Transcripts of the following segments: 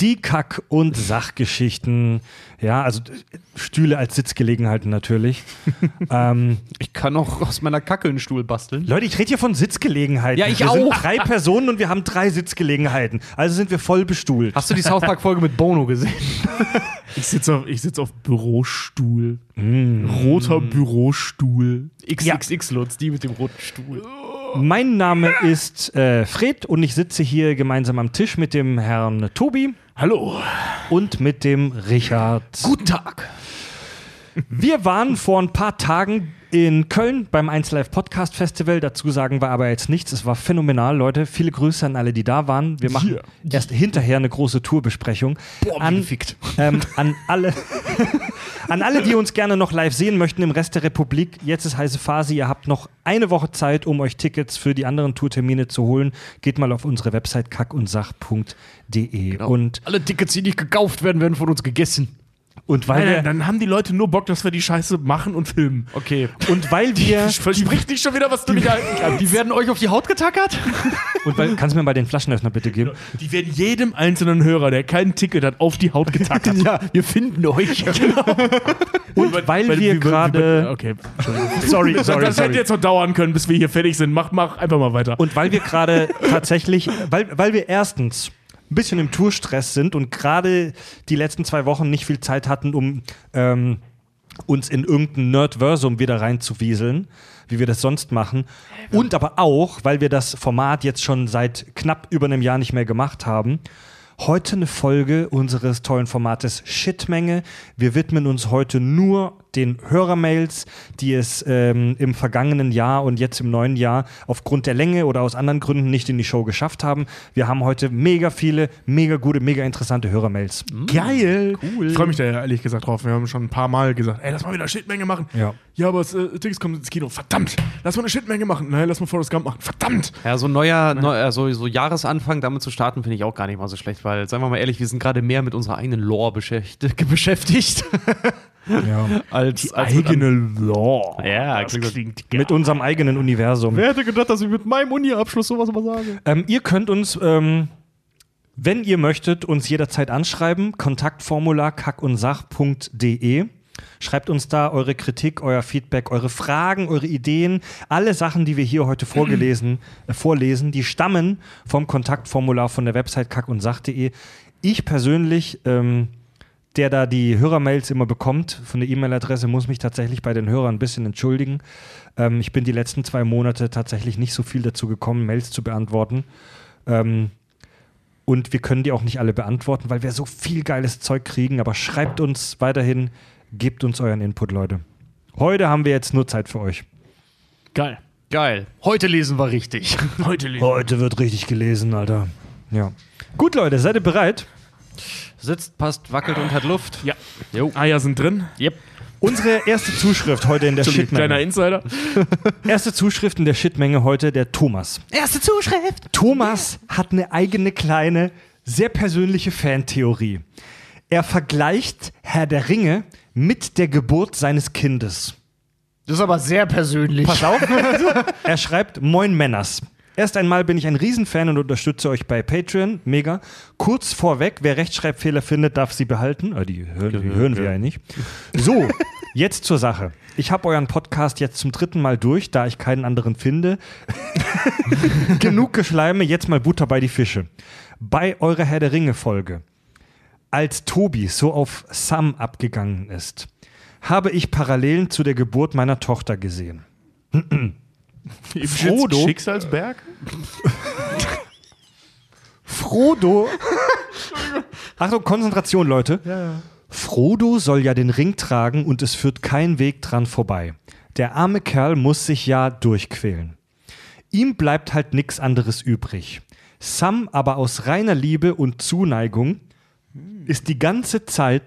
Die Kack- und Sachgeschichten. Ja, also Stühle als Sitzgelegenheiten natürlich. ähm, Ich kann auch aus meiner Kacke einen Stuhl basteln. Leute, ich rede hier von Sitzgelegenheiten. Ja, ich wir sind auch. drei Personen und wir haben drei Sitzgelegenheiten. Also sind wir voll bestuhlt. Hast du die South Park-Folge mit Bono gesehen? Ich sitze auf, ich sitz auf Bürostuhl. Mm. Roter Bürostuhl. XXX Lutz, die mit dem roten Stuhl. Mein Name ist äh, Fred und ich sitze hier gemeinsam am Tisch mit dem Herrn Tobi Hallo. und mit dem Richard. Guten Tag. Wir waren vor ein paar Tagen in Köln beim 1 Live Podcast Festival. Dazu sagen wir aber jetzt nichts. Es war phänomenal, Leute. Viele Grüße an alle, die da waren. Wir machen Yeah. erst hinterher eine große Tourbesprechung. Boah, an, ähm, an alle, an alle, die uns gerne noch live sehen möchten im Rest der Republik. Jetzt ist heiße Phase. Ihr habt noch eine Woche Zeit, um euch Tickets für die anderen Tourtermine zu holen. Geht mal auf unsere Website kackundsach.de. Und, Alle Tickets, die nicht gekauft werden, werden von uns gegessen. Und weil Nein, wir, nein, dann haben die Leute nur Bock, dass wir die Scheiße machen und filmen. Okay. und weil wir Versprich nicht schon wieder, was du nicht halten kannst. Die werden euch auf die Haut getackert? Und weil, kannst du mir mal den Flaschenöffner bitte geben? Die werden jedem einzelnen Hörer, der kein Ticket hat, auf die Haut getackert. ja, wir finden euch. Und weil, Weil- wir gerade. Okay, Entschuldigung. Sorry, sorry, das sorry. hätte jetzt noch dauern können, bis wir hier fertig sind. Mach, mach einfach mal weiter. Und weil wir gerade tatsächlich, weil, weil wir erstens ein bisschen im Tourstress sind und gerade die letzten zwei Wochen nicht viel Zeit hatten, um ähm, uns in irgendein Nerdversum wieder reinzuwieseln, wie wir das sonst machen. Und aber auch, weil wir das Format jetzt schon seit knapp über einem Jahr nicht mehr gemacht haben. Heute eine Folge unseres tollen Formates Shitmenge. Wir widmen uns heute nur den Hörermails, die es ähm, im vergangenen Jahr und jetzt im neuen Jahr aufgrund der Länge oder aus anderen Gründen nicht in die Show geschafft haben. Wir haben heute mega viele, mega gute, mega interessante Hörermails. Geil. Cool. Ich freue mich da ja ehrlich gesagt drauf. Wir haben schon ein paar Mal gesagt, ey, lass mal wieder Shitmenge machen. Ja. Ja, aber das äh, Tickets kommt ins Kino. Verdammt. Lass mal eine Shitmenge machen. Nein, lass mal Forrest Gump machen. Verdammt. Ja, so ein neuer, neu, also so Jahresanfang damit zu starten, finde ich auch gar nicht mal so schlecht, weil, seien wir mal ehrlich, wir sind gerade mehr mit unserer eigenen Lore beschäftigt Ja. als, als Eigene Law. Ja, das klingt- klingt Mit unserem eigenen Universum. Wer hätte gedacht, dass ich mit meinem Uni-Abschluss sowas mal sage? Ähm, ihr könnt uns, ähm, wenn ihr möchtet, uns jederzeit anschreiben. Kontaktformular kackundsach.de. Schreibt uns da eure Kritik, euer Feedback, eure Fragen, eure Ideen. Alle Sachen, die wir hier heute vorgelesen, äh, vorlesen, die stammen vom Kontaktformular von der Website kackundsach.de. Ich persönlich, ähm, der da die Hörermails immer bekommt von der E-Mail-Adresse, muss mich tatsächlich bei den Hörern ein bisschen entschuldigen. Ähm, ich bin die letzten zwei Monate tatsächlich nicht so viel dazu gekommen, Mails zu beantworten. Ähm, und wir können die auch nicht alle beantworten, weil wir so viel geiles Zeug kriegen. Aber schreibt uns weiterhin, gebt uns euren Input, Leute. Heute haben wir jetzt nur Zeit für euch. Geil. Geil. Heute lesen wir richtig. Heute lesen. Heute wird richtig gelesen, Alter. Ja. Gut, Leute, seid ihr bereit? Sitzt, passt, wackelt und hat Luft. Ja. Jo. Eier sind drin. Yep. Unsere erste Zuschrift heute in der Entschuldigung, kleiner Shitmenge. Insider. Erste Zuschrift in der Shitmenge heute der Thomas. Erste Zuschrift. Thomas hat eine eigene kleine, sehr persönliche Fantheorie. Er vergleicht Herr der Ringe mit der Geburt seines Kindes. Das ist aber sehr persönlich. Pass auf. er schreibt: Moin Männers. Erst einmal bin ich ein Riesenfan und unterstütze euch bei Patreon. Mega. Kurz vorweg, wer Rechtschreibfehler findet, darf sie behalten. Ah, die hören, die hören wir ja nicht. So, jetzt zur Sache. Ich habe euren Podcast jetzt zum dritten Mal durch, da ich keinen anderen finde. Genug Geschleime, jetzt mal Butter bei die Fische. Bei eurer Herr der Ringe-Folge, als Tobi so auf Sam abgegangen ist, habe ich Parallelen zu der Geburt meiner Tochter gesehen. Frodo? Schicksalsberg? Frodo. Achtung, Konzentration, Leute. Frodo soll ja den Ring tragen und es führt kein Weg dran vorbei. Der arme Kerl muss sich ja durchquälen. Ihm bleibt halt nichts anderes übrig. Sam aber aus reiner Liebe und Zuneigung ist die ganze Zeit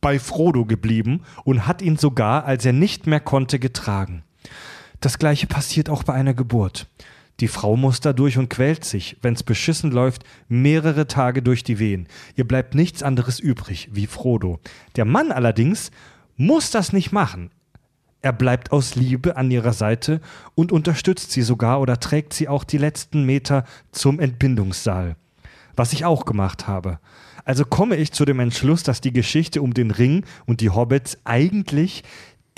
bei Frodo geblieben und hat ihn sogar, als er nicht mehr konnte, getragen. Das gleiche passiert auch bei einer Geburt. Die Frau muss dadurch und quält sich, wenn's beschissen läuft, mehrere Tage durch die Wehen. Ihr bleibt nichts anderes übrig, wie Frodo. Der Mann allerdings muss das nicht machen. Er bleibt aus Liebe an ihrer Seite und unterstützt sie sogar oder trägt sie auch die letzten Meter zum Entbindungssaal. Was ich auch gemacht habe. Also komme ich zu dem Entschluss, dass die Geschichte um den Ring und die Hobbits eigentlich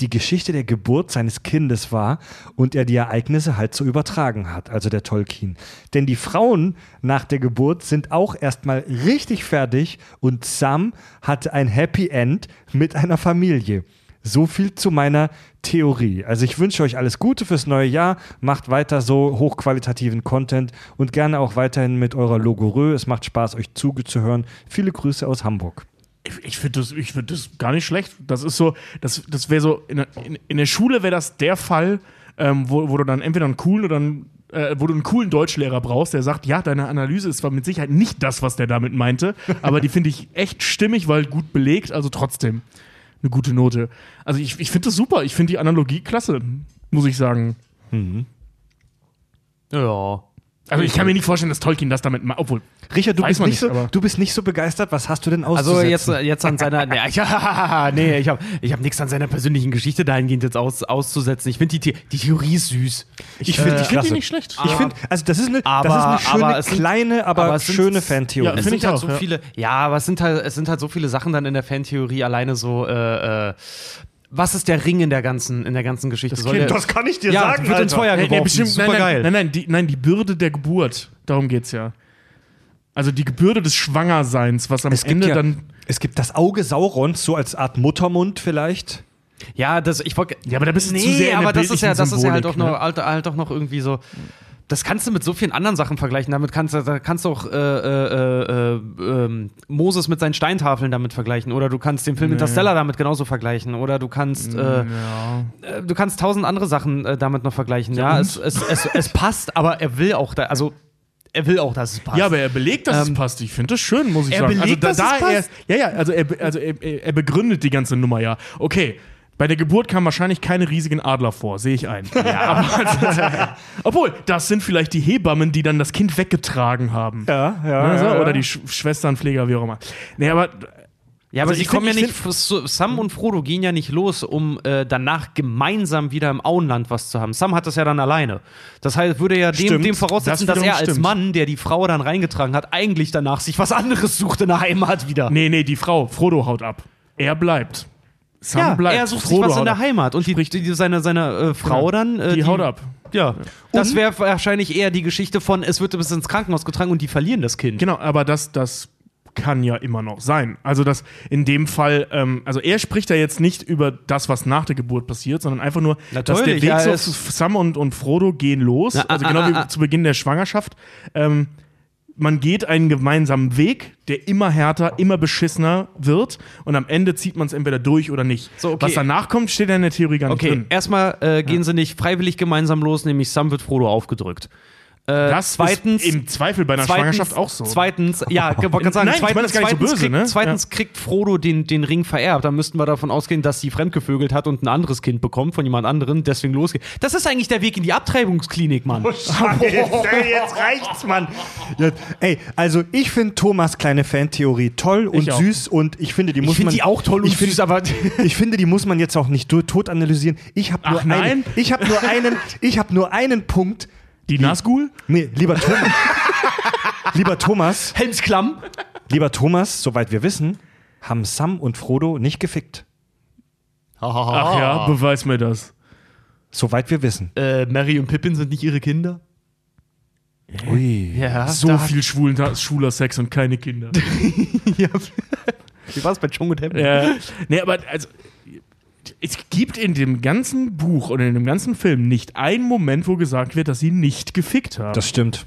die Geschichte der Geburt seines Kindes war und er die Ereignisse halt so übertragen hat, also der Tolkien. Denn die Frauen nach der Geburt sind auch erstmal richtig fertig und Sam hatte ein Happy End mit einer Familie. So viel zu meiner Theorie. Also ich wünsche euch alles Gute fürs neue Jahr. Macht weiter so hochqualitativen Content und gerne auch weiterhin mit eurer Logorö. Es macht Spaß, euch zuzuhören. Viele Grüße aus Hamburg. Ich, ich finde das, ich find das gar nicht schlecht. Das ist so, das, das wäre so, in, der- in, in der Schule wäre das der Fall, ähm, wo, wo du dann entweder einen coolen oder einen, äh, wo du einen coolen Deutschlehrer brauchst, der sagt, ja, deine Analyse ist zwar mit Sicherheit nicht das, was der damit meinte, aber die finde ich echt stimmig, weil gut belegt, also trotzdem eine gute Note. Also ich, ich finde das super, ich finde die Analogie klasse, muss ich sagen. Ja. Also ich kann mir nicht vorstellen, dass Tolkien das damit macht, obwohl, Richard, du bist, nicht nicht, so, du bist nicht so begeistert. Was hast du denn auszusetzen? Also jetzt, jetzt an seiner, nee, ich, nee, ich habe ich hab nichts an seiner persönlichen Geschichte dahingehend jetzt aus, auszusetzen. Ich finde die, die Theorie süß. Ich finde die ich finde klasse. die nicht schlecht. Ich finde, also das ist eine, Aber- das ist eine schöne, aber es sind- kleine, aber, aber es sind- schöne Fantheorie. Ja, Es sind ich halt auch, so ja. viele, ja, aber es sind halt, es sind halt so viele Sachen dann in der Fantheorie alleine so, äh, äh, was ist der Ring in der ganzen, in der ganzen Geschichte? Soll Kind. der, das kann ich dir ja, sagen, wird ins Alter. Feuer Nee, geworfen. nee, bestimmt, Super nein, geil. nein, nein, nein, die, nein, die Bürde der Geburt, darum geht's ja. Also die Bürde des Schwangerseins, was am Es Ende ja, dann. es gibt das Auge Saurons, so als Art Muttermund vielleicht. Ja, das, ich wollte. Ja, aber da bist du nee, zu sehr aber das ist ja, das ist ja halt auch bildlichen noch, halt, halt auch noch irgendwie so. Das kannst du mit so vielen anderen Sachen vergleichen. Damit kannst du, da kannst du auch äh, äh, äh, ähm, Moses mit seinen Steintafeln damit vergleichen. Oder du kannst den Film Interstellar damit genauso vergleichen. Oder du kannst, äh, Ja. äh, du kannst tausend andere Sachen äh, damit noch vergleichen. Ja, es, es, es, es passt, aber er will auch da, also er will auch, dass es passt. Ja, aber er belegt, dass Ähm, es passt. Ich finde das schön, muss ich er sagen. belegt, also, dass es er, passt? Ja, ja, also, er, also er, er er begründet die ganze Nummer ja. Okay, bei der Geburt kamen wahrscheinlich keine riesigen Adler vor, sehe ich ein. Ja. Aber, obwohl, das sind vielleicht die Hebammen, die dann das Kind weggetragen haben. Ja, ja. Also, Oder die Sch Schwesternpfleger, wie auch immer. Nee, aber Ja, aber Also sie kommen find- ja ich nicht, Sam und Frodo gehen ja nicht los, um äh, danach gemeinsam wieder im Auenland was zu haben. Sam hat das ja dann alleine. Das heißt, würde ja dem, Stimmt. dem voraussetzen, Das dass er als stimmt. Mann, der die Frau dann reingetragen hat, eigentlich danach sich was anderes sucht in der Heimat wieder. Nee, nee, die Frau, Frodo haut ab. Er bleibt. Sam ja, bleibt. er sucht Frodo sich was in der. Heimat und die, die, die, seine, seine äh, Frau dann. Äh, Die, haut ab. Ja. Das wäre wahrscheinlich eher die Geschichte von, es wird bis ins Krankenhaus getragen und die verlieren das Kind. Genau, aber das, das kann ja immer noch sein. Also, dass in dem Fall, ähm, also er spricht ja jetzt nicht über das, was nach der Geburt passiert, sondern einfach nur, dass der Natürlich, Weg ja, so, Sam und, und Frodo gehen los, Na, also ah, genau ah, wie ah. zu Beginn der Schwangerschaft. Ähm, man geht einen gemeinsamen Weg, der immer härter, immer beschissener wird und am Ende zieht man es entweder durch oder nicht. So, okay. Was danach kommt, steht ja in der Theorie gar nicht Okay, drin. erstmal äh, gehen sie nicht freiwillig gemeinsam los, nämlich Sam wird Frodo aufgedrückt. Äh, Das zweitens, ist im Zweifel bei einer Schwangerschaft auch so. Zweitens, ja, ich wollte gerade sagen, Nein, ich zweitens, meine das gar nicht so zweitens, böse, kriegt, ne? zweitens kriegt Frodo den, den Ring vererbt. Da müssten wir davon ausgehen, dass sie fremdgevögelt hat und ein anderes Kind bekommt von jemand anderem, deswegen losgeht. Das ist eigentlich der Weg in die Abtreibungsklinik, Mann. Jetzt reicht's, Mann. Jetzt, ey, also ich finde Thomas kleine Fantheorie toll und Ich auch. süß und ich finde, die muss find man. die auch toll und ich find- süß, aber- ich finde, die muss man jetzt auch nicht tot analysieren. Ich habe nur Ach, nein? einen. Ich habe nur einen. Ich habe nur einen Punkt. Die Nazgul? Nee, lieber Thomas. lieber Thomas, Helmsklamm. lieber Thomas, soweit wir wissen, haben Sam und Frodo nicht gefickt. Ach ja, beweis mir das. Soweit wir wissen. Äh, Mary und Pippin sind nicht ihre Kinder. Ui. Ja, So viel schwulen, schwuler Sex und keine Kinder. ja. Wie war es bei Chung und Hem? Ja. Nee, aber also es gibt in dem ganzen Buch oder in dem ganzen Film nicht einen Moment, wo gesagt wird, dass sie nicht gefickt haben. Das stimmt.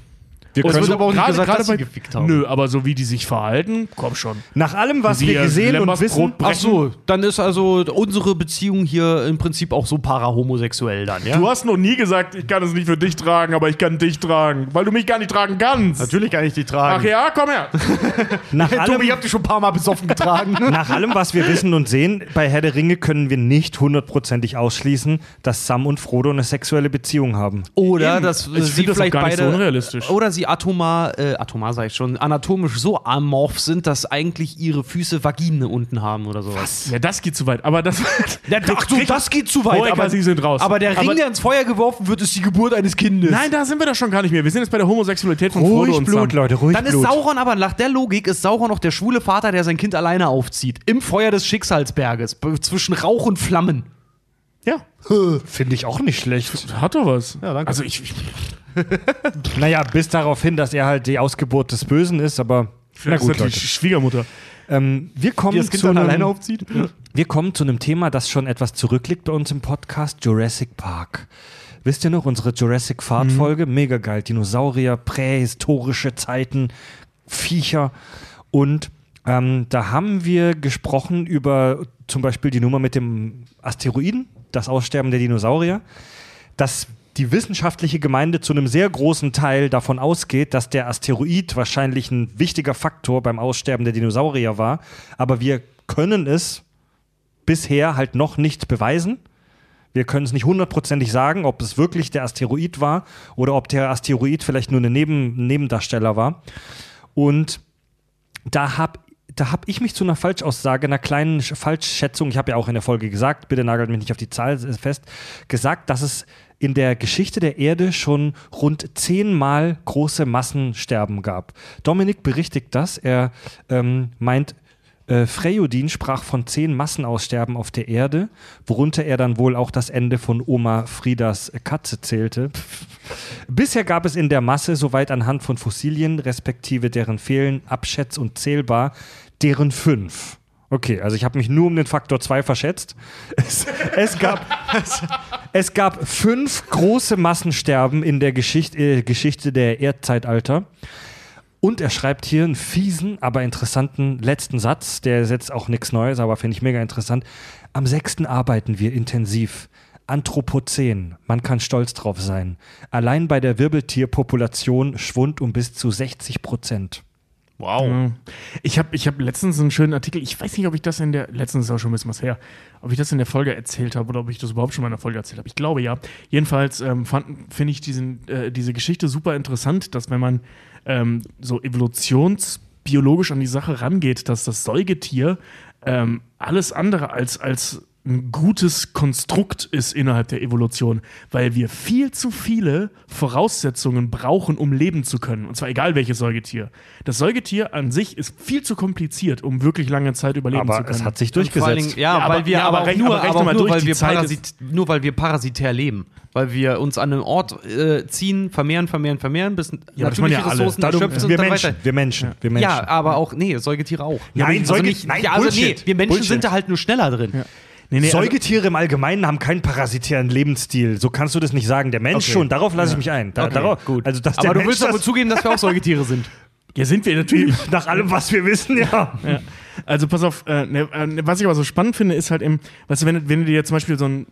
Wir Es können wird so, aber auch nicht gesagt, dass sie gefickt haben. Nö, aber so wie die sich verhalten, komm schon. nach allem, was wir gesehen und Lembers wissen. Ach so, dann ist also unsere Beziehung hier im Prinzip auch so para-homosexuell dann, ja? Du hast noch nie gesagt, ich kann es nicht für dich tragen, aber ich kann dich tragen, weil du mich gar nicht tragen kannst. Natürlich kann ich die tragen. Ach ja, komm her. nach Tobi, allem, ich hab dich schon ein paar Mal besoffen getragen. nach allem, was wir wissen und sehen, bei Herr der Ringe können wir nicht hundertprozentig ausschließen, dass Sam und Frodo eine sexuelle Beziehung haben. Oder Eben. dass Ich sie vielleicht gar nicht beide. so unrealistisch. Oder sie atomar, äh, atomar sag ich schon, anatomisch so amorph sind, dass eigentlich ihre Füße Vagine unten haben oder sowas. Ja, das geht zu weit. Aber das. Ja, ach so, das geht zu weit. Hohecker, Sie sind raus. aber der Ring, Aber- der ins Feuer geworfen wird, ist die Geburt eines Kindes. Nein, da sind wir doch schon gar nicht mehr. Wir sind jetzt bei der Homosexualität von Frodo Ruhig und Blut, Sam. Leute, ruhig Dann ist Blut. Sauron aber nach der Logik ist Sauron noch der schwule Vater, der sein Kind alleine aufzieht. Im Feuer des Schicksalsberges. Zwischen Rauch und Flammen. Ja, Finde ich auch nicht schlecht. hat doch was. Ja, danke. Also ich, ich Naja, bis darauf hin, dass er halt die Ausgeburt des Bösen ist, aber na vielleicht ist gut, das die Leute. Schwiegermutter. Ähm, wir, kommen Die das Kind zu dann einem, alleine aufzieht. wir kommen zu einem Thema, das schon etwas zurückliegt bei uns im Podcast, Jurassic Park. Wisst ihr noch, unsere Jurassic Fahrt-Folge? Mega geil. Dinosaurier, prähistorische Zeiten, Viecher. Und ähm, da haben wir gesprochen über zum Beispiel die Nummer mit dem Asteroiden, das Aussterben der Dinosaurier, dass die wissenschaftliche Gemeinde zu einem sehr großen Teil davon ausgeht, dass der Asteroid wahrscheinlich ein wichtiger Faktor beim Aussterben der Dinosaurier war. Aber wir können es bisher halt noch nicht beweisen. Wir können es nicht hundertprozentig sagen, ob es wirklich der Asteroid war oder ob der Asteroid vielleicht nur eine Neben ein Nebendarsteller war. Und da habe da hab ich mich zu einer Falschaussage, einer kleinen Sch- Falschschätzung, ich habe ja auch in der Folge gesagt, bitte nagelt mich nicht auf die Zahl fest, gesagt, dass es in der Geschichte der Erde schon rund zehnmal große Massensterben gab. Dominik berichtigt das. Er ähm, meint, äh, Freyodin sprach von zehn Massenaussterben auf der Erde, worunter er dann wohl auch das Ende von Oma Friedas Katze zählte. Bisher gab es in der Masse, soweit anhand von Fossilien, respektive deren Fehlen, abschätz und zählbar, deren fünf. Okay, also ich habe mich nur um den Faktor 2 verschätzt. Es, es, gab, es, es gab fünf große Massensterben in der Geschicht, äh, Geschichte der Erdzeitalter. Und er schreibt hier einen fiesen, aber interessanten letzten Satz. Der ist jetzt auch nichts Neues, aber finde ich mega interessant. Am 6. arbeiten wir intensiv. Anthropozän, man kann stolz drauf sein. Allein bei der Wirbeltierpopulation schwund um bis zu 60 Prozent. Wow. Ich habe ich hab letztens einen schönen Artikel, ich weiß nicht, ob ich das in der, letztens ist auch schon ein bisschen was her, ob ich das in der Folge erzählt habe oder ob ich das überhaupt schon mal in der Folge erzählt habe. Ich glaube ja. Jedenfalls ähm, finde ich diesen, äh, diese Geschichte super interessant, dass wenn man ähm, so evolutionsbiologisch an die Sache rangeht, dass das Säugetier ähm, alles andere als, als ein gutes Konstrukt ist innerhalb der Evolution, weil wir viel zu viele Voraussetzungen brauchen, um leben zu können. Und zwar egal welches Säugetier. Das Säugetier an sich ist viel zu kompliziert, um wirklich lange Zeit überleben zu Aber können. es hat sich durchgesetzt. Dingen, ja, Ja, aber- weil wir ja, aber, aber nur, aber aber nur, durch, weil wir, parasit nur weil wir parasitär leben. Weil wir uns an einem Ort äh, ziehen, vermehren, vermehren, vermehren, bis aber das machen natürliche ja alle. Ressourcen Darum, erschöpft sind wir und Menschen, weiter. wir Menschen, wir Menschen. Ja, aber auch, nee, Säugetiere auch. Nein, also Säuge- nicht, nein, ja, also nee, wir Menschen Bullshit. sind da halt nur schneller drin. Nee, nee, also, Säugetiere im Allgemeinen haben keinen parasitären Lebensstil. So kannst du das nicht sagen. Der Mensch Okay. schon. Darauf lasse ich mich ein. Da, Okay, darauf, gut. Also, dass Aber du Mensch willst das, zugeben, dass wir auch Säugetiere sind. ja, sind wir natürlich. nach allem, was wir wissen, ja. Ja. Also pass auf, äh, ne, äh, was ich aber so spannend finde, ist halt eben, weißt du, wenn, wenn du dir zum Beispiel so ein,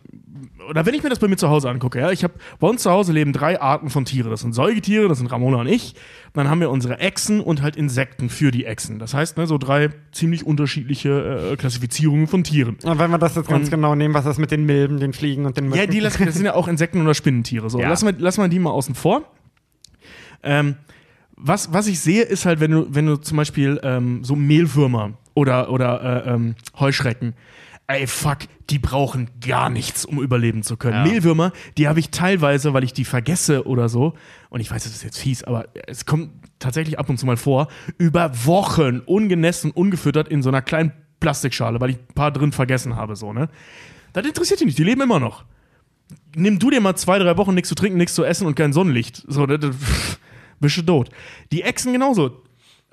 oder wenn ich mir das bei mir zu Hause angucke, ja, ich habe, bei uns zu Hause leben drei Arten von Tieren. Das sind Säugetiere, das sind Ramona und ich. Dann haben wir unsere Echsen und halt Insekten für die Echsen. Das heißt, ne, so drei ziemlich unterschiedliche äh, Klassifizierungen von Tieren. Und wenn wir das jetzt ganz Und- genau nehmen, was ist mit den Milben, den Fliegen und den Mücken? Ja, die lassen, das sind ja auch Insekten oder Spinnentiere. So, Ja. lassen, wir, lassen wir die mal außen vor. Ähm, was, was ich sehe, ist halt, wenn du, wenn du zum Beispiel ähm, so Mehlwürmer oder, oder äh, ähm, Heuschrecken, ey, fuck, die brauchen gar nichts, um überleben zu können. Mehlwürmer, die habe ich teilweise, weil ich die vergesse oder so, und ich weiß, das ist jetzt fies, aber es kommt tatsächlich ab und zu mal vor, über Wochen ungenässt und ungefüttert in so einer kleinen Plastikschale, weil ich ein paar drin vergessen habe, so, ne? Das interessiert die nicht, die leben immer noch nimm du dir mal zwei, drei Wochen nichts zu trinken, nichts zu essen und kein Sonnenlicht. So, das, das, bist du tot. Die Echsen genauso.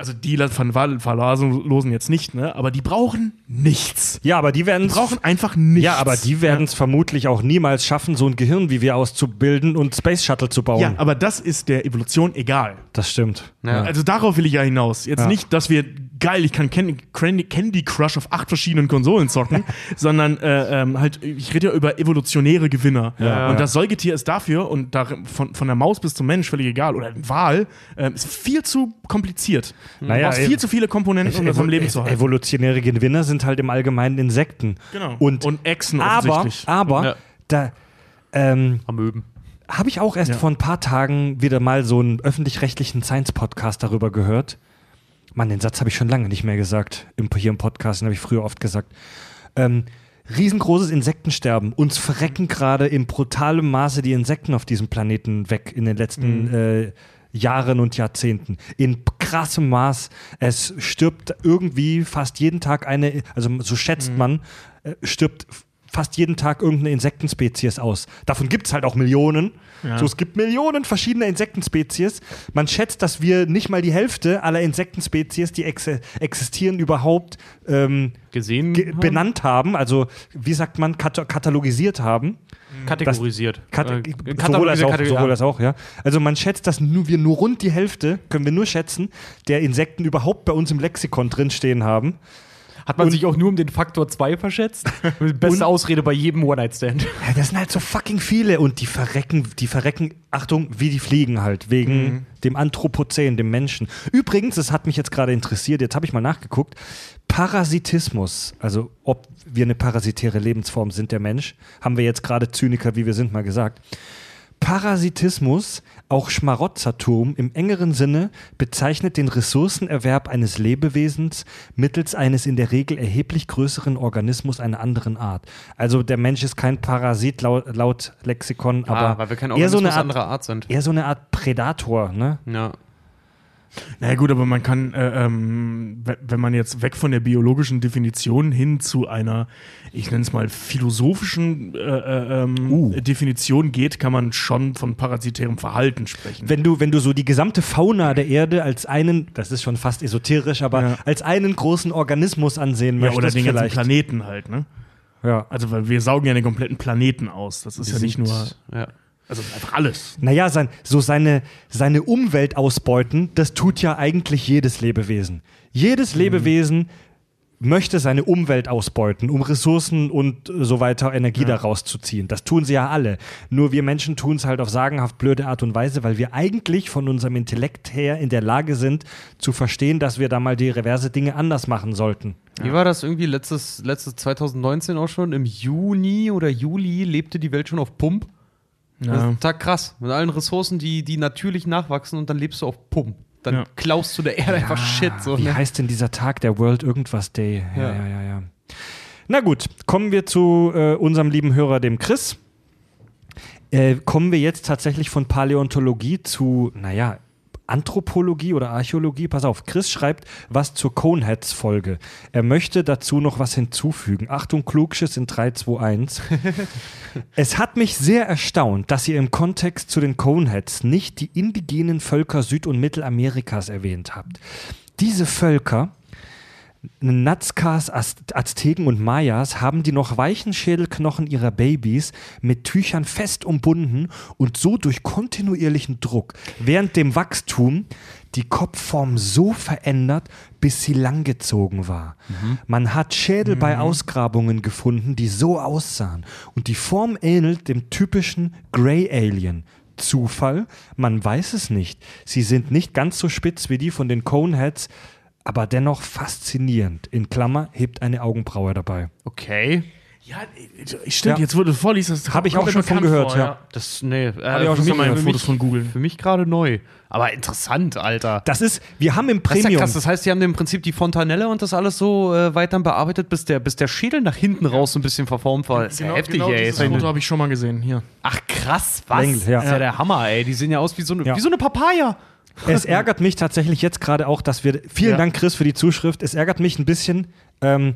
Also die ver- ver- verwahrlosen jetzt nicht, ne? Aber die brauchen nichts. Ja, aber die werden Die brauchen einfach nichts. Ja, aber die werden es vermutlich auch niemals schaffen, so ein Gehirn wie wir auszubilden und Space Shuttle zu bauen. Ja, aber das ist der Evolution egal. das stimmt. Ja. Also darauf will ich ja hinaus. Jetzt Ja. nicht, dass wir geil, ich kann Candy, Crush auf acht verschiedenen Konsolen zocken, sondern äh, ähm, halt, ich rede ja über evolutionäre Gewinner. Ja. und das Säugetier ist dafür und da, von, von der Maus bis zum Mensch völlig egal oder ein Wal ähm, ist viel zu kompliziert. Naja, du viel zu viele Komponenten, um das am Leben zu halten. Evolutionäre Gewinner sind halt im Allgemeinen Insekten. Genau. Und, Und Echsen aber, offensichtlich. aber Ja. da ähm, Amöben. habe ich auch erst Ja. vor ein paar Tagen wieder mal so einen öffentlich-rechtlichen Science-Podcast darüber gehört. Mann, den Satz habe ich schon lange nicht mehr gesagt. Im, hier im Podcast, den habe ich früher oft gesagt. Ähm, riesengroßes Insektensterben. Uns verrecken gerade in brutalem Maße die Insekten auf diesem Planeten weg in den letzten äh, Jahren und Jahrzehnten. In krassem Maß. Es stirbt irgendwie fast jeden Tag eine, also so schätzt man, äh, stirbt fast jeden Tag irgendeine Insektenspezies aus. Davon gibt es halt auch Millionen. Ja. So, es gibt Millionen verschiedener Insektenspezies. Man schätzt, dass wir nicht mal die Hälfte aller Insektenspezies, die ex existieren, überhaupt ähm, Gesehen? ge benannt haben. Also, wie sagt man, kat katalogisiert haben. Kategorisiert. Kat Äh, sowohl, als auch, sowohl als auch, ja. Also man schätzt, dass nur, wir nur rund die Hälfte, können wir nur schätzen, der Insekten überhaupt bei uns im Lexikon drinstehen haben. Hat man sich auch nur um den Faktor 2 verschätzt? Beste Ausrede bei jedem One-Night-Stand. Ja, das sind halt so fucking viele und die verrecken, die verrecken, Achtung, wie die fliegen halt, wegen dem Anthropozän, dem Menschen. Übrigens, das hat mich jetzt gerade interessiert, jetzt habe ich mal nachgeguckt, Parasitismus, also ob wir eine parasitäre Lebensform sind, der Mensch, haben wir jetzt gerade Zyniker, wie wir sind, mal gesagt. Parasitismus, auch Schmarotzertum im engeren Sinne, bezeichnet den Ressourcenerwerb eines Lebewesens mittels eines in der Regel erheblich größeren Organismus einer anderen Art. Also der Mensch ist kein Parasit laut, laut Lexikon, Ah, aber weil wir kein eher so Organismus eine Art, anderer Art sind. eher so eine Art Prädator, ne? Ja. Na ja, gut, aber man kann, äh, ähm, we- wenn man jetzt weg von der biologischen Definition hin zu einer, ich nenne es mal, philosophischen äh, äh, ähm, Uh. Definition geht, kann man schon von parasitärem Verhalten sprechen. Wenn du, wenn du so die gesamte Fauna der Erde als einen, das ist schon fast esoterisch, aber Ja. als einen großen Organismus ansehen ja, möchtest, oder den ganzen vielleicht. Planeten halt, ne? Ja. Also, weil wir saugen ja den kompletten Planeten aus. Das ist ja nicht nur, Ja. Also einfach alles. Naja, sein, so seine, seine Umwelt ausbeuten, das tut ja eigentlich jedes Lebewesen. Jedes Lebewesen möchte seine Umwelt ausbeuten, um Ressourcen und äh, so weiter Energie daraus zu ziehen. Das tun sie ja alle. Nur wir Menschen tun es halt auf sagenhaft blöde Art und Weise, weil wir eigentlich von unserem Intellekt her in der Lage sind, zu verstehen, dass wir da mal die reverse Dinge anders machen sollten. Wie war das irgendwie letztes, letztes 2019 auch schon? Im Juni oder Juli lebte die Welt schon auf Pump. Das Ja. ist total krass. Mit allen Ressourcen, die, die natürlich nachwachsen und dann lebst du auf Pump. Dann Ja. klaust du der Erde einfach Shit. So, Wie ne? heißt denn dieser Tag, der World Irgendwas Day? Ja, Ja. ja, ja, ja. Na gut, kommen wir zu äh, unserem lieben Hörer, dem Chris. Äh, kommen wir jetzt tatsächlich von Paläontologie zu, naja, Anthropologie oder Archäologie. Pass auf, Chris schreibt was zur Coneheads-Folge. Er möchte dazu noch was hinzufügen. Achtung, Klugschiss in 3, 2, 1. Es hat mich sehr erstaunt, dass ihr im Kontext zu den Coneheads nicht die indigenen Völker Süd- und Mittelamerikas erwähnt habt. Diese Völker, Nazcas, Az- Azteken und Mayas, haben die noch weichen Schädelknochen ihrer Babys mit Tüchern fest umbunden und so durch kontinuierlichen Druck während dem Wachstum die Kopfform so verändert, bis sie langgezogen war. Man hat Schädel bei Ausgrabungen gefunden, die so aussahen und die Form ähnelt dem typischen Grey Alien. Zufall? Man weiß es nicht. Sie sind nicht ganz so spitz wie die von den Coneheads, aber dennoch faszinierend. In Klammer hebt eine Augenbraue dabei. Okay. Ja, stimmt, Ja. jetzt du vorliest, das Hab ich auch schon von gehört, vor, ja. Das, nee, äh, ich auch schon mal Fotos mich- von googeln. Für mich gerade neu. Aber interessant, Alter. Das ist, wir haben im Das ist ja Premium. krass. Das heißt, die haben im Prinzip die Fontanelle und das alles so äh, weiter bearbeitet, bis der, bis der Schädel nach hinten raus so ein bisschen verformt war. Das ist ja heftig, ey. dieses Foto habe ich schon mal gesehen, hier. Ach krass, was? Länglich, ja. Das ist ja der Hammer, ey. Die sehen ja aus wie so eine, Ja. wie so eine Papaya. Es ärgert mich tatsächlich jetzt gerade auch, dass wir. Vielen Ja. Dank, Chris, für die Zuschrift. Es ärgert mich ein bisschen, ähm,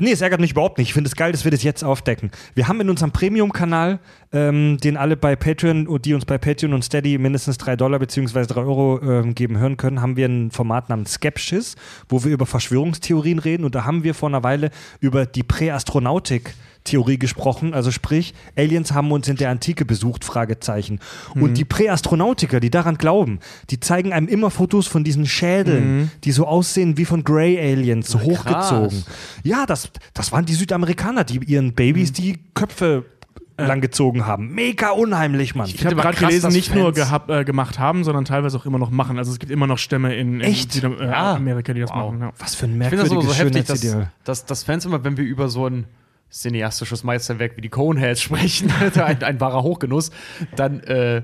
Nee, es ärgert mich überhaupt nicht. Ich finde es geil, dass wir das jetzt aufdecken. Wir haben in unserem Premium-Kanal, ähm, den alle bei Patreon, die uns bei Patreon und Steady mindestens 3 Dollar bzw. 3 Euro ähm, geben hören können, haben wir ein Format namens Skepsis, wo wir über Verschwörungstheorien reden. Und da haben wir vor einer Weile über die Präastronautik Theorie gesprochen, also sprich, Aliens haben uns in der Antike besucht, Fragezeichen. Und die Präastronautiker, die daran glauben, die zeigen einem immer Fotos von diesen Schädeln, die so aussehen wie von Grey Aliens, so hochgezogen. Ja, das, das waren die Südamerikaner, die ihren Babys die Köpfe langgezogen haben. Mega unheimlich, Mann. Ich habe aber gerade krass, gelesen, nicht nur Fans- gehab, äh, gemacht haben, sondern teilweise auch immer noch machen. Also es gibt immer noch Stämme in, in Echt? Südamerika, äh, Ja. Amerika, die das Wow. machen. Ja. Was für ein Ich finde das merkwürdiges so heftig, dass, dass, dass Fans immer, wenn wir über so ein cineastisches Meisterwerk wie die Coneheads sprechen, ein, ein wahrer Hochgenuss, dann äh,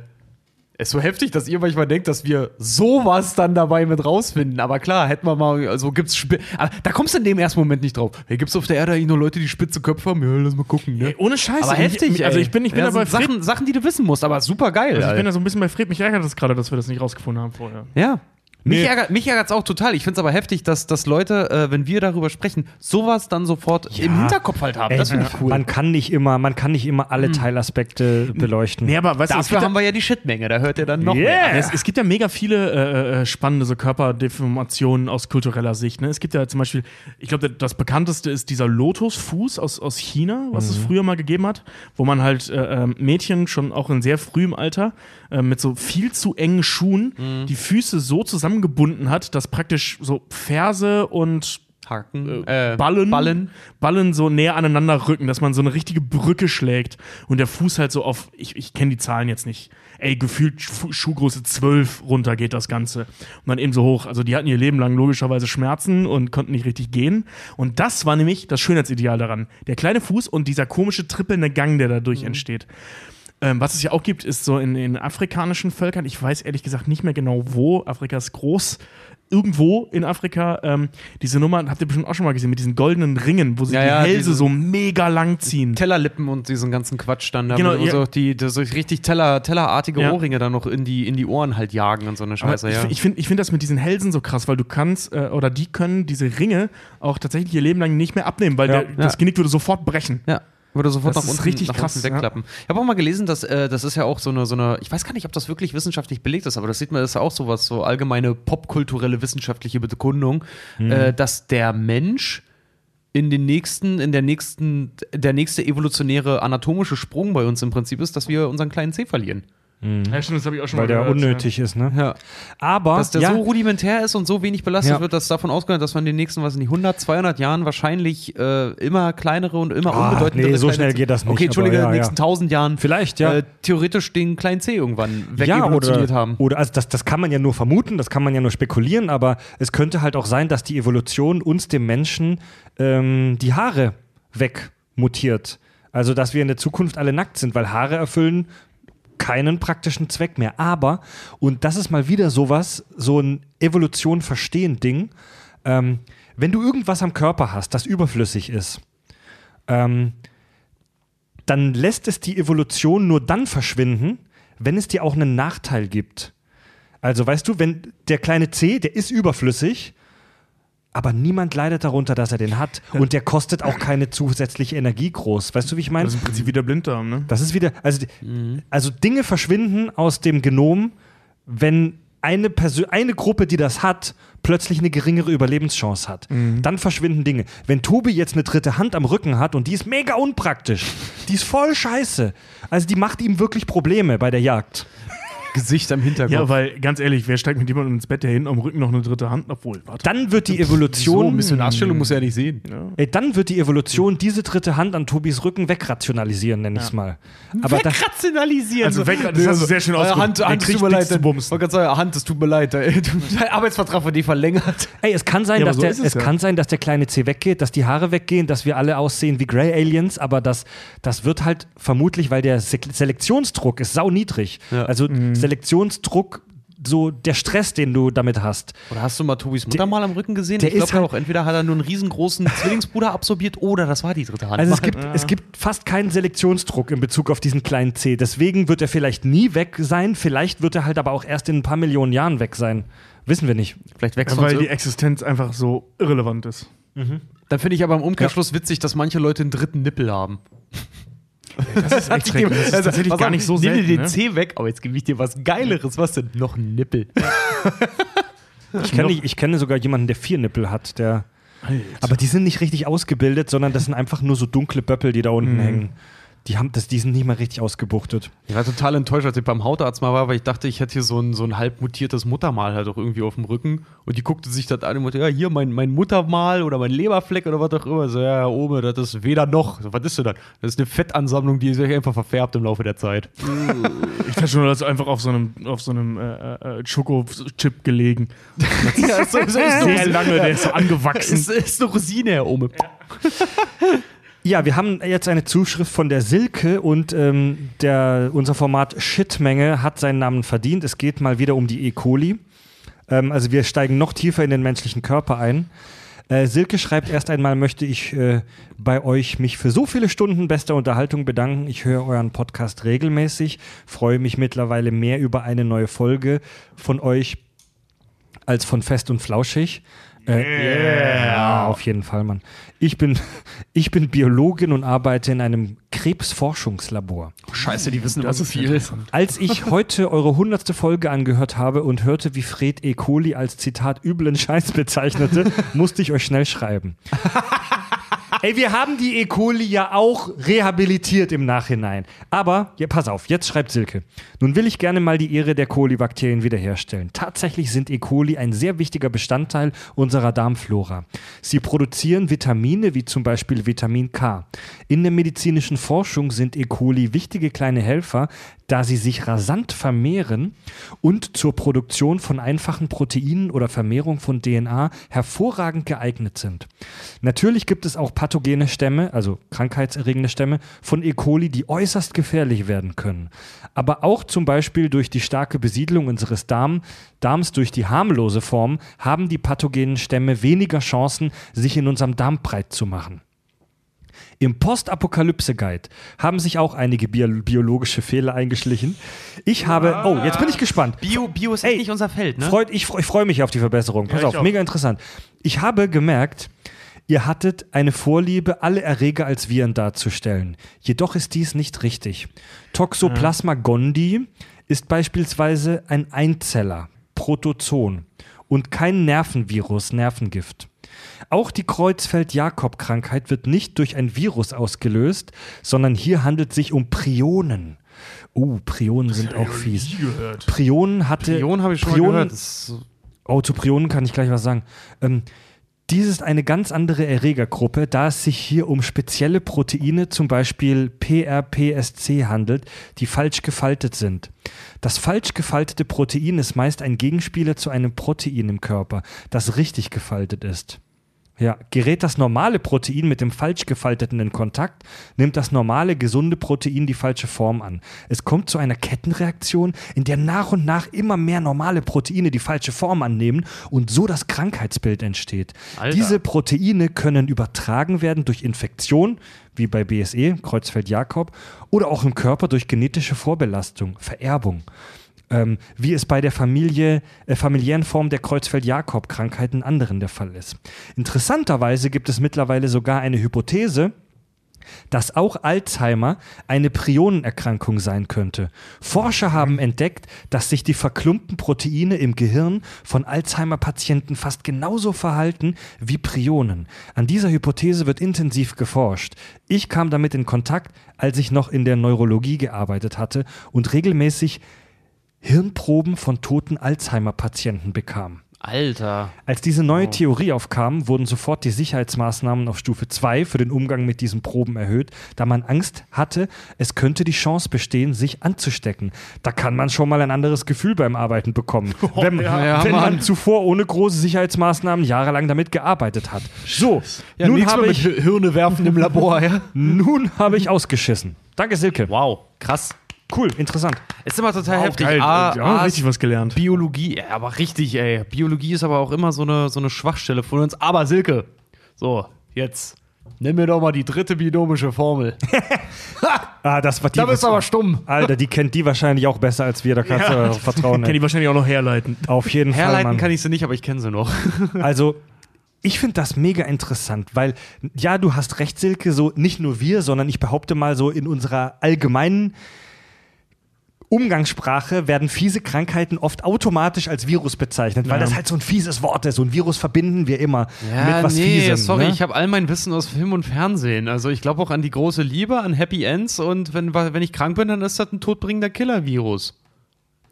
ist so heftig, dass ihr manchmal denkt, dass wir sowas dann dabei mit rausfinden. Aber klar, hätten wir mal, also gibt's Spi aber da kommst du in dem ersten Moment nicht drauf. Hey, gibt's auf der Erde eigentlich nur Leute, die spitze Köpfe haben? Ja, lass mal gucken, ne? Ey, ohne Scheiße. aber heftig, Ich, also ich bin, ich bin ja, da bei sind Fred. Sachen, Sachen, die du wissen musst, aber super geil. Also ich bin da so ein bisschen bei Fred. Mich ärgert es gerade, dass wir das nicht rausgefunden haben vorher. Ja. Mich Nee. ärgert mich ärgert's auch total. Ich finde es aber heftig, dass, dass Leute, äh, wenn wir darüber sprechen, sowas dann sofort im Hinterkopf halt haben. Ey, das finde ich cool. Man kann nicht immer, man kann nicht immer alle Teilaspekte beleuchten. Nee, aber weißt es Dafür haben wir ja die Shitmenge, da hört ihr dann noch Yeah. mehr. Ja, es, es gibt ja mega viele äh, äh, spannende so Körperdeformationen aus kultureller Sicht. Ne? Es gibt ja zum Beispiel, ich glaube, das bekannteste ist dieser Lotusfuß aus, aus China, was es früher mal gegeben hat, wo man halt äh, ähm, Mädchen schon auch in sehr frühem Alter äh, mit so viel zu engen Schuhen die Füße so zusammengebunden hat, dass praktisch so Ferse und Haken, äh, Ballen, Ballen. Ballen so näher aneinander rücken, dass man so eine richtige Brücke schlägt und der Fuß halt so auf, ich, ich kenne die Zahlen jetzt nicht, ey, gefühlt Schu Schuhgröße 12 runter geht das Ganze. Und dann eben so hoch. Also die hatten ihr Leben lang logischerweise Schmerzen und konnten nicht richtig gehen. Und das war nämlich das Schönheitsideal daran. Der kleine Fuß und dieser komische trippelnde Gang, der dadurch entsteht. Ähm, was es ja auch gibt, ist so in, in afrikanischen Völkern, ich weiß ehrlich gesagt nicht mehr genau wo, Afrika ist groß, irgendwo in Afrika, ähm, diese Nummer, habt ihr bestimmt auch schon mal gesehen, mit diesen goldenen Ringen, wo sie Ja, die ja, Hälse so mega lang ziehen. Tellerlippen und diesen ganzen Quatsch dann da. Genau, wo ja. so die, die so richtig Teller, tellerartige Ja. Ohrringe dann noch in die, in die Ohren halt jagen und so eine Aber Scheiße, ich ja. fi- ich finde ich find das mit diesen Hälsen so krass, weil du kannst, äh, oder die können diese Ringe auch tatsächlich ihr Leben lang nicht mehr abnehmen, weil der, das. Genick würde sofort brechen. Ja. Würde sofort Das nach ist unten, richtig nach krass, unten wegklappen. Ich habe auch mal gelesen, dass äh, das ist ja auch so eine, so eine, ich weiß gar nicht, ob das wirklich wissenschaftlich belegt ist, aber das sieht man, das ist ja auch sowas, so allgemeine popkulturelle wissenschaftliche Bekundung, äh, dass der Mensch in den nächsten, in der nächsten, der nächste evolutionäre anatomische Sprung bei uns im Prinzip ist, dass wir unseren kleinen C verlieren. Ja, stimmt, das habe ich auch schon weil mal der gehört. unnötig ist, ne? Ja. Aber Dass der ja, so rudimentär ist und so wenig belastet Ja. wird, dass davon ausgeht, dass man in den nächsten, was in die 100, 200 Jahren wahrscheinlich äh, immer kleinere und immer Ah, unbedeutendere nee, so schnell geht das nicht, Okay, Entschuldige, in ja, den nächsten 1000 Jahren Vielleicht, ja. äh, theoretisch den kleinen C irgendwann ja, wegevolutioniert oder, haben. oder also das, das kann man ja nur vermuten, das kann man ja nur spekulieren, aber es könnte halt auch sein, dass die Evolution uns dem Menschen ähm, die Haare wegmutiert. Also, dass wir in der Zukunft alle nackt sind, weil Haare erfüllen keinen praktischen Zweck mehr. Aber, und das ist mal wieder sowas, so ein Evolution verstehen Ding, ähm, wenn du irgendwas am Körper hast, das überflüssig ist, ähm, dann lässt es die Evolution nur dann verschwinden, wenn es dir auch einen Nachteil gibt. Also weißt du, wenn der kleine C, der ist überflüssig, aber niemand leidet darunter, dass er den hat. Und der kostet auch keine zusätzliche Energie groß. Weißt du, wie ich meine? Das ist im Prinzip wieder Blinddarm, ne? Das ist wieder, also, die- also Dinge verschwinden aus dem Genom, wenn eine, Persö eine Gruppe, die das hat, plötzlich eine geringere Überlebenschance hat. Dann verschwinden Dinge. Wenn Tobi jetzt eine dritte Hand am Rücken hat und die ist mega unpraktisch, die ist voll scheiße. Also die macht ihm wirklich Probleme bei der Jagd. Gesicht am Hinterkopf. Ja, weil ganz ehrlich, wer steigt mit jemandem ins Bett, der hinten am Rücken noch eine dritte Hand? Obwohl, warte. Dann wird die so, Evolution. Missionarstellung muss er ja nicht sehen. Ey, dann wird die Evolution diese dritte Hand an Tobis Rücken wegrationalisieren, nenne ich es mal. Aber Wegrationalisieren. Also weg- das hast du sehr schön ausgedrückt. Hand, Hand, tut mir leid. zu bumsen. Ich wollte gerade sagen, Hand, es tut mir leid. Dein Arbeitsvertrag wird die verlängert. Ey, es kann sein, Ja, dass so der, ist es, es ja. kann sein, dass der kleine C weggeht, dass die Haare weggehen, dass wir alle aussehen wie Grey Aliens, aber das, das wird halt vermutlich, weil der Se Selektionsdruck ist sau niedrig. Ja. Also Mhm. Selektionsdruck, so der Stress, den du damit hast. Oder hast du mal Tobis Mutter mal am Rücken gesehen? der ich glaube ist ja halt- auch, entweder hat er nur einen riesengroßen Zwillingsbruder absorbiert oder das war die dritte Hand. Also es gibt, es gibt fast keinen Selektionsdruck in Bezug auf diesen kleinen C. Deswegen wird er vielleicht nie weg sein, vielleicht wird er halt aber auch erst in ein paar Millionen Jahren weg sein. Wissen wir nicht. Vielleicht wächst Ja, weil die Existenz einfach so irrelevant ist. Dann finde ich aber im Umkehrschluss witzig, dass manche Leute einen dritten Nippel haben. Das ist schrecklich. Das ist tatsächlich pass gar nicht so Also, nimm selten. dir den Ne? C weg, aber jetzt gebe ich dir was Geileres. Was denn? Noch ein Nippel. Ich kenne, ich kenne sogar jemanden, der vier Nippel hat. Der, aber die sind nicht richtig ausgebildet, sondern das sind einfach nur so dunkle Böppel, die da unten hängen. Die, haben das, die sind nicht mal richtig ausgebuchtet. Ich war total enttäuscht, als ich beim Hautarzt mal war, weil ich dachte, ich hätte hier so ein, so ein halb mutiertes Muttermal halt auch irgendwie auf dem Rücken. Und die guckte sich das an und meinte, ja, hier mein, mein Muttermal oder mein Leberfleck oder was auch immer. So, ja, Ome, das ist weder noch. So, was ist denn das? Das ist eine Fettansammlung, die sich einfach verfärbt im Laufe der Zeit. Ich dachte schon, das ist einfach auf so einem, auf so einem äh, äh, Schoko-Chip gelegen. ja, ist, so, ist, Sehr lange, der ist so angewachsen. ist, ist eine Rosine, Herr Ome. Ja, wir haben jetzt eine Zuschrift von der Silke und ähm, der, unser Format Shitmenge hat seinen Namen verdient. Es geht mal wieder um die E. coli. Ähm, also wir steigen noch tiefer in den menschlichen Körper ein. Äh, Silke schreibt erst einmal, möchte ich äh, bei euch mich für so viele Stunden bester Unterhaltung bedanken. Ich höre euren Podcast regelmäßig, freue mich mittlerweile mehr über eine neue Folge von euch als von Fest und Flauschig. Äh, Ja, auf jeden Fall, Mann. Ich bin, ich bin Biologin und arbeite in einem Krebsforschungslabor. Scheiße, die wissen immer Das so ist viel. Als ich heute eure hundertste Folge angehört habe und hörte, wie Fred E. coli als Zitat üblen Scheiß bezeichnete, musste ich euch schnell schreiben. Ey, wir haben die E. coli ja auch rehabilitiert im Nachhinein. Aber, ja, pass auf, jetzt schreibt Silke. Nun will ich gerne mal die Ehre der Kolibakterien wiederherstellen. Tatsächlich sind E. coli ein sehr wichtiger Bestandteil unserer Darmflora. Sie produzieren Vitamine wie zum Beispiel Vitamin K. In der medizinischen Forschung sind E. coli wichtige kleine Helfer, da sie sich rasant vermehren und zur Produktion von einfachen Proteinen oder Vermehrung von DNA hervorragend geeignet sind. Natürlich gibt es auch pathogene Stämme, also krankheitserregende Stämme von E. coli, die äußerst gefährlich werden können. Aber auch zum Beispiel durch die starke Besiedlung unseres Darm, Darms durch die harmlose Form haben die pathogenen Stämme weniger Chancen, sich in unserem Darm breit zu machen. Im Postapokalypse-Guide haben sich auch einige bio biologische Fehler eingeschlichen. Ich habe, oh, jetzt bin ich gespannt. Bio, Bio ist Ey, echt nicht unser Feld, ne? Freut, ich, ich freue mich auf die Verbesserung. Pass Ja, auf, auch. mega interessant. Ich habe gemerkt, ihr hattet eine Vorliebe, alle Erreger als Viren darzustellen. Jedoch ist dies nicht richtig. Toxoplasma gondii ist beispielsweise ein Einzeller, Protozoon und kein Nervenvirus, Nervengift. Auch die Kreuzfeld-Jakob-Krankheit wird nicht durch ein Virus ausgelöst, sondern hier handelt es sich um Prionen. Oh, Prionen sind auch fies. Nie gehört. Prionen hatte. Prion habe ich schon mal Prionen- gehört. Das so- Oh, zu Prionen kann ich gleich was sagen. Ähm, dies ist eine ganz andere Erregergruppe, da es sich hier um spezielle Proteine, zum Beispiel PRPSC, handelt, die falsch gefaltet sind. Das falsch gefaltete Protein ist meist ein Gegenspieler zu einem Protein im Körper, das richtig gefaltet ist. Ja, gerät das normale Protein mit dem falsch gefalteten in Kontakt, nimmt das normale, gesunde Protein die falsche Form an. Es kommt zu einer Kettenreaktion, in der nach und nach immer mehr normale Proteine die falsche Form annehmen und so das Krankheitsbild entsteht. Alter. Diese Proteine können übertragen werden durch Infektion, wie bei BSE, Kreuzfeld-Jakob, oder auch im Körper durch genetische Vorbelastung, Vererbung ähm, wie es bei der Familie, äh, familiären Form der Kreuzfeld-Jakob-Krankheit in anderen der Fall ist. Interessanterweise gibt es mittlerweile sogar eine Hypothese, dass auch Alzheimer eine Prionenerkrankung sein könnte. Forscher haben entdeckt, dass sich die verklumpten Proteine im Gehirn von Alzheimer-Patienten fast genauso verhalten wie Prionen. An dieser Hypothese wird intensiv geforscht. Ich kam damit in Kontakt, als ich noch in der Neurologie gearbeitet hatte und regelmäßig Hirnproben von toten Alzheimer-Patienten bekam. Alter. Als diese neue Theorie aufkam, wurden sofort die Sicherheitsmaßnahmen auf Stufe 2 für den Umgang mit diesen Proben erhöht, da man Angst hatte, es könnte die Chance bestehen, sich anzustecken. Da kann man schon mal ein anderes Gefühl beim Arbeiten bekommen, wenn, ja, wenn man Mann. zuvor ohne große Sicherheitsmaßnahmen jahrelang damit gearbeitet hat. So, Ja, nun, habe ich, Hirne werfen im Labor, ja? nun habe ich ausgeschissen. Danke, Silke. Wow, krass. Cool, interessant. Ist immer total heftig. Geil, A, wir haben A, richtig was gelernt. Biologie, ja, aber richtig, ey. Biologie ist aber auch immer so eine, so eine Schwachstelle von uns. Aber Silke, so, jetzt. Nimm mir doch mal die dritte binomische Formel. Ah, das war die. Da bist du aber stumm. Alter, die kennt die wahrscheinlich auch besser als wir, da kannst du darauf vertrauen. Kann die ey. wahrscheinlich auch noch herleiten. Auf jeden Fall. Herleiten kann ich sie nicht, aber ich kenne sie noch. Also, ich finde das mega interessant, weil, ja, du hast recht, Silke, so nicht nur wir, sondern ich behaupte mal so in unserer allgemeinen Umgangssprache werden fiese Krankheiten oft automatisch als Virus bezeichnet, weil Ja. das halt so ein fieses Wort ist. So ein Virus verbinden wir immer Ja, mit was nee, Fiesem. sorry, ne? ich habe all mein Wissen aus Film und Fernsehen. Also ich glaube auch an die große Liebe, an Happy Ends und wenn, wenn ich krank bin, dann ist das ein todbringender Killer-Virus.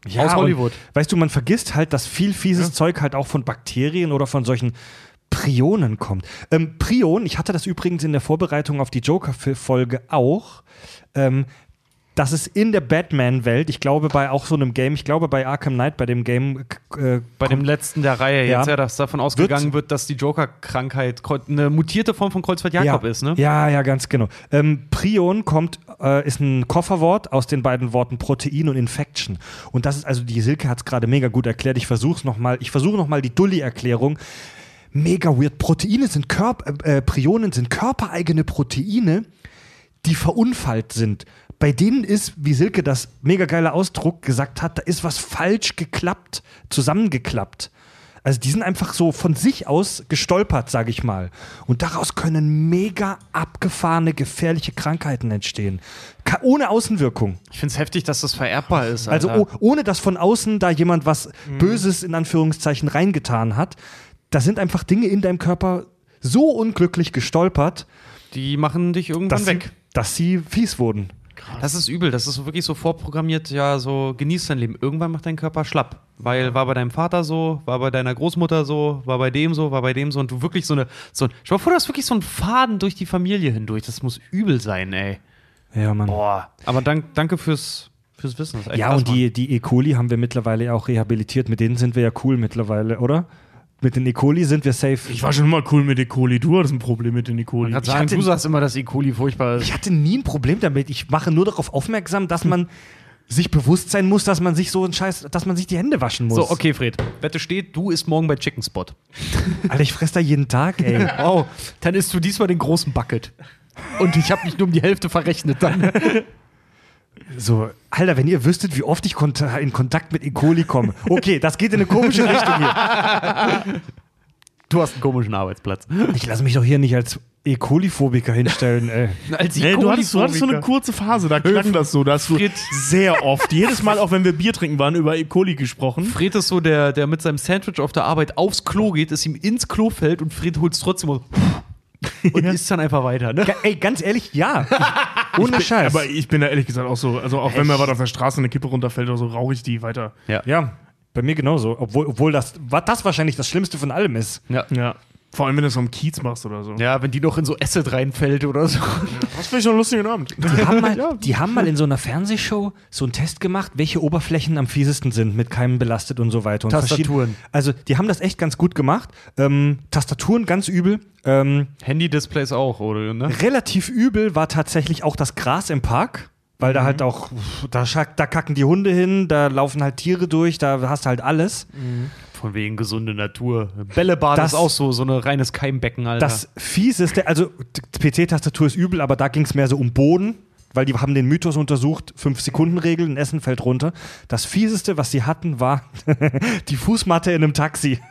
Ja, aus und Hollywood. Weißt du, man vergisst halt, dass viel fieses Zeug halt auch von Bakterien oder von solchen Prionen kommt. Ähm, Prion, ich hatte das übrigens in der Vorbereitung auf die Joker-Folge auch. Ähm, dass es in der Batman-Welt, ich glaube bei auch so einem Game, ich glaube bei Arkham Knight, bei dem Game, äh, Bei dem letzten der Reihe Ja. jetzt, ja, dass davon ausgegangen wird, dass die Joker-Krankheit eine mutierte Form von Kreuzfahrt-Jakob ja. ist, ne? Ja, ja, ganz genau. Ähm, Prion kommt, äh, ist ein Kofferwort aus den beiden Worten Protein und Infection. Und das ist also, die Silke hat es gerade mega gut erklärt. Ich versuche es nochmal, ich versuche nochmal die Dulli-Erklärung. Mega weird. Proteine sind Körper, äh, Prionen sind körpereigene Proteine, die verunfallt sind. Bei denen ist, wie Silke das mega geile Ausdruck gesagt hat, da ist was falsch geklappt, zusammengeklappt. Also die sind einfach so von sich aus gestolpert, sage ich mal. Und daraus können mega abgefahrene, gefährliche Krankheiten entstehen. Ka ohne Außenwirkung. Ich finde es heftig, dass das vererbbar ist. Also Alter. oh, ohne dass von außen da jemand was Böses in Anführungszeichen reingetan hat. Da sind einfach Dinge in deinem Körper so unglücklich gestolpert, die machen dich irgendwann dass weg. sie, dass sie fies wurden. Das ist übel, das ist wirklich so vorprogrammiert, ja, so genieß dein Leben. Irgendwann macht dein Körper schlapp. Weil war bei deinem Vater so, war bei deiner Großmutter so, war bei dem so, war bei dem so und du wirklich so eine, so, stell dir vor, du hast wirklich so einen Faden durch die Familie hindurch. Das muss übel sein, ey. Ja, Mann. Boah. Aber dank, danke fürs, fürs Wissen. Ja, krass, und die, die E. coli haben wir mittlerweile auch rehabilitiert. Mit denen sind wir ja cool mittlerweile, oder? Mit den E. coli sind wir safe. Ich war schon immer cool mit E. coli. Du hattest ein Problem mit den E. coli. Ich sagen, hatte- du sagst immer, dass E. coli furchtbar ist. Ich hatte nie ein Problem damit. Ich mache nur darauf aufmerksam, dass man sich bewusst sein muss, dass man sich so einen Scheiß, dass man sich die Hände waschen muss. So, okay, Fred. Wette steht, du isst morgen bei Chicken Spot. Alter, ich fress da jeden Tag, ey. Oh, dann isst du diesmal den großen Bucket. Und ich habe nicht nur um die Hälfte verrechnet dann. So, Alter, wenn ihr wüsstet, wie oft ich in Kontakt mit E. coli komme. Okay, das geht in eine komische Richtung hier. Du hast einen komischen Arbeitsplatz. Ich lasse mich doch hier nicht als E. coli-Phobiker hinstellen, ey. Als Nee, du, hattest, du hattest so eine kurze Phase, da klang das so. Da hast du Fred. sehr oft, jedes Mal, auch wenn wir Bier trinken waren, über E. coli gesprochen. Fred ist so der, der mit seinem Sandwich auf der Arbeit aufs Klo geht, es ihm ins Klo fällt und Fred holt es trotzdem und, und isst dann einfach weiter. Ne? Ey, ganz ehrlich, ja. Ohne Scheiß. Aber ich bin da ehrlich gesagt auch so, also auch wenn mir was auf der Straße eine Kippe runterfällt oder so, rauche ich die weiter. ja, bei mir genauso. Obwohl, obwohl das, was das wahrscheinlich das Schlimmste von allem ist. Ja. Ja. Vor allem, wenn du es am Kiez machst oder so. ja, wenn die noch in so Acid reinfällt oder so. Das finde ich schon einen lustigen Abend. Die haben, mal, die haben mal in so einer Fernsehshow so einen Test gemacht, welche Oberflächen am fiesesten sind, mit Keimen belastet und so weiter. Und Tastaturen. Also, die haben das echt ganz gut gemacht. Ähm, Tastaturen ganz übel. Ähm, Handy-Displays auch, oder? Ne? relativ übel war tatsächlich auch das Gras im Park. Weil da halt auch, da, schack- da kacken die Hunde hin, da laufen halt Tiere durch, da hast du halt alles. Von wegen gesunde Natur. Bällebad Das- ist auch so, so ein reines Keimbecken, Alter. Das Fieseste, also PC-Tastatur ist übel, aber da ging es mehr so um Boden, weil die haben den Mythos untersucht, 5-Sekunden-Regel, ein Essen fällt runter. Das Fieseste, was sie hatten, war die Fußmatte in einem Taxi.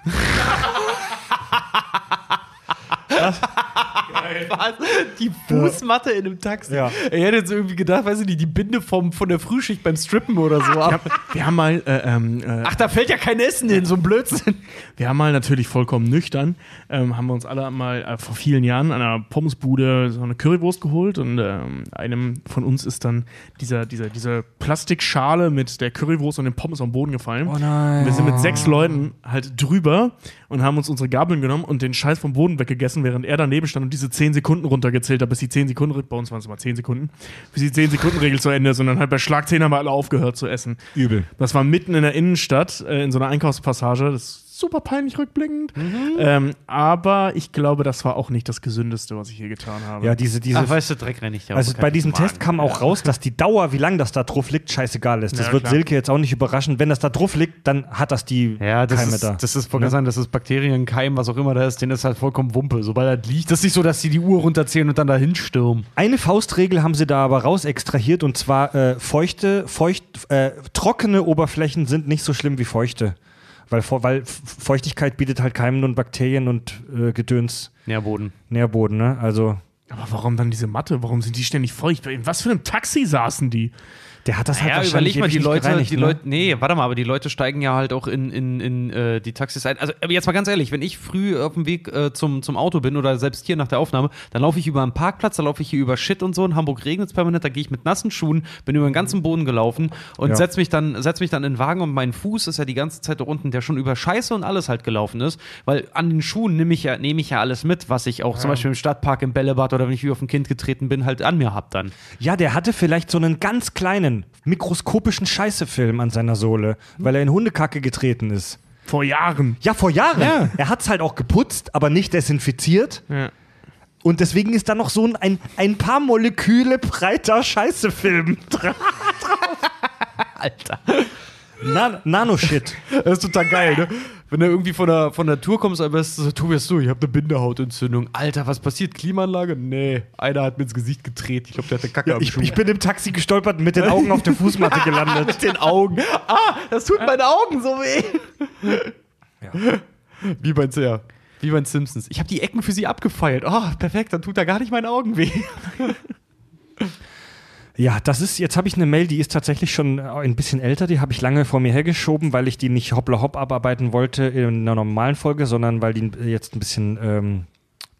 Was? Die Fußmatte in einem Taxi. Ja. Ich hätte jetzt irgendwie gedacht, weiß ich nicht, die Binde vom, von der Frühschicht beim Strippen oder so. Wir haben, wir haben mal, äh, ähm, äh, Ach, da fällt ja kein Essen hin, so ein Blödsinn. wir haben mal natürlich vollkommen nüchtern, ähm, haben wir uns alle mal äh, vor vielen Jahren an einer Pommesbude so eine Currywurst geholt und ähm, einem von uns ist dann dieser, dieser, diese Plastikschale mit der Currywurst und dem Pommes am Boden gefallen. Oh nein. Wir sind mit sechs Leuten halt drüber und haben uns unsere Gabeln genommen und den Scheiß vom Boden weggegessen, während er daneben stand und diese 10 Sekunden runtergezählt hat, bis die 10 Sekunden, bei uns waren es immer 10 Sekunden, bis die 10 Sekunden Regel zu Ende ist und dann halt bei Schlag 10 haben wir alle aufgehört zu essen. Übel. Das war mitten in der Innenstadt, äh, in so einer Einkaufspassage. Das super peinlich rückblickend. Ähm, aber ich glaube, das war auch nicht das Gesündeste, was ich hier getan habe. Ja, diese, diese Ach, weißt du, Dreck renn ich ja. Also bei diesem Test kam auch raus, dass die Dauer, wie lange das da drauf liegt, scheißegal ist. Das Ja, wird klar. Silke jetzt auch nicht überraschen. Wenn das da drauf liegt, dann hat das die Ja, das Keime ist, da. das ist, wollte sagen, das ist Bakterien, Keim, was auch immer da ist, den ist halt vollkommen Wumpe. Sobald das liegt, das ist nicht so, dass die die Uhr runterzählen und dann dahin stürmen. Eine Faustregel haben sie da aber raus extrahiert und zwar äh, feuchte, feucht, äh, trockene Oberflächen sind nicht so schlimm wie feuchte. Weil, weil Feuchtigkeit bietet halt Keimen und Bakterien und äh, Gedöns Nährboden. Nährboden, ne? Also, Aber warum dann diese Matte? Warum sind die ständig feucht? In was für einem Taxi saßen die? Der hat das halt Ja, wahrscheinlich überleg mal, die Leute, die ne? Leute, nee, warte mal, aber die Leute steigen ja halt auch in, in, in äh, die Taxis ein. Also, jetzt mal ganz ehrlich, wenn ich früh auf dem Weg äh, zum, zum Auto bin oder selbst hier nach der Aufnahme, dann laufe ich über einen Parkplatz, dann laufe ich hier über Shit und so. In Hamburg regnet es permanent, da gehe ich mit nassen Schuhen, bin über den ganzen Boden gelaufen und Ja. setz mich dann, setz mich dann in den Wagen und mein Fuß ist ja die ganze Zeit da unten, der schon über Scheiße und alles halt gelaufen ist, weil an den Schuhen nehme ich ja, nehme ich ja alles mit, was ich auch zum Beispiel im Stadtpark, im Bällebad oder wenn ich wie auf ein Kind getreten bin, halt an mir hab dann. Ja, der hatte vielleicht so einen ganz kleinen, mikroskopischen Scheißefilm an seiner Sohle, weil er in Hundekacke getreten ist. Vor Jahren. Ja, vor Jahren. Er hat es halt auch geputzt, aber nicht desinfiziert. Ja. Und deswegen ist da noch so ein, ein, ein paar Moleküle breiter Scheißefilm drauf. Alter. Na, Nanoshit. Das ist total geil, ne? Wenn du irgendwie von der, von der Tour kommst, aber es ist so, Tobias, du, ich habe eine Bindehautentzündung. Alter, was passiert? Klimaanlage? Nee, einer hat mir ins Gesicht getreten. Ich glaube, der hatte Kacke am Ich, Schuh. ich bin im Taxi gestolpert und mit den Augen auf der Fußmatte gelandet. mit den Augen. Ah, das tut meinen Augen so weh. Wie bei ja, wie bei den Simpsons. Ich habe die Ecken für sie abgefeilt. Oh, perfekt, dann tut da gar nicht meinen Augen weh. Ja, das ist, jetzt habe ich eine Mail, die ist tatsächlich schon äh, ein bisschen älter, die habe ich lange vor mir hergeschoben, weil ich die nicht hoppla hopp abarbeiten wollte in einer normalen Folge, sondern weil die jetzt ein bisschen ähm,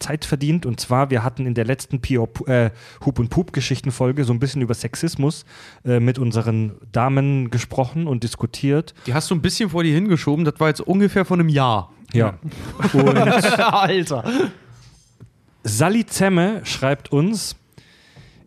Zeit verdient. Und zwar, wir hatten in der letzten Pio, äh, Hup und Pup Geschichtenfolge so ein bisschen über Sexismus äh, mit unseren Damen gesprochen und diskutiert. Die hast du ein bisschen vor dir hingeschoben. Das war jetzt ungefähr von einem Jahr. Ja. Und Alter. Sally Zemme schreibt uns,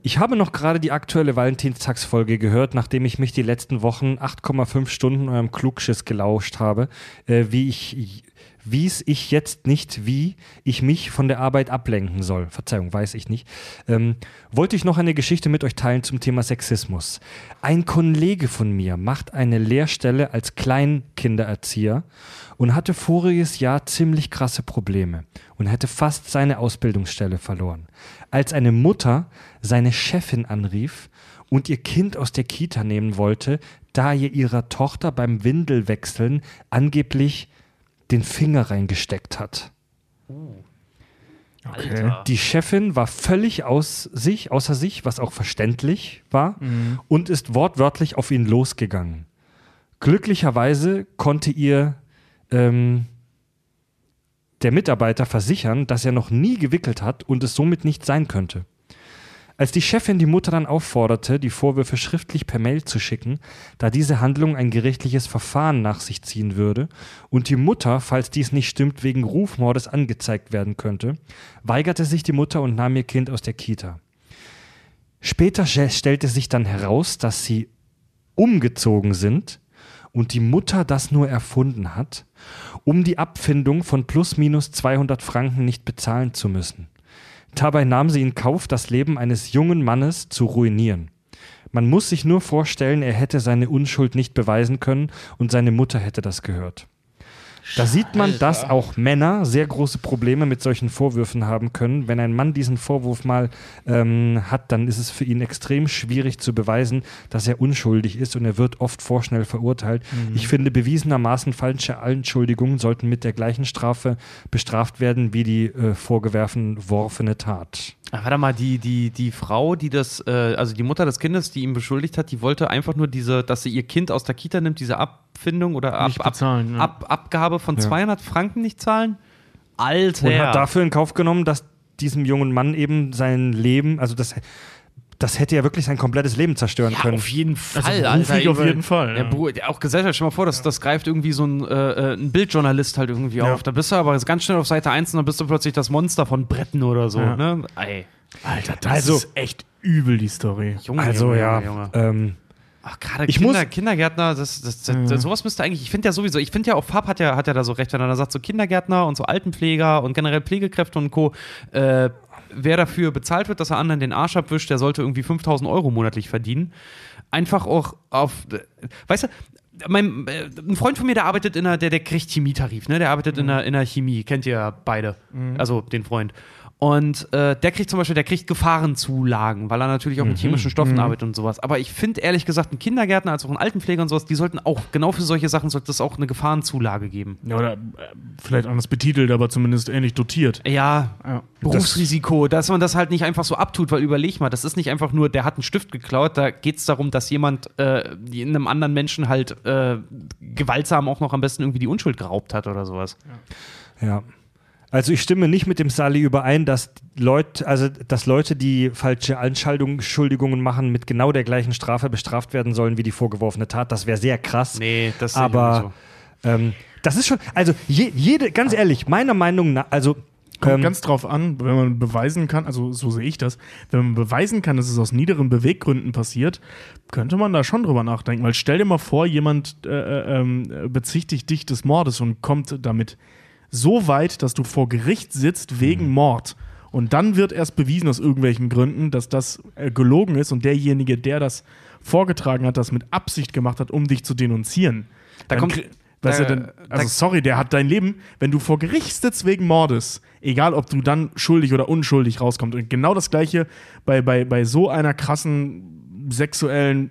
ich habe noch gerade die aktuelle Valentinstagsfolge gehört, nachdem ich mich die letzten Wochen 8,5 Stunden eurem Klugschiss gelauscht habe, äh, wie ich wies ich jetzt nicht, wie ich mich von der Arbeit ablenken soll. Verzeihung, weiß ich nicht. Ähm, wollte ich noch eine Geschichte mit euch teilen zum Thema Sexismus. Ein Kollege von mir macht eine Lehrstelle als Kleinkindererzieher und hatte voriges Jahr ziemlich krasse Probleme und hätte fast seine Ausbildungsstelle verloren. Als eine Mutter seine Chefin anrief und ihr Kind aus der Kita nehmen wollte, da ihr ihrer Tochter beim Windelwechseln angeblich den Finger reingesteckt hat. Okay. Die Chefin war völlig aus sich, außer sich, was auch verständlich war, und ist wortwörtlich auf ihn losgegangen. Glücklicherweise konnte ihr ähm, der Mitarbeiter versichern, dass er noch nie gewickelt hat und es somit nicht sein könnte. Als die Chefin die Mutter dann aufforderte, die Vorwürfe schriftlich per Mail zu schicken, da diese Handlung ein gerichtliches Verfahren nach sich ziehen würde und die Mutter, falls dies nicht stimmt, wegen Rufmordes angezeigt werden könnte, weigerte sich die Mutter und nahm ihr Kind aus der Kita. Später stellte sich dann heraus, dass sie umgezogen sind und die Mutter das nur erfunden hat, um die Abfindung von plus minus 200 Franken nicht bezahlen zu müssen. Dabei nahm sie in Kauf, das Leben eines jungen Mannes zu ruinieren. Man muss sich nur vorstellen, er hätte seine Unschuld nicht beweisen können und seine Mutter hätte das gehört. Da sieht man, dass auch Männer sehr große Probleme mit solchen Vorwürfen haben können. Wenn ein Mann diesen Vorwurf mal ähm, hat, dann ist es für ihn extrem schwierig zu beweisen, dass er unschuldig ist und er wird oft vorschnell verurteilt. Ich finde, bewiesenermaßen falsche Anschuldigungen sollten mit der gleichen Strafe bestraft werden wie die äh, vorgeworfene Tat. Ach, warte mal, die, die, die Frau, die das, äh, also die Mutter des Kindes, die ihn beschuldigt hat, die wollte einfach nur diese, dass sie ihr Kind aus der Kita nimmt, diese Abfindung oder Ab, Ab, ja. Ab, Abgabe von Ja. 200 Franken nicht zahlen? Alter. Und hat dafür in Kauf genommen, dass diesem jungen Mann eben sein Leben, also das, das hätte ja wirklich sein komplettes Leben zerstören ja, können. auf jeden Fall, beruflich Alter. auf jeden Fall, Ja, ja. Auch Gesellschaft, stell mal vor, das, das greift irgendwie so ein, äh, äh, ein Bildjournalist halt irgendwie Ja. auf. Da bist du aber jetzt ganz schnell auf Seite 1 und dann bist du plötzlich das Monster von Bretten oder so. Ja. Ne? Ey. Alter, das Also- ist echt übel, die Story. Junge, also Junge, ja, Junge, Junge. ähm, Ach, gerade Ich Kinder, muss- Kindergärtner, das, das, das, sowas müsste eigentlich, ich finde ja sowieso, ich finde ja auch Fab hat ja, hat ja da so recht, wenn er da sagt, so Kindergärtner und so Altenpfleger und generell Pflegekräfte und Co., äh, wer dafür bezahlt wird, dass er anderen den Arsch abwischt, der sollte irgendwie 5000 Euro monatlich verdienen. Einfach auch auf, weißt du, mein, äh, ein Freund von mir, der arbeitet in einer, der, der kriegt Chemietarif, ne? Der arbeitet in, einer, in einer Chemie, kennt ihr ja beide. Also den Freund. Und äh, der kriegt zum Beispiel, der kriegt Gefahrenzulagen, weil er natürlich auch mit chemischen Stoffen arbeitet und sowas. Aber ich finde ehrlich gesagt, ein Kindergärtner als auch ein Altenpfleger und sowas, die sollten auch, genau für solche Sachen sollte es auch eine Gefahrenzulage geben. Ja, oder äh, vielleicht anders betitelt, aber zumindest ähnlich dotiert. Ja, Ja. Berufsrisiko, dass man das halt nicht einfach so abtut, weil überleg mal, das ist nicht einfach nur, der hat einen Stift geklaut, da geht es darum, dass jemand äh, einem anderen Menschen halt äh, gewaltsam auch noch am besten irgendwie die Unschuld geraubt hat oder sowas. Ja. Also ich stimme nicht mit dem Sally überein, dass Leute, also dass Leute, die falsche Anschuldigungen machen, mit genau der gleichen Strafe bestraft werden sollen wie die vorgeworfene Tat. Das wäre sehr krass. Nee, das sehe ich auch aber nicht ähm, das ist schon, also je, jede, ganz ehrlich, meiner Meinung nach, also Kommt ähm, ganz drauf an, wenn man beweisen kann, also so sehe ich das, wenn man beweisen kann, dass es aus niederen Beweggründen passiert, könnte man da schon drüber nachdenken. Weil stell dir mal vor, jemand äh, äh, ähm, bezichtigt dich des Mordes und kommt damit so weit, dass du vor Gericht sitzt wegen Mord. Und dann wird erst bewiesen aus irgendwelchen Gründen, dass das äh, gelogen ist und derjenige, der das vorgetragen hat, das mit Absicht gemacht hat, um dich zu denunzieren. Da Dann kommt- Weißt du, denn, also sorry, der hat dein Leben, wenn du vor Gericht sitzt wegen Mordes, egal ob du dann schuldig oder unschuldig rauskommst. Und genau das gleiche bei, bei, bei so einer krassen sexuellen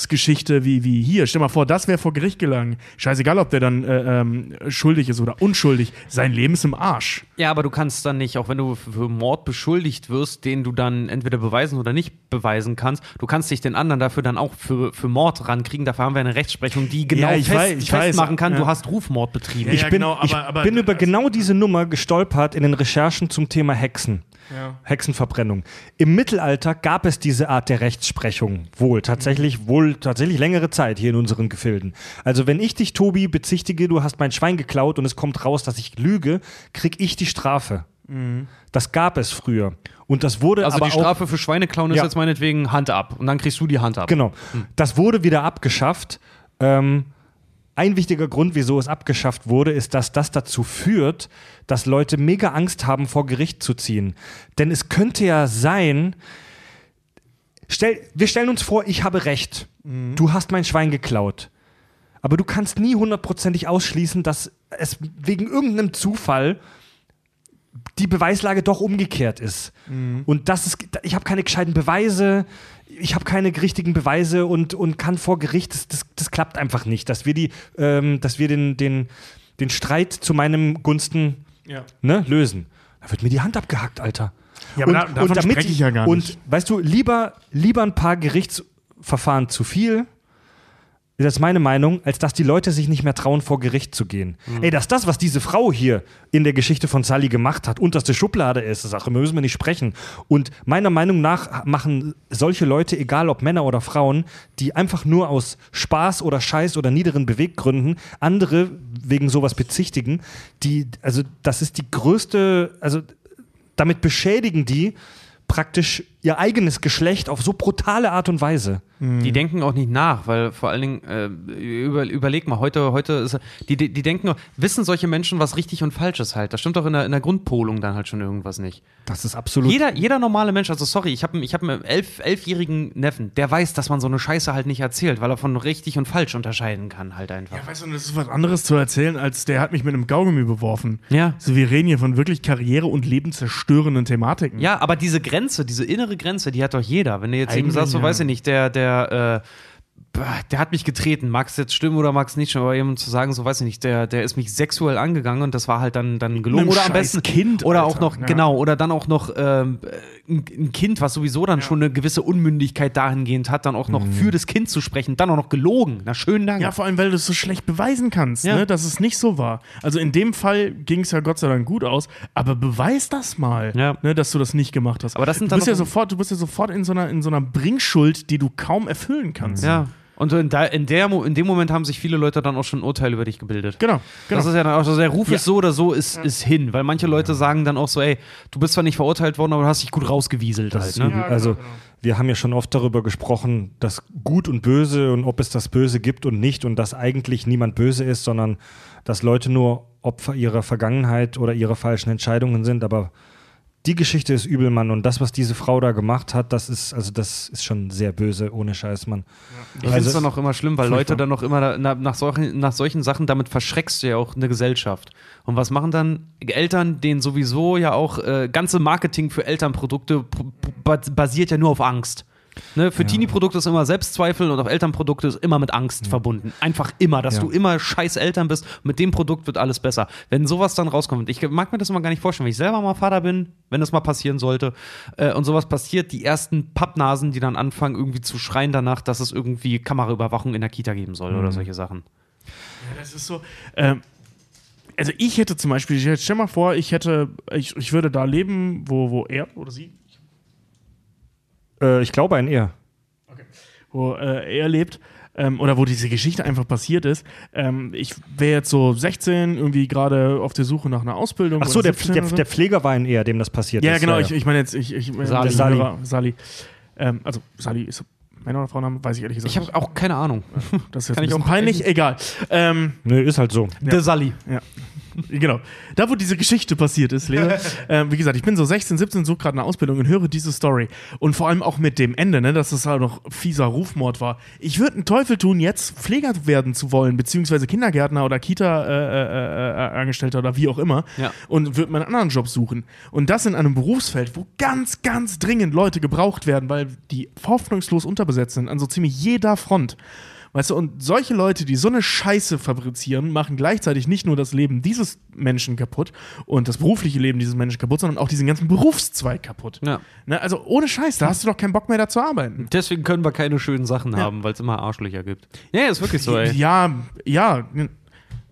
Missbrauchsgeschichte wie, wie hier. Stell mal vor, das wäre vor Gericht gelangen. Scheißegal, ob der dann äh, ähm, schuldig ist oder unschuldig. Sein Leben ist im Arsch. Ja, aber du kannst dann nicht, auch wenn du für Mord beschuldigt wirst, den du dann entweder beweisen oder nicht beweisen kannst, du kannst dich den anderen dafür dann auch für, für Mord rankriegen. Dafür haben wir eine Rechtsprechung, die genau Ja, ich fest, weiß- ich weiß, festmachen kann, ja. du hast Rufmord betrieben. Ja, ich bin, genau, ich aber- aber- bin über genau diese Nummer gestolpert in den Recherchen zum Thema Hexen. Ja. Hexenverbrennung. Im Mittelalter gab es diese Art der Rechtsprechung wohl tatsächlich wohl tatsächlich längere Zeit hier in unseren Gefilden. Also wenn ich dich Tobi bezichtige, du hast mein Schwein geklaut und es kommt raus, dass ich lüge, krieg ich die Strafe. Das gab es früher und das wurde Also aber die auch Strafe für Schweineklauen ist Ja. jetzt meinetwegen Hand ab. Und dann kriegst du die Hand ab. Genau. Das wurde wieder abgeschafft. Ähm, ein wichtiger Grund, wieso es abgeschafft wurde, ist, dass das dazu führt, dass Leute mega Angst haben, vor Gericht zu ziehen. Denn es könnte ja sein, stell, wir stellen uns vor, ich habe Recht. Du hast mein Schwein geklaut. Aber du kannst nie hundertprozentig ausschließen, dass es wegen irgendeinem Zufall die Beweislage doch umgekehrt ist. Und das ist, ich habe keine gescheiten Beweise, ich habe keine richtigen Beweise und, und kann vor Gericht, das, das, das klappt einfach nicht, dass wir, die, ähm, dass wir den, den, den Streit zu meinem Gunsten Ja. ne, lösen. Da wird mir die Hand abgehackt, Alter. Ja, aber da- davon spreche ich ja gar und, nicht. weißt du, lieber, lieber ein paar Gerichtsverfahren zu viel, das ist meine Meinung, als dass die Leute sich nicht mehr trauen, vor Gericht zu gehen. Mhm. Ey, dass das, was diese Frau hier in der Geschichte von Sally gemacht hat, unterste Schublade ist, Sache, müssen wir nicht sprechen. Und meiner Meinung nach machen solche Leute, egal ob Männer oder Frauen, die einfach nur aus Spaß oder Scheiß oder niederen Beweggründen andere wegen sowas bezichtigen, die, also das ist die größte, also damit beschädigen die praktisch ihr eigenes Geschlecht auf so brutale Art und Weise. Die denken auch nicht nach, weil vor allen Dingen, äh, über, überleg mal, heute, heute ist, die, die, die denken, wissen solche Menschen, was richtig und falsch ist halt. Das stimmt doch in der, in der Grundpolung dann halt schon irgendwas nicht. Das ist absolut. Jeder, jeder normale Mensch, also sorry, ich habe ich hab einen elf, elfjährigen Neffen, der weiß, dass man so eine Scheiße halt nicht erzählt, weil er von richtig und falsch unterscheiden kann halt einfach. Ja, weißt du, das ist was anderes zu erzählen, als der hat mich mit einem Kaugummi beworfen. Ja. So, wir reden hier von wirklich Karriere- und lebenszerstörenden Thematiken. Ja, aber diese Grenze, diese innere Grenze, die hat doch jeder. Wenn du jetzt eben Eigentlich, sagst, so weiß ich nicht, der, der, äh, der hat mich getreten, mag es jetzt stimmen oder mag es nicht stimmen, aber jemand zu sagen, so weiß ich nicht, der, der ist mich sexuell angegangen und das war halt dann, dann gelogen. Oder am besten Kind, Oder Alter. auch noch, Ja. genau, oder dann auch noch ähm, ein, Kind, was sowieso dann schon eine gewisse Unmündigkeit dahingehend hat, dann auch noch für das Kind zu sprechen, dann auch noch gelogen. Na, schönen Dank. Ja, vor allem, weil du es so schlecht beweisen kannst, Ja. ne, dass es nicht so war. Also in dem Fall ging es ja Gott sei Dank gut aus, aber beweis das mal, Ja. ne, dass du das nicht gemacht hast. Aber das sind du bist ja sofort, du bist ja sofort in so einer, in so einer Bringschuld, die du kaum erfüllen kannst. Ja. Und in, da, in, der, in dem Moment haben sich viele Leute dann auch schon ein Urteil über dich gebildet. Genau, genau. Das ist ja dann auch so, der Ruf Ja. ist so oder so, ist, ist hin. Weil manche Leute sagen dann auch so, ey, du bist zwar nicht verurteilt worden, aber du hast dich gut rausgewieselt Das halt. Ne? übel. also, wir haben ja schon oft darüber gesprochen, dass Gut und Böse und ob es das Böse gibt und nicht und dass eigentlich niemand böse ist, sondern dass Leute nur Opfer ihrer Vergangenheit oder ihrer falschen Entscheidungen sind. Aber die Geschichte ist übel, Mann. Und das, was diese Frau da gemacht hat, das ist, also das ist schon sehr böse, ohne Scheiß, Mann. Ich finde es dann auch immer schlimm, weil Leute dann noch immer da, na, nach, solchen, nach solchen Sachen, damit verschreckst du ja auch eine Gesellschaft. Und was machen dann Eltern, denen sowieso ja auch äh, ganze Marketing für Elternprodukte basiert ja nur auf Angst. Ne, für Teenie-Produkte ist immer Selbstzweifel und auf Elternprodukte ist immer mit Angst verbunden. Einfach immer, dass Ja. du immer scheiß Eltern bist. Mit dem Produkt wird alles besser. Wenn sowas dann rauskommt, ich mag mir das immer gar nicht vorstellen, wenn ich selber mal Vater bin, wenn das mal passieren sollte äh, und sowas passiert, die ersten Pappnasen, die dann anfangen irgendwie zu schreien danach, dass es irgendwie Kameraüberwachung in der Kita geben soll oder solche Sachen. Das ist so. Ähm, also ich hätte zum Beispiel, ich stell mal vor, ich hätte, ich, ich würde da leben, wo, wo er oder sie, Äh, ich glaube ein Er. wo äh, er lebt. Ähm, oder wo diese Geschichte einfach passiert ist. Ähm, ich wäre jetzt so 16, irgendwie gerade auf der Suche nach einer Ausbildung. Ach so, der, 17 der, so. der Pfleger war ein Er, dem das passiert Ja, ist. genau, ich, ich meine jetzt, ich, ich Sali. Sali. Hörer, Sali. Ähm, also Sali ist Männer- oder Frauenname, weiß ich ehrlich gesagt. Ich habe auch keine Ahnung. das ist jetzt kann ein ich auch- peinlich, egal. Ähm, Nö, ist halt so. Der Sally. Genau. Da, wo diese Geschichte passiert ist, Lea, ähm, wie gesagt, ich bin so 16, 17, suche gerade eine Ausbildung und höre diese Story. Und vor allem auch mit dem Ende, ne, dass es halt noch fieser Rufmord war. Ich würde einen Teufel tun, jetzt Pfleger werden zu wollen, beziehungsweise Kindergärtner oder Kita-Angestellter oder wie auch immer. Ja. Und würde mir einen anderen Job suchen. Und das in einem Berufsfeld, wo ganz, ganz dringend Leute gebraucht werden, weil die hoffnungslos unterbesetzt sind, an so ziemlich jeder Front. Weißt du, und solche Leute, die so eine Scheiße fabrizieren, machen gleichzeitig nicht nur das Leben dieses Menschen kaputt und das berufliche Leben dieses Menschen kaputt, sondern auch diesen ganzen Berufszweig kaputt. Ja. Ne, also ohne Scheiß, da hast du doch keinen Bock mehr da zu arbeiten. Deswegen können wir keine schönen Sachen haben, weil es immer Arschlöcher gibt. Ja, ist wirklich so, ey. Ja, ja.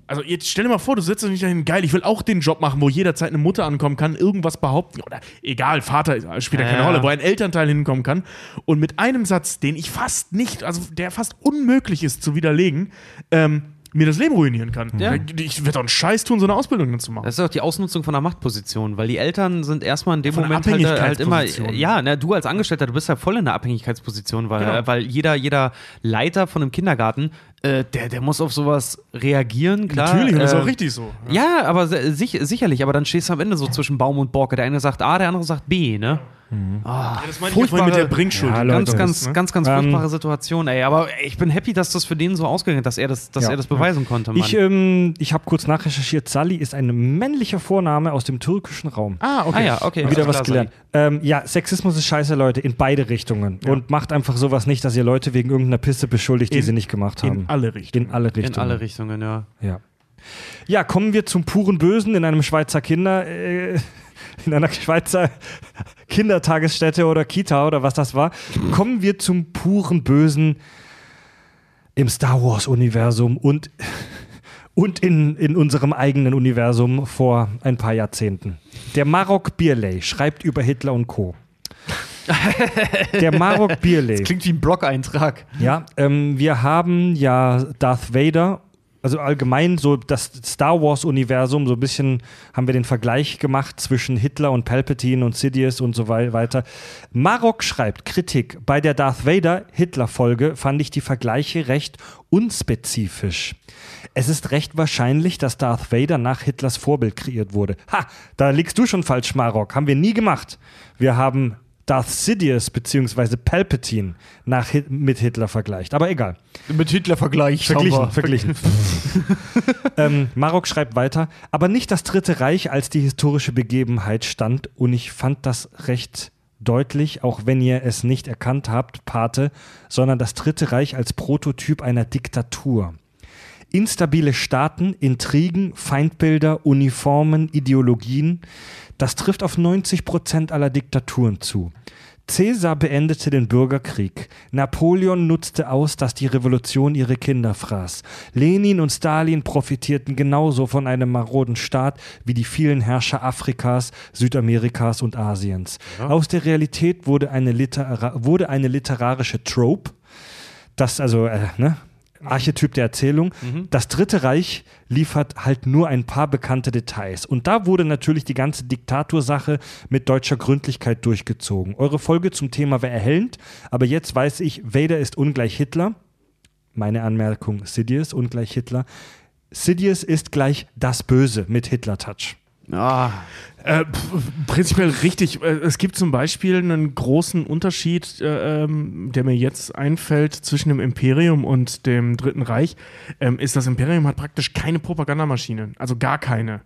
Also jetzt stell dir mal vor, du sitzt nicht dahin, geil, ich will auch den Job machen, wo jederzeit eine Mutter ankommen kann, irgendwas behaupten oder egal, Vater spielt ja keine Ja. Rolle, wo ein Elternteil hinkommen kann und mit einem Satz, den ich fast nicht, also der fast unmöglich ist zu widerlegen, ähm, mir das Leben ruinieren kann. Ja. Ich werde doch einen Scheiß tun, so eine Ausbildung dann zu machen. Das ist auch die Ausnutzung von einer Machtposition, weil die Eltern sind erstmal in dem Von einer Moment halt, halt immer, ja, ne, du als Angestellter, du bist ja voll in der Abhängigkeitsposition, weil, Genau. äh, weil jeder, jeder Leiter von einem Kindergarten, äh, der, der muss auf sowas reagieren, klar. Natürlich, und das ist äh, auch richtig so. Ja, aber sich, sicherlich, aber dann stehst du am Ende so zwischen Baum und Borke. Der eine sagt A, der andere sagt B, ne? Ah, das meine ich ja mit der Bringschuld. Ja, die Leute, ganz, ganz, ne? ganz, ganz Ähm, furchtbare Situation, ey. Aber ich bin happy, dass das für den so ausgegangen ist, dass er das, dass Ja. er das beweisen konnte, Mann. Ich, ähm, ich habe kurz nachrecherchiert. Sally ist ein männlicher Vorname aus dem türkischen Raum. Ah, okay. ah ja, okay. Wieder was klar, gelernt. Ähm, ja, Sexismus ist scheiße, Leute, in beide Richtungen. Und macht einfach sowas nicht, dass ihr Leute wegen irgendeiner Pisse beschuldigt, die In- sie nicht gemacht haben. In alle Richtungen. In alle. Richtungen. In alle Richtungen, ja. Ja. Ja, kommen wir zum puren Bösen in einem Schweizer Kinder, äh, in einer Schweizer Kindertagesstätte oder Kita oder was das war. Kommen wir zum puren Bösen im Star Wars Universum und und in, in unserem eigenen Universum vor ein paar Jahrzehnten. Der Marok Bierley schreibt über Hitler und Co. Der Marok Bierley. Klingt wie ein Blog-Eintrag. Ja, ähm, wir haben ja Darth Vader, also allgemein so das Star Wars-Universum, so ein bisschen haben wir den Vergleich gemacht zwischen Hitler und Palpatine und Sidious und so wei- weiter. Marok schreibt Kritik. Bei der Darth Vader-Hitler-Folge fand ich die Vergleiche recht unspezifisch. Es ist recht wahrscheinlich, dass Darth Vader nach Hitlers Vorbild kreiert wurde. Ha, da liegst du schon falsch, Marok. Haben wir nie gemacht. Wir haben Darth Sidious bzw. Palpatine nach Hit mit Hitler vergleicht. Aber egal. Mit Hitler-Vergleich. Verglichen, verglichen. ähm, Marok schreibt weiter, aber nicht das Dritte Reich als die historische Begebenheit stand und ich fand das recht deutlich, auch wenn ihr es nicht erkannt habt, Pate, sondern das Dritte Reich als Prototyp einer Diktatur. Instabile Staaten, Intrigen, Feindbilder, Uniformen, Ideologien, das trifft auf 90 Prozent aller Diktaturen zu. Caesar beendete den Bürgerkrieg. Napoleon nutzte aus, dass die Revolution ihre Kinder fraß. Lenin und Stalin profitierten genauso von einem maroden Staat wie die vielen Herrscher Afrikas, Südamerikas und Asiens. Aus der Realität wurde eine, wurde eine literarische Trope, das also, äh, ne? Archetyp der Erzählung. Das Dritte Reich liefert halt nur ein paar bekannte Details. Und da wurde natürlich die ganze Diktatursache mit deutscher Gründlichkeit durchgezogen. Eure Folge zum Thema war erhellend, aber jetzt weiß ich, Vader ist ungleich Hitler. Meine Anmerkung, Sidious ungleich Hitler. Sidious ist gleich das Böse mit Hitler-Touch. Ah, Äh, prinzipiell richtig. Äh, Es gibt zum Beispiel einen großen Unterschied, äh, ähm, der mir jetzt einfällt zwischen dem Imperium und dem Dritten Reich. Ähm, ist das Imperium hat praktisch keine Propagandamaschine, also gar keine.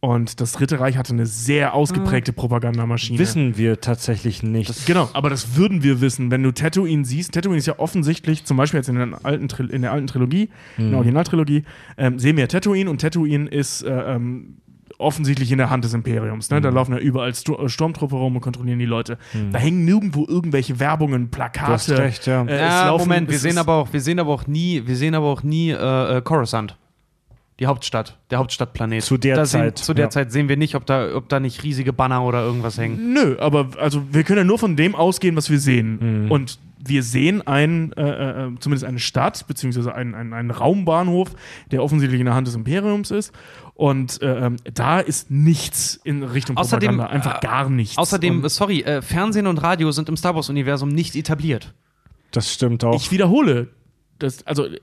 Und das Dritte Reich hatte eine sehr ausgeprägte Propagandamaschine. Wissen wir tatsächlich nicht. Genau, aber das würden wir wissen, wenn du Tatooine siehst. Tatooine ist ja offensichtlich, zum Beispiel jetzt in der alten, Tril- in der alten Trilogie, in der Originaltrilogie, ähm, sehen wir Tatooine und Tatooine ist äh, ähm, offensichtlich in der Hand des Imperiums. Ne? Da laufen ja überall Sto äh, Sturmtruppe rum und kontrollieren die Leute. Da hängen nirgendwo irgendwelche Werbungen, Plakate. Du hast recht, ja. Äh, es ja, laufen- Moment, wir sehen aber auch, wir sehen aber auch nie, wir sehen aber auch nie äh, äh, Coruscant. Die Hauptstadt, der Hauptstadtplanet. Zu der da sehen, Zeit, Zu der ja. Zeit sehen wir nicht, ob da, ob da nicht riesige Banner oder irgendwas hängen. Nö, aber also wir können ja nur von dem ausgehen, was wir sehen. Und wir sehen ein, äh, äh, zumindest eine Stadt, beziehungsweise einen, einen, einen Raumbahnhof, der offensichtlich in der Hand des Imperiums ist. Und äh, ähm, da ist nichts in Richtung Außerdem, Propaganda. Einfach äh, gar nichts. Außerdem, Und sorry, äh, Fernsehen und Radio sind im Star Wars-Universum nicht etabliert. Das stimmt auch. ich wiederhole, das, also äh,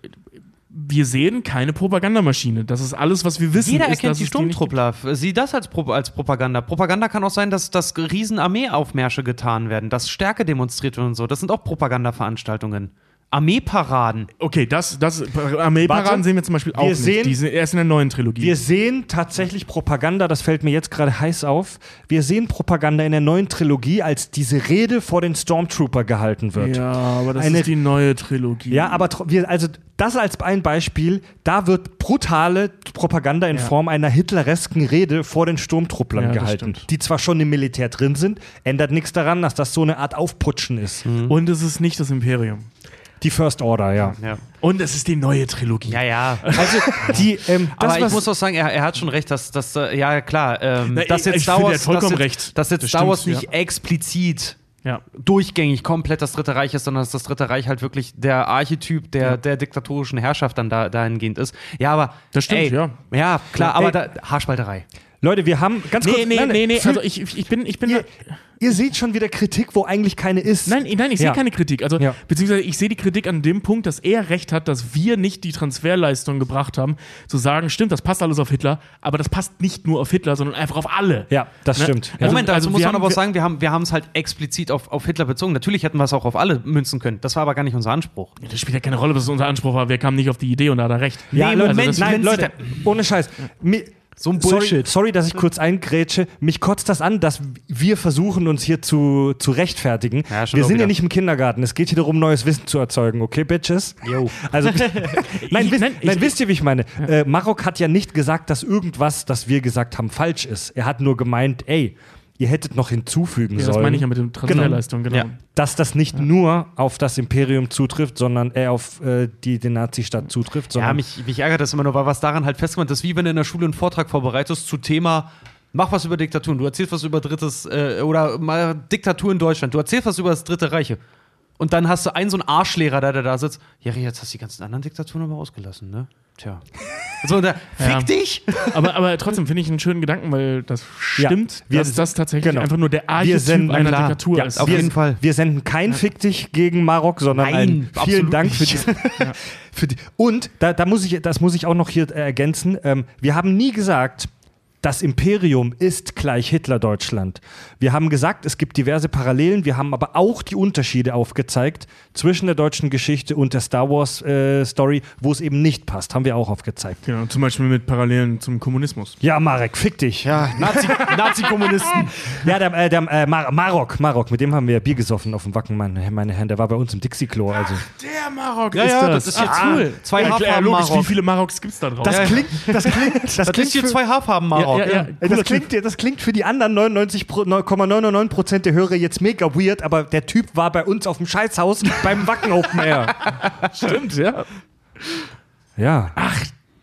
wir sehen keine Propagandamaschine. Das ist alles, was wir wissen. Jeder ist, erkennt dass die. Sturmtruppler. Sieh das als, Pro als Propaganda. Propaganda kann auch sein, dass, dass riesen Armeeaufmärsche getan werden, dass Stärke demonstriert wird und so. Das sind auch Propagandaveranstaltungen. Armeeparaden. Okay, das, das Armeeparaden Warte. sehen wir zum Beispiel auch nicht. sehen- Die sind erst in der neuen Trilogie. Wir sehen tatsächlich Propaganda, das fällt mir jetzt gerade heiß auf. Wir sehen Propaganda in der neuen Trilogie, als diese Rede vor den Stormtrooper gehalten wird. ja, aber das Eine- ist die neue Trilogie. Ja, aber wir, also das als ein Beispiel, da wird brutale Propaganda in Ja. Form einer hitleresken Rede vor den Sturmtrupplern Ja, gehalten, die zwar schon im Militär drin sind, ändert nichts daran, dass das so eine Art Aufputschen ist. Und es ist nicht das Imperium. Die First Order, ja. Ja, Und es ist die neue Trilogie. ja. ja. Also die, ähm, das, Aber ich muss auch sagen, er, er hat schon recht, dass, dass äh, ja klar, ähm, Na, dass ich- jetzt ich Star Wars, vollkommen dass jetzt, recht. dass jetzt Das Star Wars stimmt, nicht explizit Ja. durchgängig komplett das Dritte Reich ist, sondern dass das Dritte Reich halt wirklich der Archetyp der, der diktatorischen Herrschaft dann da, dahingehend ist. Ja, aber Das stimmt, ey, ja. Ja, klar, Ja, aber ey. da, Haarspalterei. Leute, wir haben ganz kurz. Nee, nee, nein, nee, nee. Also ich, ich bin, ich bin. ihr, ihr seht schon wieder Kritik, wo eigentlich keine ist. Nein, nein, ich sehe Ja. keine Kritik. Also, Ja. beziehungsweise ich sehe die Kritik an dem Punkt, dass er recht hat, dass wir nicht die Transferleistung gebracht haben, zu sagen, stimmt, das passt alles auf Hitler, aber das passt nicht nur auf Hitler, sondern einfach auf alle. Ja, das Ne? stimmt. Also- Moment, dazu also muss man haben- aber auch sagen, wir haben wir haben es halt explizit auf, auf Hitler bezogen. Natürlich hätten wir es auch auf alle münzen können. Das war aber gar nicht unser Anspruch. Das spielt ja keine Rolle, was unser Anspruch war. Wir kamen nicht auf die Idee und da hat er recht. Ja, Nee, Leute, Moment, also nein, Leute, ohne Scheiß. Mi So ein Sorry, Bullshit. sorry, dass ich kurz eingrätsche. Mich kotzt das an, dass wir versuchen, uns hier zu, zu rechtfertigen. Ja, wir sind ja wieder. nicht im Kindergarten. Es geht hier darum, neues Wissen zu erzeugen, okay, Bitches? Jo. Also, nein, wisst, nein, nein, ich- wisst ihr, wie ich meine? Äh, Marok hat ja nicht gesagt, dass irgendwas, das wir gesagt haben, falsch ist. Er hat nur gemeint, ey, ihr hättet noch hinzufügen Ja, sollen. das meine ich ja mit dem Transferleistung, genau. Ja. dass das nicht nur auf das Imperium zutrifft, sondern eher auf äh, die, die Nazi-Stadt zutrifft, sondern Ja, mich, mich ärgert das immer nur, weil was daran halt festgemacht ist, wie wenn du in der Schule einen Vortrag vorbereitest zu Thema Mach was über Diktaturen. Du erzählst was über drittes äh, oder mal Diktatur in Deutschland. Du erzählst was über das Dritte Reiche. Und dann hast du einen so einen Arschlehrer, der, der da sitzt. Ja, jetzt hast du die ganzen anderen Diktaturen aber ausgelassen, ne? Tja. So, der, fick Ja. dich! Aber, aber trotzdem finde ich einen schönen Gedanken, weil das Ja, stimmt, wir- dass das tatsächlich genau. einfach nur der Archetyp senden- einer klar. Diktatur Ja, ist. auf wir, jeden Fall. Wir senden kein Fick dich gegen Marok, sondern Nein, ein vielen Dank für, die, für die. Und da, da muss ich, das muss ich auch noch hier äh, ergänzen. Ähm, wir haben nie gesagt, das Imperium ist gleich Hitler-Deutschland. Wir haben gesagt, es gibt diverse Parallelen. Wir haben aber auch die Unterschiede aufgezeigt zwischen der deutschen Geschichte und der Star Wars-Story, wo es eben nicht passt. Haben wir auch aufgezeigt. Genau, zum Beispiel mit Parallelen zum Kommunismus. Ja, Marek, fick dich. Ja, Nazi- Nazi-Kommunisten. Ja, der, äh, der äh, Mar Marok, Marok, mit dem haben wir Bier gesoffen auf dem Wacken, meine, meine Herren. Der war bei uns im Dixie-Klo. Also. Der Marok Ja, ist ja, das. das ist jetzt Ah, cool. Zwei ja, Haarfarben logisch, Marok. wie viele Maroks gibt es da drauf? Das Ja. klingt, das klingt, das, Das klingt ist hier für, zwei Haarfarben, Marok. ja, ja, Ey, das cooler klingt, das klingt für die anderen 99,99 Prozent der Hörer jetzt mega weird, aber der Typ war bei uns auf dem Scheißhaus beim Wacken Open Air. Stimmt, ja. Ja.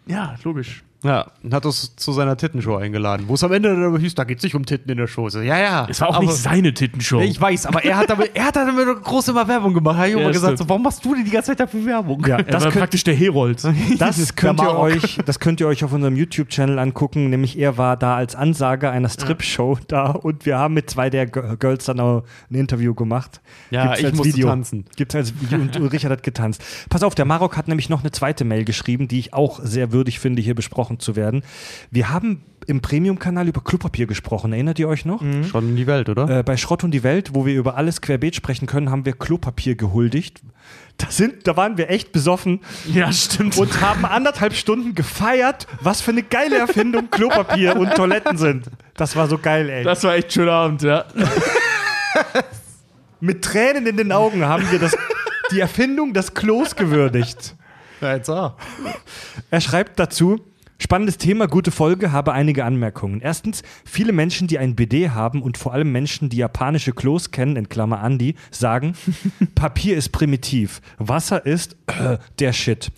Ja, logisch. Ja, und hat uns zu seiner Tittenshow eingeladen, wo es am Ende dann hieß, da geht es nicht um Titten in der Show. So, ja, ja. Es war auch aber, nicht seine Tittenshow. Ich weiß, aber er hat damit, er hat damit groß immer Werbung gemacht. Er hat immer Ja, gesagt, stimmt. so, warum machst du denn die ganze Zeit dafür Werbung? ja er das, war könnt, praktisch der Herold. das, könnt ihr euch, das könnt ihr euch auf unserem YouTube-Channel angucken. Nämlich er war da als Ansager einer Strip-Show da und wir haben mit zwei der Girls dann auch ein Interview gemacht. Ja, Gibt's ich als musste Video. tanzen. Gibt's als Video und Richard hat getanzt. Pass auf, der Marok hat nämlich noch eine zweite Mail geschrieben, die ich auch sehr würdig finde, hier besprochen angesprochen zu werden. Wir haben im Premium-Kanal über Klopapier gesprochen. Erinnert ihr euch noch? Schon in die Welt, oder? Äh, bei Schrott und die Welt, wo wir über alles querbeet sprechen können, haben wir Klopapier gehuldigt. Da, sind, da waren wir echt besoffen Ja, stimmt. und haben anderthalb Stunden gefeiert, was für eine geile Erfindung Klopapier und Toiletten sind. Das war so geil, ey. das war echt ein schöner Abend, ja. Mit Tränen in den Augen haben wir das, die Erfindung des Klos gewürdigt. Ja, jetzt auch. Er schreibt dazu, spannendes Thema, gute Folge, habe einige Anmerkungen. Erstens, viele Menschen, die ein BD haben und vor allem Menschen, die japanische Klos kennen, in Klammer Andi, sagen, Papier ist primitiv, Wasser ist äh, der Shit.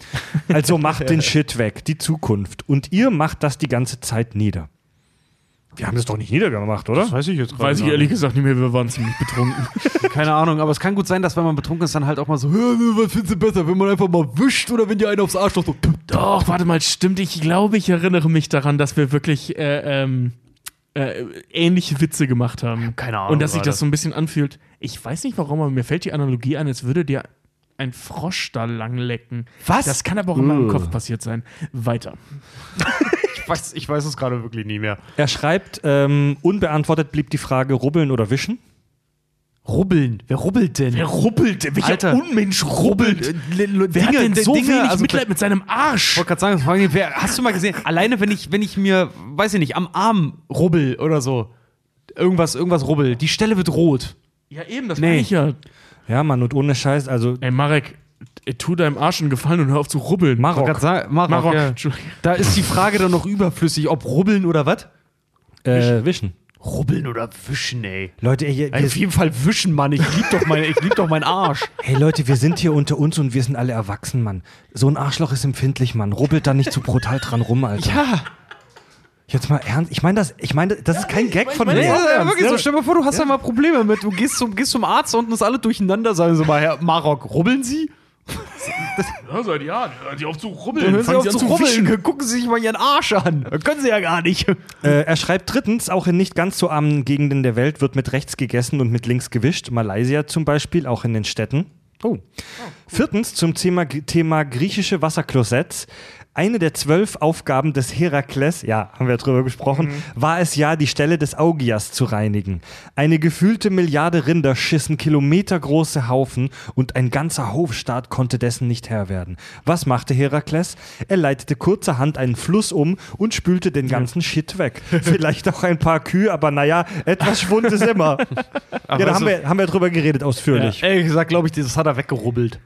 Also macht den Shit weg, die Zukunft. Und ihr macht das die ganze Zeit nieder. Wir haben das doch nicht niedergemacht, oder? weiß ich jetzt Weiß ich ehrlich gesagt nicht mehr, wir waren ziemlich betrunken. Keine Ahnung, aber es kann gut sein, dass wenn man betrunken ist, dann halt auch mal so, "Hä, was findest du besser, wenn man einfach mal wischt oder wenn dir einer aufs Arschloch so. Doch, warte mal, stimmt. Ich glaube, ich erinnere mich daran, dass wir wirklich äh, ähm, äh, ähnliche Witze gemacht haben. Keine Ahnung, Und dass sich das so ein bisschen anfühlt. Ich weiß nicht warum, aber mir fällt die Analogie ein, als würde dir ein Frosch da lang lecken. Was? Das kann aber auch in meinem Kopf passiert sein. Weiter. Ich weiß, ich weiß es gerade wirklich nie mehr. Er schreibt, ähm, unbeantwortet blieb die Frage, rubbeln oder wischen. Rubbeln. Wer rubbelt denn? Wer rubbelt? Welcher Alter. Unmensch rubbelt? Wer Wer hat denn so wenig also, Mitleid mit seinem Ich Arsch? wollte gerade sagen, wer, hast du mal gesehen, alleine wenn ich, wenn ich mir, weiß ich nicht, am Arm rubbel oder so, irgendwas, irgendwas rubbel, die Stelle wird rot. Ja, eben, das Nee. meine ich ja. Ja, Mann, und ohne Scheiß, also Ey, Marek, tu deinem Arsch einen Gefallen und hör auf zu rubbeln. Marok. Sagen, Marok, Marok. ja. Da ist die Frage dann noch überflüssig, ob rubbeln oder was? äh, wischen. Rubbeln oder wischen, ey. Leute, ey, wir, Auf jeden Fall wischen, Mann. Ich lieb doch, mein, ich lieb doch meinen Arsch. hey Leute, wir sind hier unter uns und wir sind alle erwachsen, Mann. So ein Arschloch ist empfindlich, Mann. Rubbelt da nicht zu brutal dran rum, Alter. Ja, Jetzt mal ernst. Ich meine das, ich meine, das ist kein Gag von mir. ja wirklich so. Stell dir mal vor, du hast da mal Probleme mit. Du gehst zum, gehst zum Arzt und ist alle durcheinander. Sagen sie mal, Herr Marok, rubbeln Sie? Ja, seid ja, hört ihr auf zu rubbeln. hören Sie auf Sie an zu rubbeln. Gucken Sie sich mal Ihren Arsch an. Das können Sie ja gar nicht. Äh, er schreibt drittens, auch in nicht ganz so armen Gegenden der Welt wird mit rechts gegessen und mit links gewischt. Malaysia zum Beispiel, auch in den Städten. Oh. Viertens zum Thema, Thema griechische Wasserklosetts. Eine der zwölf Aufgaben des Herakles, ja, haben wir drüber gesprochen, war es ja, die Stelle des Augias zu reinigen. Eine gefühlte Milliarde Rinder schissen kilometergroße Haufen und ein ganzer Hofstaat konnte dessen nicht Herr werden. Was machte Herakles? Er leitete kurzerhand einen Fluss um und spülte den ganzen Shit weg. Vielleicht auch ein paar Kühe, aber naja, etwas Schwund ist immer. ja, da haben wir, haben wir drüber geredet, ausführlich. Ehrlich gesagt, glaube ich, das hat er weggerubbelt.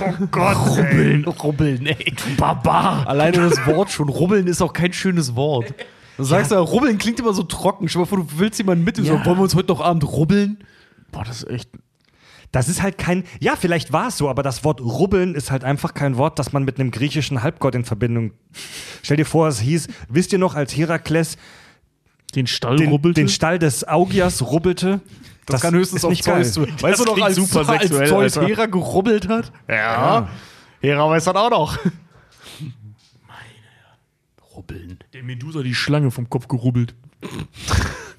Oh Gott, rubbeln, rubbeln, ey. Barbar. Alleine das Wort schon. Rubbeln ist auch kein schönes Wort. Du sagst ja, rubbeln klingt immer so trocken. Stell dir mal vor, du willst jemanden mit, Ja. so, wollen wir uns heute noch Abend rubbeln? Boah, das ist echt. Das ist halt kein, ja, vielleicht war es so, aber das Wort rubbeln ist halt einfach kein Wort, das man mit einem griechischen Halbgott in Verbindung. Stell dir vor, es hieß, wisst ihr noch, als Herakles Den Stall den, rubbelte. den Stall des Augias rubbelte? Das, kann höchstens geil. Zeus tun. Weißt du noch, als, super als sexuell, Zeus Alter. Hera gerubbelt hat? Ja. Hera weiß das auch noch. Rubbeln. der Medusa die Schlange vom Kopf gerubbelt.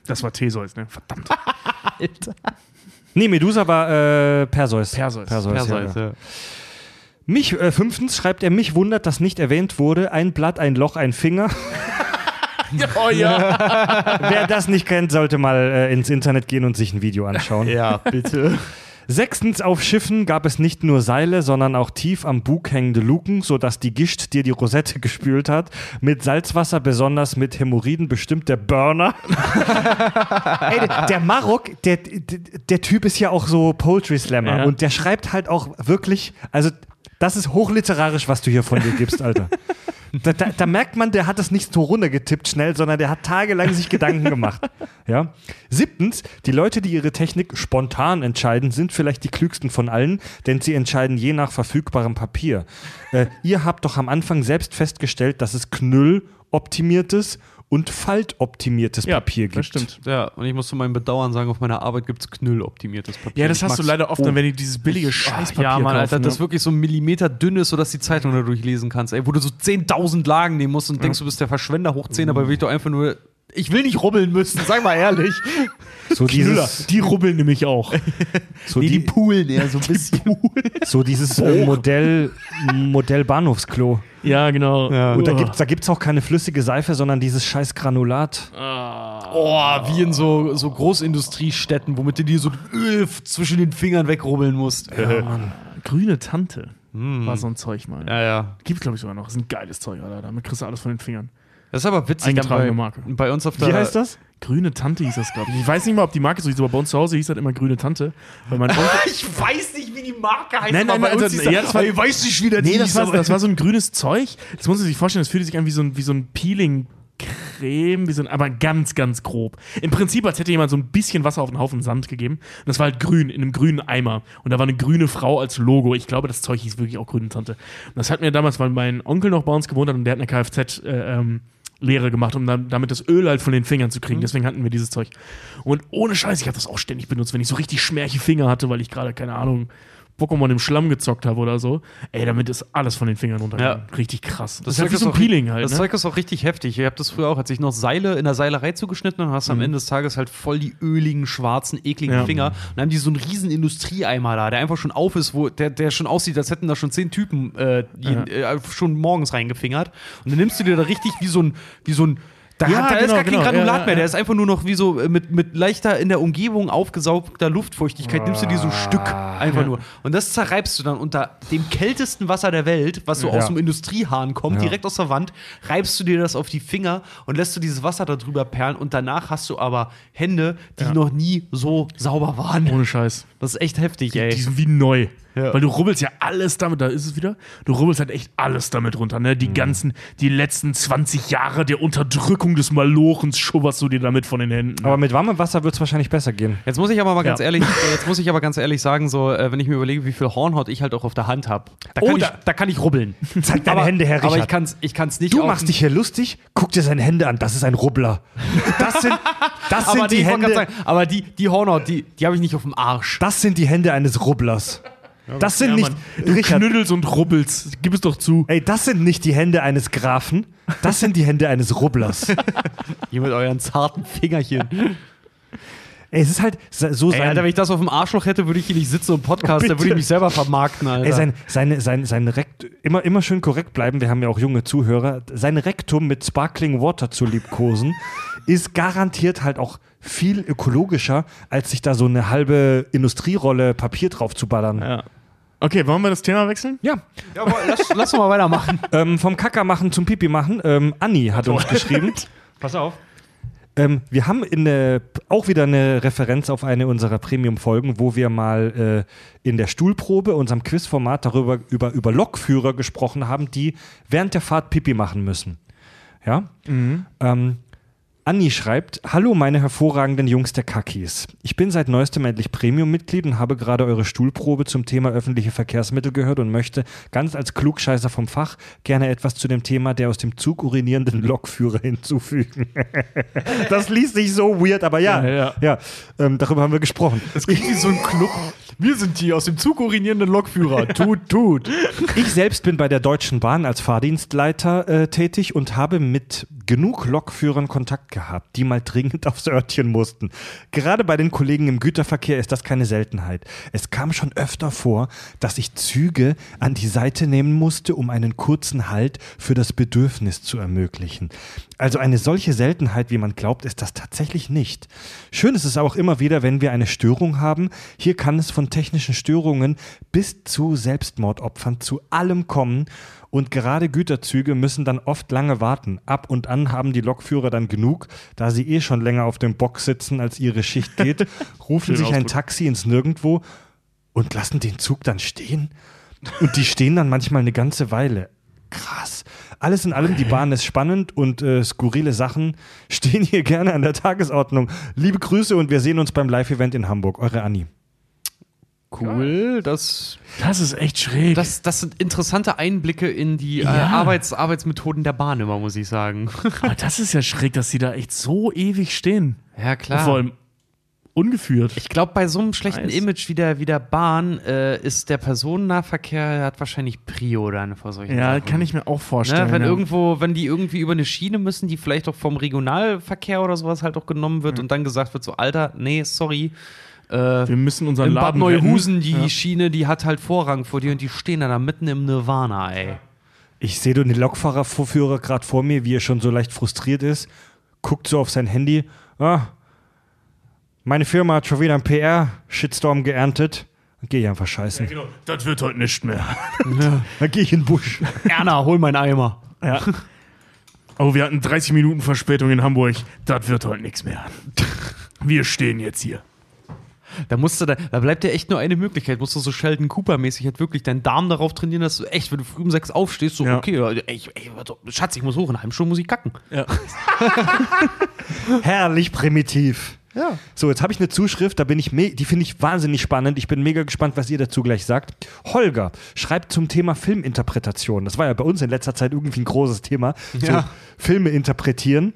Das war Theseus, ne? Verdammt. Alter. Nee, Medusa war äh, Perseus. Perseus. Perseus, ja, ja. ja. Mich, äh, fünftens schreibt er, mich wundert, dass nicht erwähnt wurde, ein Blatt, ein Loch, ein Finger. Oh ja. Wer das nicht kennt, sollte mal äh, ins Internet gehen und sich ein Video anschauen. Ja, bitte. Sechstens, auf Schiffen gab es nicht nur Seile, sondern auch tief am Bug hängende Luken, sodass die Gischt dir die Rosette gespült hat. Mit Salzwasser, besonders mit Hämorrhoiden, bestimmt der Burner. Ey, der- der Marok, der, der, der Typ ist ja auch so Poetry Slammer Ja. und der schreibt halt auch wirklich, also das ist hochliterarisch, was du hier von dir gibst, Alter. Da, da, da merkt man, der hat das nicht so runtergetippt schnell, sondern der hat tagelang sich Gedanken gemacht. Ja. Siebtens, die Leute, die ihre Technik spontan entscheiden, sind vielleicht die klügsten von allen, denn sie entscheiden je nach verfügbarem Papier. Äh, ihr habt doch am Anfang selbst festgestellt, dass es Knüll-optimiertes und Faltoptimiertes ja, Papier gibt. Das stimmt. Ja, und ich muss zu meinem Bedauern sagen, auf meiner Arbeit gibt es knülloptimiertes Papier. Ja, das Ich hast du leider oft, Oh. wenn die dieses billige Scheißpapier Ja, Mann, kaufen, Alter, das ne? wirklich so ein Millimeter dünn ist, sodass die Zeitung da durchlesen kannst. Ey, wo du so 10.000 Lagen nehmen musst und denkst, du bist der Verschwender hoch 10, aber will ich doch einfach nur Ich will nicht rubbeln müssen, sag mal ehrlich. So Knüller, dieses, die rubbeln nämlich auch. so, Nee, die die, poolen eher so ein bisschen. so dieses äh, Modell, Modell Bahnhofsklo. ja, genau. Und da gibt es da gibt's auch keine flüssige Seife, sondern dieses scheiß Granulat. Oh, wie in so, so Großindustriestädten, womit du dir so Öl zwischen den Fingern wegrubbeln musst. Grüne Tante war so ein Zeug mal. Ja, ja. Gibt glaube ich sogar noch. Das ist ein geiles Zeug, Alter. Damit kriegst du alles von den Fingern. Das ist aber witzig, Eingetragene bei, Marke. bei uns auf der. Wie heißt das? Grüne Tante hieß das, glaube ich. Ich weiß nicht mal, ob die Marke so hieß, aber bei uns zu Hause hieß das immer Grüne Tante. Weil mein Onkel, Ich weiß nicht, wie die Marke heißt, Nein, nein, nein, also, ja, das war- ich weiß nicht, wie der nee, hieß, das war, das war so ein grünes Zeug. Das muss man sich vorstellen, das fühlte sich an wie so ein, wie so ein Peeling. Creme, wie so ein, aber ganz, ganz grob. Im Prinzip, als hätte jemand so ein bisschen Wasser auf einen Haufen Sand gegeben. Und das war halt grün, in einem grünen Eimer. Und da war eine grüne Frau als Logo. Ich glaube, das Zeug hieß wirklich auch Grüne Tante. Und das hat mir damals, weil mein Onkel noch bei uns gewohnt hat und der hat eine Kfz, äh, ähm, Lehre gemacht, um dann, damit das Öl halt von den Fingern zu kriegen. Deswegen hatten wir dieses Zeug. Und ohne Scheiß, ich habe das auch ständig benutzt, wenn ich so richtig schmärche Finger hatte, weil ich gerade, keine Ahnung, Pokémon im Schlamm gezockt habe oder so. Ey, damit ist alles von den Fingern runtergegangen. Richtig krass. Das, ist halt wie so ein Peeling halt. Das ne? Zeug ist auch richtig heftig. Ich habe das früher auch, als ich noch Seile in der Seilerei zugeschnitten habe, hast du am Ende des Tages halt voll die öligen, schwarzen, ekligen Ja. Finger. Und dann haben die so einen riesen Industrieeimer da, der einfach schon auf ist, wo der, der schon aussieht, als hätten da schon zehn Typen äh, die, Ja. äh, schon morgens reingefingert. Und dann nimmst du dir da richtig wie so ein, wie so ein da, Ja, hat, da ist genau, gar kein genau. Granulat Ja, mehr, der ist einfach nur noch wie so äh, mit, mit leichter in der Umgebung aufgesaugter Luftfeuchtigkeit, nimmst du dir so ein Stück einfach Ja. nur. Und das zerreibst du dann unter dem kältesten Wasser der Welt, was so aus dem Industriehahn kommt, direkt aus der Wand, reibst du dir das auf die Finger und lässt du dieses Wasser darüber perlen und danach hast du aber Hände, die noch nie so sauber waren. Ohne Scheiß. Das ist echt heftig, ey. Die sind wie neu. Ja. Weil du rubbelst ja alles damit, da ist es wieder, du rubbelst halt echt alles damit runter, ne? Die Mhm. ganzen, die letzten 20 Jahre der Unterdrückung des Malochens schubberst du dir damit von den Händen. Aber mit warmem Wasser wird es wahrscheinlich besser gehen. Jetzt muss ich aber mal ganz Ja. ehrlich, äh, jetzt muss ich aber ganz ehrlich sagen, so, äh, wenn ich mir überlege, wie viel Hornhaut ich halt auch auf der Hand habe, da, Oh, kann ich- da- da kann ich rubbeln. Zeig deine aber, Hände her, Aber Richard. ich kann es ich kann's nicht Du machst dich hier lustig, guck dir seine Hände an, das ist ein Rubbler. Das sind, das aber sind die ich wollte Hände. sagen, aber die, die Hornhaut, die, die habe ich nicht auf dem Arsch. Das sind die Hände eines Rubblers. Das sind ja, nicht. Mann, du Richard, knüddelst und rubbelst. Gib es doch zu. ey, das sind nicht die Hände eines Grafen. Das sind die Hände eines Rubblers. Ihr mit euren zarten Fingerchen. ey, es ist halt so Ey, sein. Alter, wenn ich das auf dem Arschloch hätte, würde ich hier nicht sitzen und Podcast, da Bitte. würde ich mich selber vermarkten, Alter. Ey, sein, seine, sein, sein Rekt, immer, immer schön korrekt bleiben, wir haben ja auch junge Zuhörer. Sein Rektum mit Sparkling Water zu liebkosen, ist garantiert halt auch viel ökologischer, als sich da so eine halbe Industrierolle Papier drauf zu ballern. Ja. Okay, wollen wir das Thema wechseln? Ja, ja, lass, lass mal weitermachen. ähm, vom Kacker machen zum Pipi machen. Ähm, Anni hat uns geschrieben. Pass auf. Ähm, wir haben in der, auch wieder eine Referenz auf eine unserer Premium-Folgen, wo wir mal äh, in der Stuhlprobe, unserem Quizformat, darüber über, über Lokführer gesprochen haben, die während der Fahrt Pipi machen müssen. Ja? Ähm, Anni schreibt: Hallo, meine hervorragenden Jungs der Kakis. Ich bin seit neuestem endlich Premium-Mitglied und habe gerade eure Stuhlprobe zum Thema öffentliche Verkehrsmittel gehört und möchte ganz als Klugscheißer vom Fach gerne etwas zu dem Thema der aus dem Zug urinierenden Lokführer hinzufügen. das liest sich so weird, aber ja, Ja, ja, ja. ähm, darüber haben wir gesprochen. Das klingt wie so ein Club. Wir sind die aus dem Zug urinierenden Lokführer. Tut, tut. Ich selbst bin bei der Deutschen Bahn als Fahrdienstleiter äh, tätig und habe mit genug Lokführern Kontakt gehabt, die mal dringend aufs Örtchen mussten. Gerade bei den Kollegen im Güterverkehr ist das keine Seltenheit. Es kam schon öfter vor, dass ich Züge an die Seite nehmen musste, um einen kurzen Halt für das Bedürfnis zu ermöglichen. Also eine solche Seltenheit, wie man glaubt, ist das tatsächlich nicht. Schön ist es auch immer wieder, wenn wir eine Störung haben. Hier kann es von technischen Störungen bis zu Selbstmordopfern zu allem kommen. Und gerade Güterzüge müssen dann oft lange warten. Ab und an haben die Lokführer dann genug, da sie eh schon länger auf dem Bock sitzen, als ihre Schicht geht, rufen sich ein. Taxi ins Nirgendwo und lassen den Zug dann stehen. Und die stehen dann manchmal eine ganze Weile. Krass. Alles in allem, die Bahn ist spannend und äh, skurrile Sachen stehen hier gerne an der Tagesordnung. Liebe Grüße und wir sehen uns beim Live-Event in Hamburg. Eure Anni. Cool, das, Das ist echt schräg. das, das sind interessante Einblicke in die äh, Ja. Arbeits, Arbeitsmethoden der Bahn immer, muss ich sagen. Aber das ist ja schräg, dass die da echt so ewig stehen. Ja, klar. Und vor allem ungeführt. Ich glaube, bei so einem schlechten Nice. Image wie der, wie der Bahn äh, ist der Personennahverkehr hat wahrscheinlich Prio dann vor solchen ja, Sachen. kann ich mir auch vorstellen. Ne, wenn ja. irgendwo, wenn die irgendwie über eine Schiene müssen, die vielleicht auch vom Regionalverkehr oder sowas halt auch genommen wird und dann gesagt wird, so, Alter, nee, sorry. Äh, wir müssen unseren in Bad Laden Neuhusen, retten. die Ja. Schiene, die hat halt Vorrang vor dir und die stehen da, da mitten im Nirvana, ey. Ich sehe den Lokfahrervorführer gerade vor mir, wie er schon so leicht frustriert ist, guckt so auf sein Handy. Ah, meine Firma hat schon wieder einen PR-Shitstorm geerntet. Dann gehe ich einfach scheißen. Genau, das wird heute nicht mehr. Dann gehe ich in den Busch. Erna, hol meinen Eimer. Ja. Oh, wir hatten 30 Minuten Verspätung in Hamburg. Das wird heute nichts mehr. Wir stehen jetzt hier. Da musst du da, da bleibt dir echt nur eine Möglichkeit. Musst du so Sheldon Cooper-mäßig halt wirklich deinen Darm darauf trainieren, dass du echt, wenn du früh um sechs aufstehst, so, Ja. okay, ja, ey, ey, Schatz, ich muss hoch, in einer halben Stunde muss ich kacken. Ja. Herrlich primitiv. Ja. So, jetzt habe ich eine Zuschrift, da bin ich die finde ich wahnsinnig spannend. Ich bin mega gespannt, was ihr dazu gleich sagt. Holger schreibt zum Thema Filminterpretation. Das war ja bei uns in letzter Zeit irgendwie ein großes Thema. Ja. So, Filme interpretieren.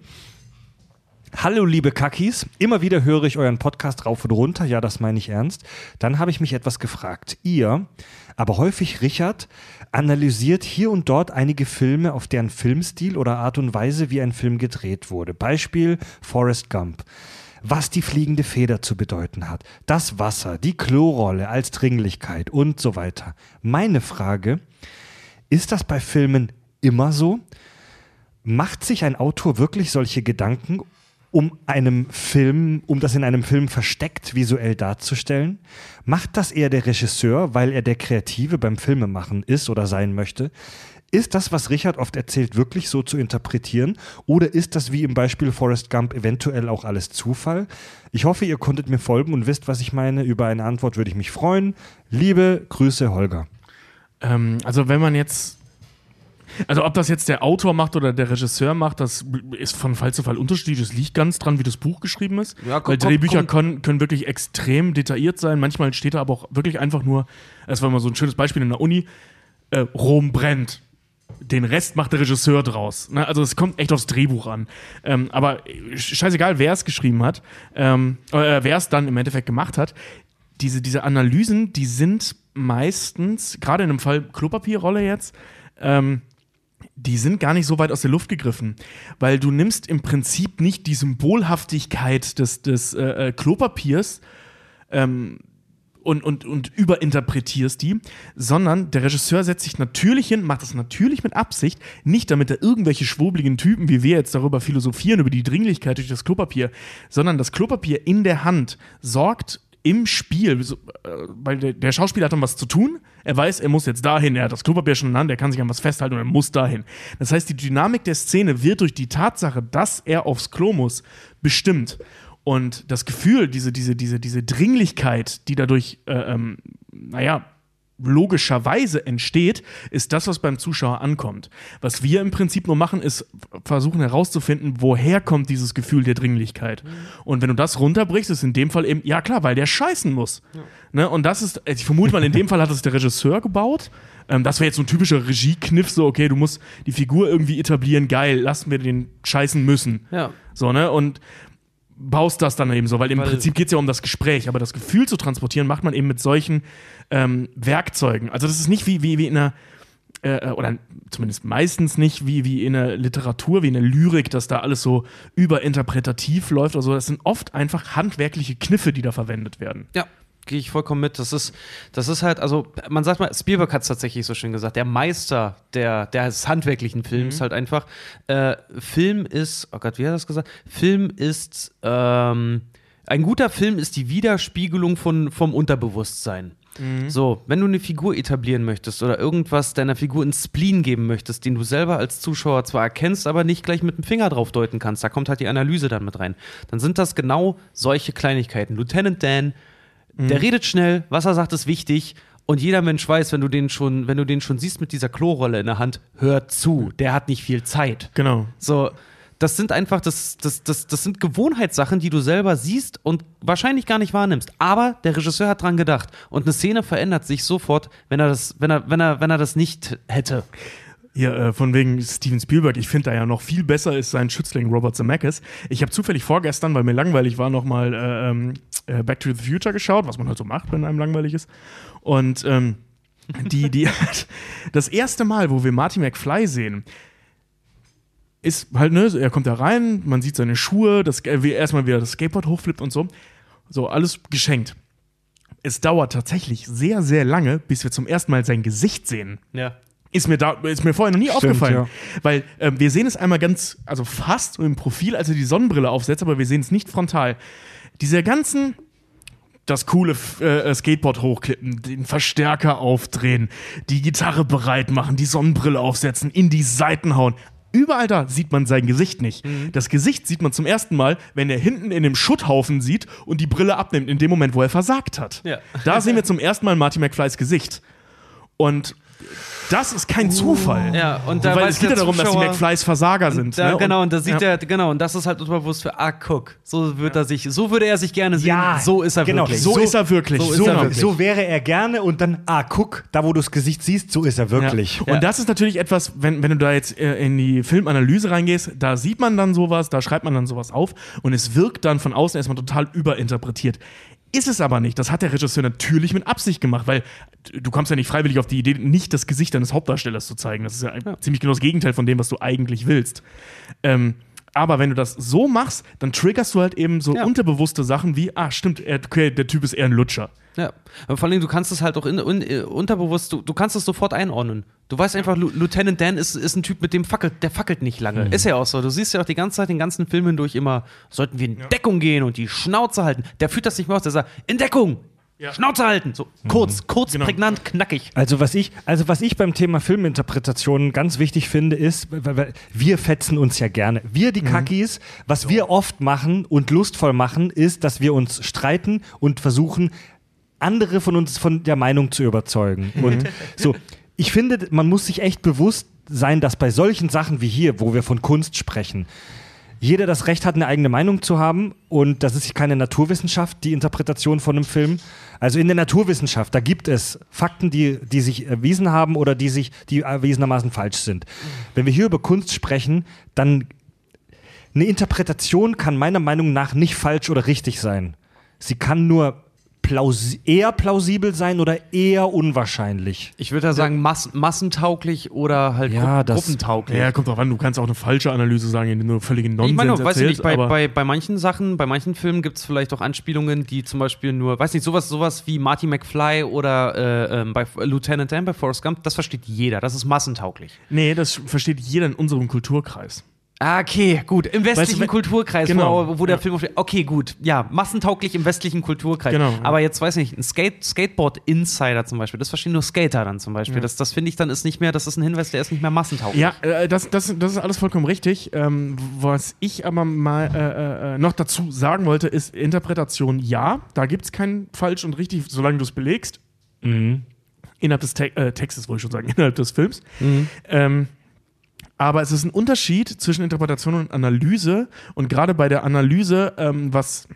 Hallo liebe Kakis, immer wieder höre ich euren Podcast rauf und runter, ja, das meine ich ernst. Dann habe ich mich etwas gefragt. Ihr, aber häufig Richard, analysiert hier und dort einige Filme auf deren Filmstil oder Art und Weise, wie ein Film gedreht wurde. Beispiel Forrest Gump. Was die fliegende Feder zu bedeuten hat, das Wasser, die Klorolle als Dringlichkeit und so weiter. Meine Frage, ist das bei Filmen immer so? Macht sich ein Autor wirklich solche Gedanken, um einem Film, um das in einem Film versteckt visuell darzustellen? Macht das eher der Regisseur, weil er der Kreative beim Filmemachen ist oder sein möchte? Ist das, was Richard oft erzählt, wirklich so zu interpretieren? Oder ist das wie im Beispiel Forrest Gump eventuell auch alles Zufall? Ich hoffe, ihr konntet mir folgen und wisst, was ich meine. Über eine Antwort würde ich mich freuen. Liebe Grüße, Holger. Ähm, also wenn man jetzt, also ob das jetzt der Autor macht oder der Regisseur macht, das ist von Fall zu Fall unterschiedlich. Das liegt ganz dran, wie das Buch geschrieben ist. Ja, komm, Weil komm, Drehbücher komm. Können, können wirklich extrem detailliert sein. Manchmal steht da aber auch wirklich einfach nur, das war mal so ein schönes Beispiel in der Uni, äh, Rom brennt. Den Rest macht der Regisseur draus. Ne? Also es kommt echt aufs Drehbuch an. Ähm, aber scheißegal, wer es geschrieben hat, ähm, äh, wer es dann im Endeffekt gemacht hat, diese, diese Analysen, die sind meistens, gerade in dem Fall Klopapierrolle jetzt, ähm, die sind gar nicht so weit aus der Luft gegriffen, weil du nimmst im Prinzip nicht die Symbolhaftigkeit des, des äh, äh, Klopapiers ähm, und, und, und überinterpretierst die, sondern der Regisseur setzt sich natürlich hin, macht das natürlich mit Absicht, nicht damit er irgendwelche schwurbeligen Typen wie wir jetzt darüber philosophieren, über die Dringlichkeit durch das Klopapier, sondern das Klopapier in der Hand sorgt im Spiel, äh, weil der, der Schauspieler hat dann was zu tun, er weiß, er muss jetzt dahin, er hat das Klopapier schon in der Hand, er kann sich an was festhalten und er muss dahin. Das heißt, die Dynamik der Szene wird durch die Tatsache, dass er aufs Klo muss, bestimmt. Und das Gefühl, diese, diese, diese, diese Dringlichkeit, die dadurch, äh, ähm, naja, logischerweise entsteht, ist das, was beim Zuschauer ankommt. Was wir im Prinzip nur machen, ist versuchen herauszufinden, woher kommt dieses Gefühl der Dringlichkeit. Und wenn du das runterbrichst, ist in dem Fall eben, ja klar, weil der scheißen muss. Ne? Und das ist, ich vermute mal, in dem Fall hat es der Regisseur gebaut. Ähm, das wäre jetzt so ein typischer Regiekniff, so, okay, du musst die Figur irgendwie etablieren, geil, lassen wir den scheißen müssen. Ja. So, ne? Und baust das dann eben so, weil im Weil- Prinzip geht es ja um das Gespräch, aber das Gefühl zu transportieren macht man eben mit solchen ähm, Werkzeugen. Also das ist nicht wie, wie, wie in einer, äh, oder zumindest meistens nicht wie, wie in der Literatur, wie in der Lyrik, dass da alles so überinterpretativ läuft oder so. Das sind oft einfach handwerkliche Kniffe, die da verwendet werden. Ja, gehe ich vollkommen mit. Das ist, das ist halt, also man sagt mal, Spielberg hat es tatsächlich so schön gesagt, der Meister der, des handwerklichen Films halt einfach. Äh, Film ist, oh Gott, wie hat er das gesagt? Film ist, ähm, ein guter Film ist die Widerspiegelung von, vom Unterbewusstsein. So, wenn du eine Figur etablieren möchtest oder irgendwas deiner Figur ins Spleen geben möchtest, den du selber als Zuschauer zwar erkennst, aber nicht gleich mit dem Finger drauf deuten kannst, da kommt halt die Analyse dann mit rein, dann sind das genau solche Kleinigkeiten. Lieutenant Dan, der redet schnell, was er sagt, ist wichtig. Und jeder Mensch weiß, wenn du den schon, wenn du den schon siehst mit dieser Klorolle in der Hand, hört zu. Der hat nicht viel Zeit. Genau. So, das sind einfach, das, das, das, das sind Gewohnheitssachen, die du selber siehst und wahrscheinlich gar nicht wahrnimmst. Aber der Regisseur hat dran gedacht. Und eine Szene verändert sich sofort, wenn er das, wenn er, wenn er, wenn er das nicht hätte. Hier, äh, von wegen Steven Spielberg, ich finde da ja noch viel besser ist sein Schützling Robert Zemeckis. Ich habe zufällig vorgestern, weil mir langweilig war, noch mal äh, ähm, äh, Back to the Future geschaut, was man halt so macht, wenn einem langweilig ist. Und ähm, die, die, das erste Mal, wo wir Marty McFly sehen, ist halt, ne, er kommt da rein, man sieht seine Schuhe, das, äh, er erstmal wieder das Skateboard hochflippt und so. So, alles geschenkt. Es dauert tatsächlich sehr, sehr lange, bis wir zum ersten Mal sein Gesicht sehen. Ja. Ist mir, da, ist mir vorher noch nie aufgefallen. ja. Weil ähm, wir sehen es einmal ganz, also fast im Profil, als er die Sonnenbrille aufsetzt, aber wir sehen es nicht frontal. Diese ganzen, das coole F- äh, Skateboard hochklippen, den Verstärker aufdrehen, die Gitarre bereit machen, die Sonnenbrille aufsetzen, in die Seiten hauen. Überall da sieht man sein Gesicht nicht. Mhm. Das Gesicht sieht man zum ersten Mal, wenn er hinten in dem Schutthaufen sieht und die Brille abnimmt, in dem Moment, wo er versagt hat. Ja. Da sehen wir zum ersten Mal Marty McFlys Gesicht. Und das ist kein Zufall. Ja, und da Weil es geht ja darum, dass die McFlys Versager sind. Da, ne? genau, und da sieht ja. er, genau, und das ist halt unterbewusst für, ah, guck, so wird er sich, so würde er sich gerne sehen, so ist er genau, wirklich. So, ist er wirklich. so So, er wirklich. so wäre er gerne und dann, ah, guck, da wo du das Gesicht siehst, so ist er wirklich. Ja. Und das ist natürlich etwas, wenn, wenn du da jetzt äh, in die Filmanalyse reingehst, da sieht man dann sowas, da schreibt man dann sowas auf und es wirkt dann von außen erstmal total überinterpretiert. Ist es aber nicht. Das hat der Regisseur natürlich mit Absicht gemacht, weil du kommst ja nicht freiwillig auf die Idee, nicht das Gesicht deines Hauptdarstellers zu zeigen. Das ist ja, ein- ziemlich genau das Gegenteil von dem, was du eigentlich willst. Ähm, aber wenn du das so machst, dann triggerst du halt eben so Ja. unterbewusste Sachen wie, ah, stimmt, okay, der Typ ist eher ein Lutscher. Ja, aber vor allem, du kannst es halt auch in, in, äh, unterbewusst, du, du kannst es sofort einordnen. Du weißt einfach, Lieutenant Dan ist, ist ein Typ, mit dem fackelt, der fackelt nicht lange. Ist ja auch so. Du siehst ja auch die ganze Zeit, den ganzen Film hindurch immer, sollten wir in Deckung gehen und die Schnauze halten. Der führt das nicht mehr aus, der sagt, in Deckung! Schnauze halten! So kurz, kurz, Genau. prägnant, knackig. Also was ich, also was ich beim Thema Filminterpretation ganz wichtig finde, ist, weil- weil wir fetzen uns ja gerne. Wir die Kackis, was wir oft machen und lustvoll machen, ist, dass wir uns streiten und versuchen, andere von uns von der Meinung zu überzeugen. Und so, ich finde, man muss sich echt bewusst sein, dass bei solchen Sachen wie hier, wo wir von Kunst sprechen, jeder das Recht hat, eine eigene Meinung zu haben und das ist keine Naturwissenschaft, die Interpretation von einem Film. Also in der Naturwissenschaft, da gibt es Fakten, die, die sich erwiesen haben oder die sich, die erwiesenermaßen falsch sind. Wenn wir hier über Kunst sprechen, dann eine Interpretation kann meiner Meinung nach nicht falsch oder richtig sein. Sie kann nur plausi eher plausibel sein oder eher unwahrscheinlich. Ich würde ja sagen, mass massentauglich oder halt Ja, gru das- gruppentauglich. Ja, kommt drauf an, du kannst auch eine falsche Analyse sagen, indem du völligen Nonsens Ich meine, weiß ich erzählst, nicht, bei, aber bei, bei manchen Sachen, bei manchen Filmen gibt es vielleicht auch Anspielungen, die zum Beispiel nur, weiß nicht, sowas, sowas wie Marty McFly oder äh, ähm, bei Lieutenant Dan bei Forrest Gump, das versteht jeder, das ist massentauglich. Nee, das versteht jeder in unserem Kulturkreis. Ah, okay, gut. Im westlichen wenn- Kulturkreis, Genau, wo, wo der ja. Film auf Okay, gut. Ja, massentauglich im westlichen Kulturkreis. Genau, ja. Aber jetzt weiß ich nicht, ein Skate Skateboard-Insider zum Beispiel, das verstehen nur Skater dann zum Beispiel. Das, das finde ich dann ist nicht mehr, das ist ein Hinweis, der ist nicht mehr massentauglich. Ja, äh, das, das, das ist alles vollkommen richtig. Ähm, was ich aber mal äh, äh, noch dazu sagen wollte, ist Interpretation ja. Da gibt es kein falsch und richtig, solange du es belegst. Innerhalb des Te äh, Textes, wollte ich schon sagen, innerhalb des Films. Ähm, aber es ist ein Unterschied zwischen Interpretation und Analyse. Und gerade bei der Analyse, ähm, was.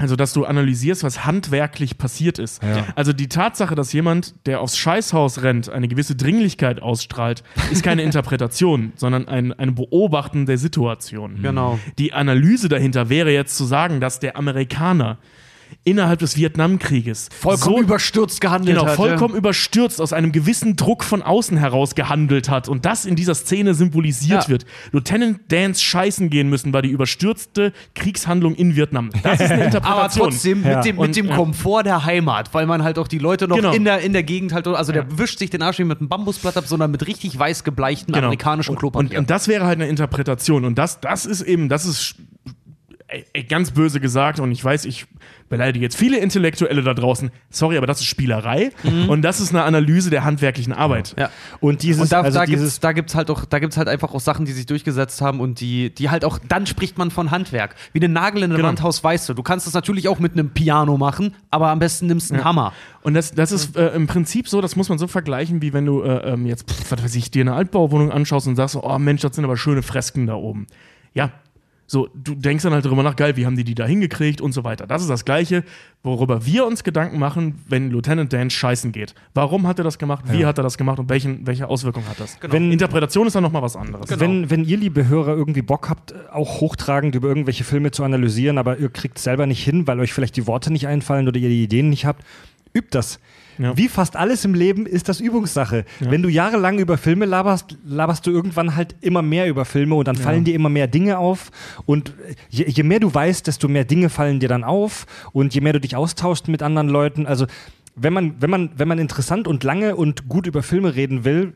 Also, dass du analysierst, was handwerklich passiert ist. Ja. Also, die Tatsache, dass jemand, der aufs Scheißhaus rennt, eine gewisse Dringlichkeit ausstrahlt, ist keine Interpretation, sondern ein, ein Beobachten der Situation. Genau. Die Analyse dahinter wäre jetzt zu sagen, dass der Amerikaner innerhalb des Vietnamkrieges Vollkommen so überstürzt gehandelt Genau, hat. vollkommen überstürzt aus einem gewissen Druck von außen heraus gehandelt hat und das in dieser Szene symbolisiert Ja. wird. Lieutenant Dans scheißen gehen müssen, war die überstürzte Kriegshandlung in Vietnam. Das ist eine Aber Interpretation. trotzdem Ja. mit dem, Und, mit dem ja. Komfort der Heimat, weil man halt auch die Leute noch Genau. in, der, in der Gegend halt, also der wischt sich den Arsch nicht mit einem Bambusblatt ab, sondern mit richtig weiß gebleichtem Genau. amerikanischen und, Klopapier. und, und das wäre halt eine Interpretation. Und das, das ist eben, das ist ey, ganz böse gesagt. Und ich weiß, ich beleidige jetzt viele Intellektuelle da draußen. Sorry, aber das ist Spielerei. Und das ist eine Analyse der handwerklichen Arbeit. ja. Und dieses, Und da, also da dieses gibt's, da gibt's halt auch, da gibt's halt einfach auch Sachen, die sich durchgesetzt haben und die, die halt auch, dann spricht man von Handwerk. Wie den Nagel in der Genau. Wand haust, weißt du. Du kannst das natürlich auch mit einem Piano machen, aber am besten nimmst du einen Hammer. Und das, das ist äh, im Prinzip so, das muss man so vergleichen, wie wenn du äh, ähm, jetzt, pff, was weiß ich, dir eine Altbauwohnung anschaust und sagst, oh Mensch, das sind aber schöne Fresken da oben. Ja, So, du denkst dann halt drüber nach, geil, wie haben die die da hingekriegt und so weiter. Das ist das Gleiche, worüber wir uns Gedanken machen, wenn Lieutenant Dan scheißen geht. Warum hat er das gemacht? Wie hat er das gemacht? Und welchen, welche Auswirkungen hat das? Wenn- Interpretation ist dann nochmal was anderes. Wenn, wenn ihr, liebe Hörer, irgendwie Bock habt, auch hochtragend über irgendwelche Filme zu analysieren, aber ihr kriegt es selber nicht hin, weil euch vielleicht die Worte nicht einfallen oder ihr die Ideen nicht habt, übt das. Ja. Wie fast alles im Leben ist das Übungssache. Wenn du jahrelang über Filme laberst, laberst du irgendwann halt immer mehr über Filme und dann fallen dir immer mehr Dinge auf. Und je, je mehr du weißt, desto mehr Dinge fallen dir dann auf. Und je mehr du dich austauschst mit anderen Leuten, also wenn man, wenn man, wenn man interessant und lange und gut über Filme reden will,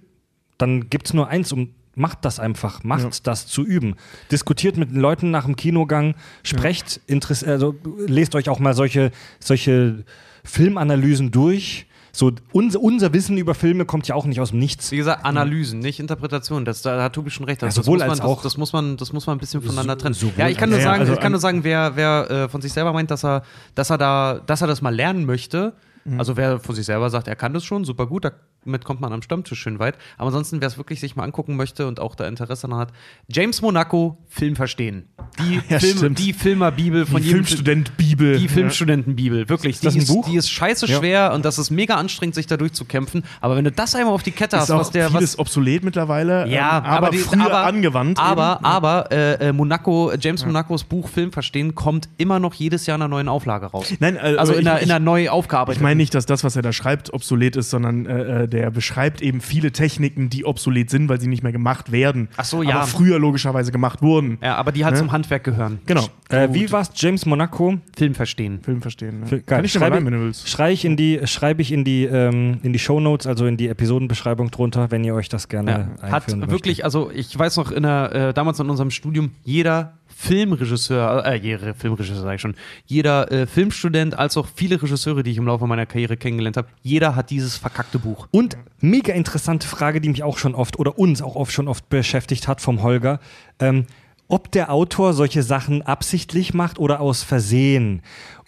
dann gibt es nur eins und macht das einfach, macht Ja. das zu üben. Diskutiert mit den Leuten nach dem Kinogang, sprecht, interess also lest euch auch mal solche, solche Filmanalysen durch. So, unser, unser Wissen über Filme kommt ja auch nicht aus dem Nichts. Wie gesagt, Analysen, nicht Interpretationen. Das, da hat Tobi schon recht. Ja, das, sowohl muss man, als auch- Das, das, muss man, das muss man ein bisschen voneinander trennen. sowohl Ja, ich kann nur sagen, Ja, also ich kann an- nur sagen, wer, wer äh, von sich selber meint, dass er, dass er da, dass er das mal lernen möchte. Mhm. Also wer von sich selber sagt, er kann das schon, super gut, damit kommt man am Stammtisch schön weit. Aber ansonsten, wer es wirklich sich mal angucken möchte und auch da Interesse daran hat, James Monaco, Film verstehen. Die, Ja, Film, die Filmerbibel von Die jedem Filmstudent-Bibel. die Ja. Filmstudentenbibel, wirklich. das die, ein ist, Buch? die ist scheiße schwer und das ist mega anstrengend, sich da durchzukämpfen. Aber wenn du das einmal auf die Kette Ist hast, auch was der. vieles Was, obsolet mittlerweile, ja, ähm, aber, die- früher aber- angewandt. Aber, eben. aber äh, äh, Monaco, James Monacos Buch Film verstehen kommt immer noch jedes Jahr in einer neuen Auflage raus. Nein, äh, also aber in einer, ich- in einer neu Ich aufgearbeiteten. meine nicht, dass das, was er da schreibt, obsolet ist, sondern äh, äh, der beschreibt eben viele Techniken, die obsolet sind, weil sie nicht mehr gemacht werden. Ach so, ja. Aber früher logischerweise gemacht wurden. ja, aber die halt Ne? zum Handwerk gehören. Genau. Äh, wie war's? James Monaco? Film verstehen. Film verstehen. Ne? Geil. Kann ich Schreibe- rein, wenn du willst. Schrei ich in die, schreibe ich in die, ähm, in die Shownotes, also in die Episodenbeschreibung drunter, wenn ihr euch das gerne Ja. einführen Hat wirklich, also ich weiß noch, in der, äh, damals in unserem Studium, jeder Filmregisseur, äh, jeder Filmregisseur sage ich schon, jeder äh, Filmstudent, als auch viele Regisseure, die ich im Laufe meiner Karriere kennengelernt habe, jeder hat dieses verkackte Buch. Und mega interessante Frage, die mich auch schon oft oder uns auch oft schon oft beschäftigt hat vom Holger. Ähm, ob der Autor solche Sachen absichtlich macht oder aus Versehen.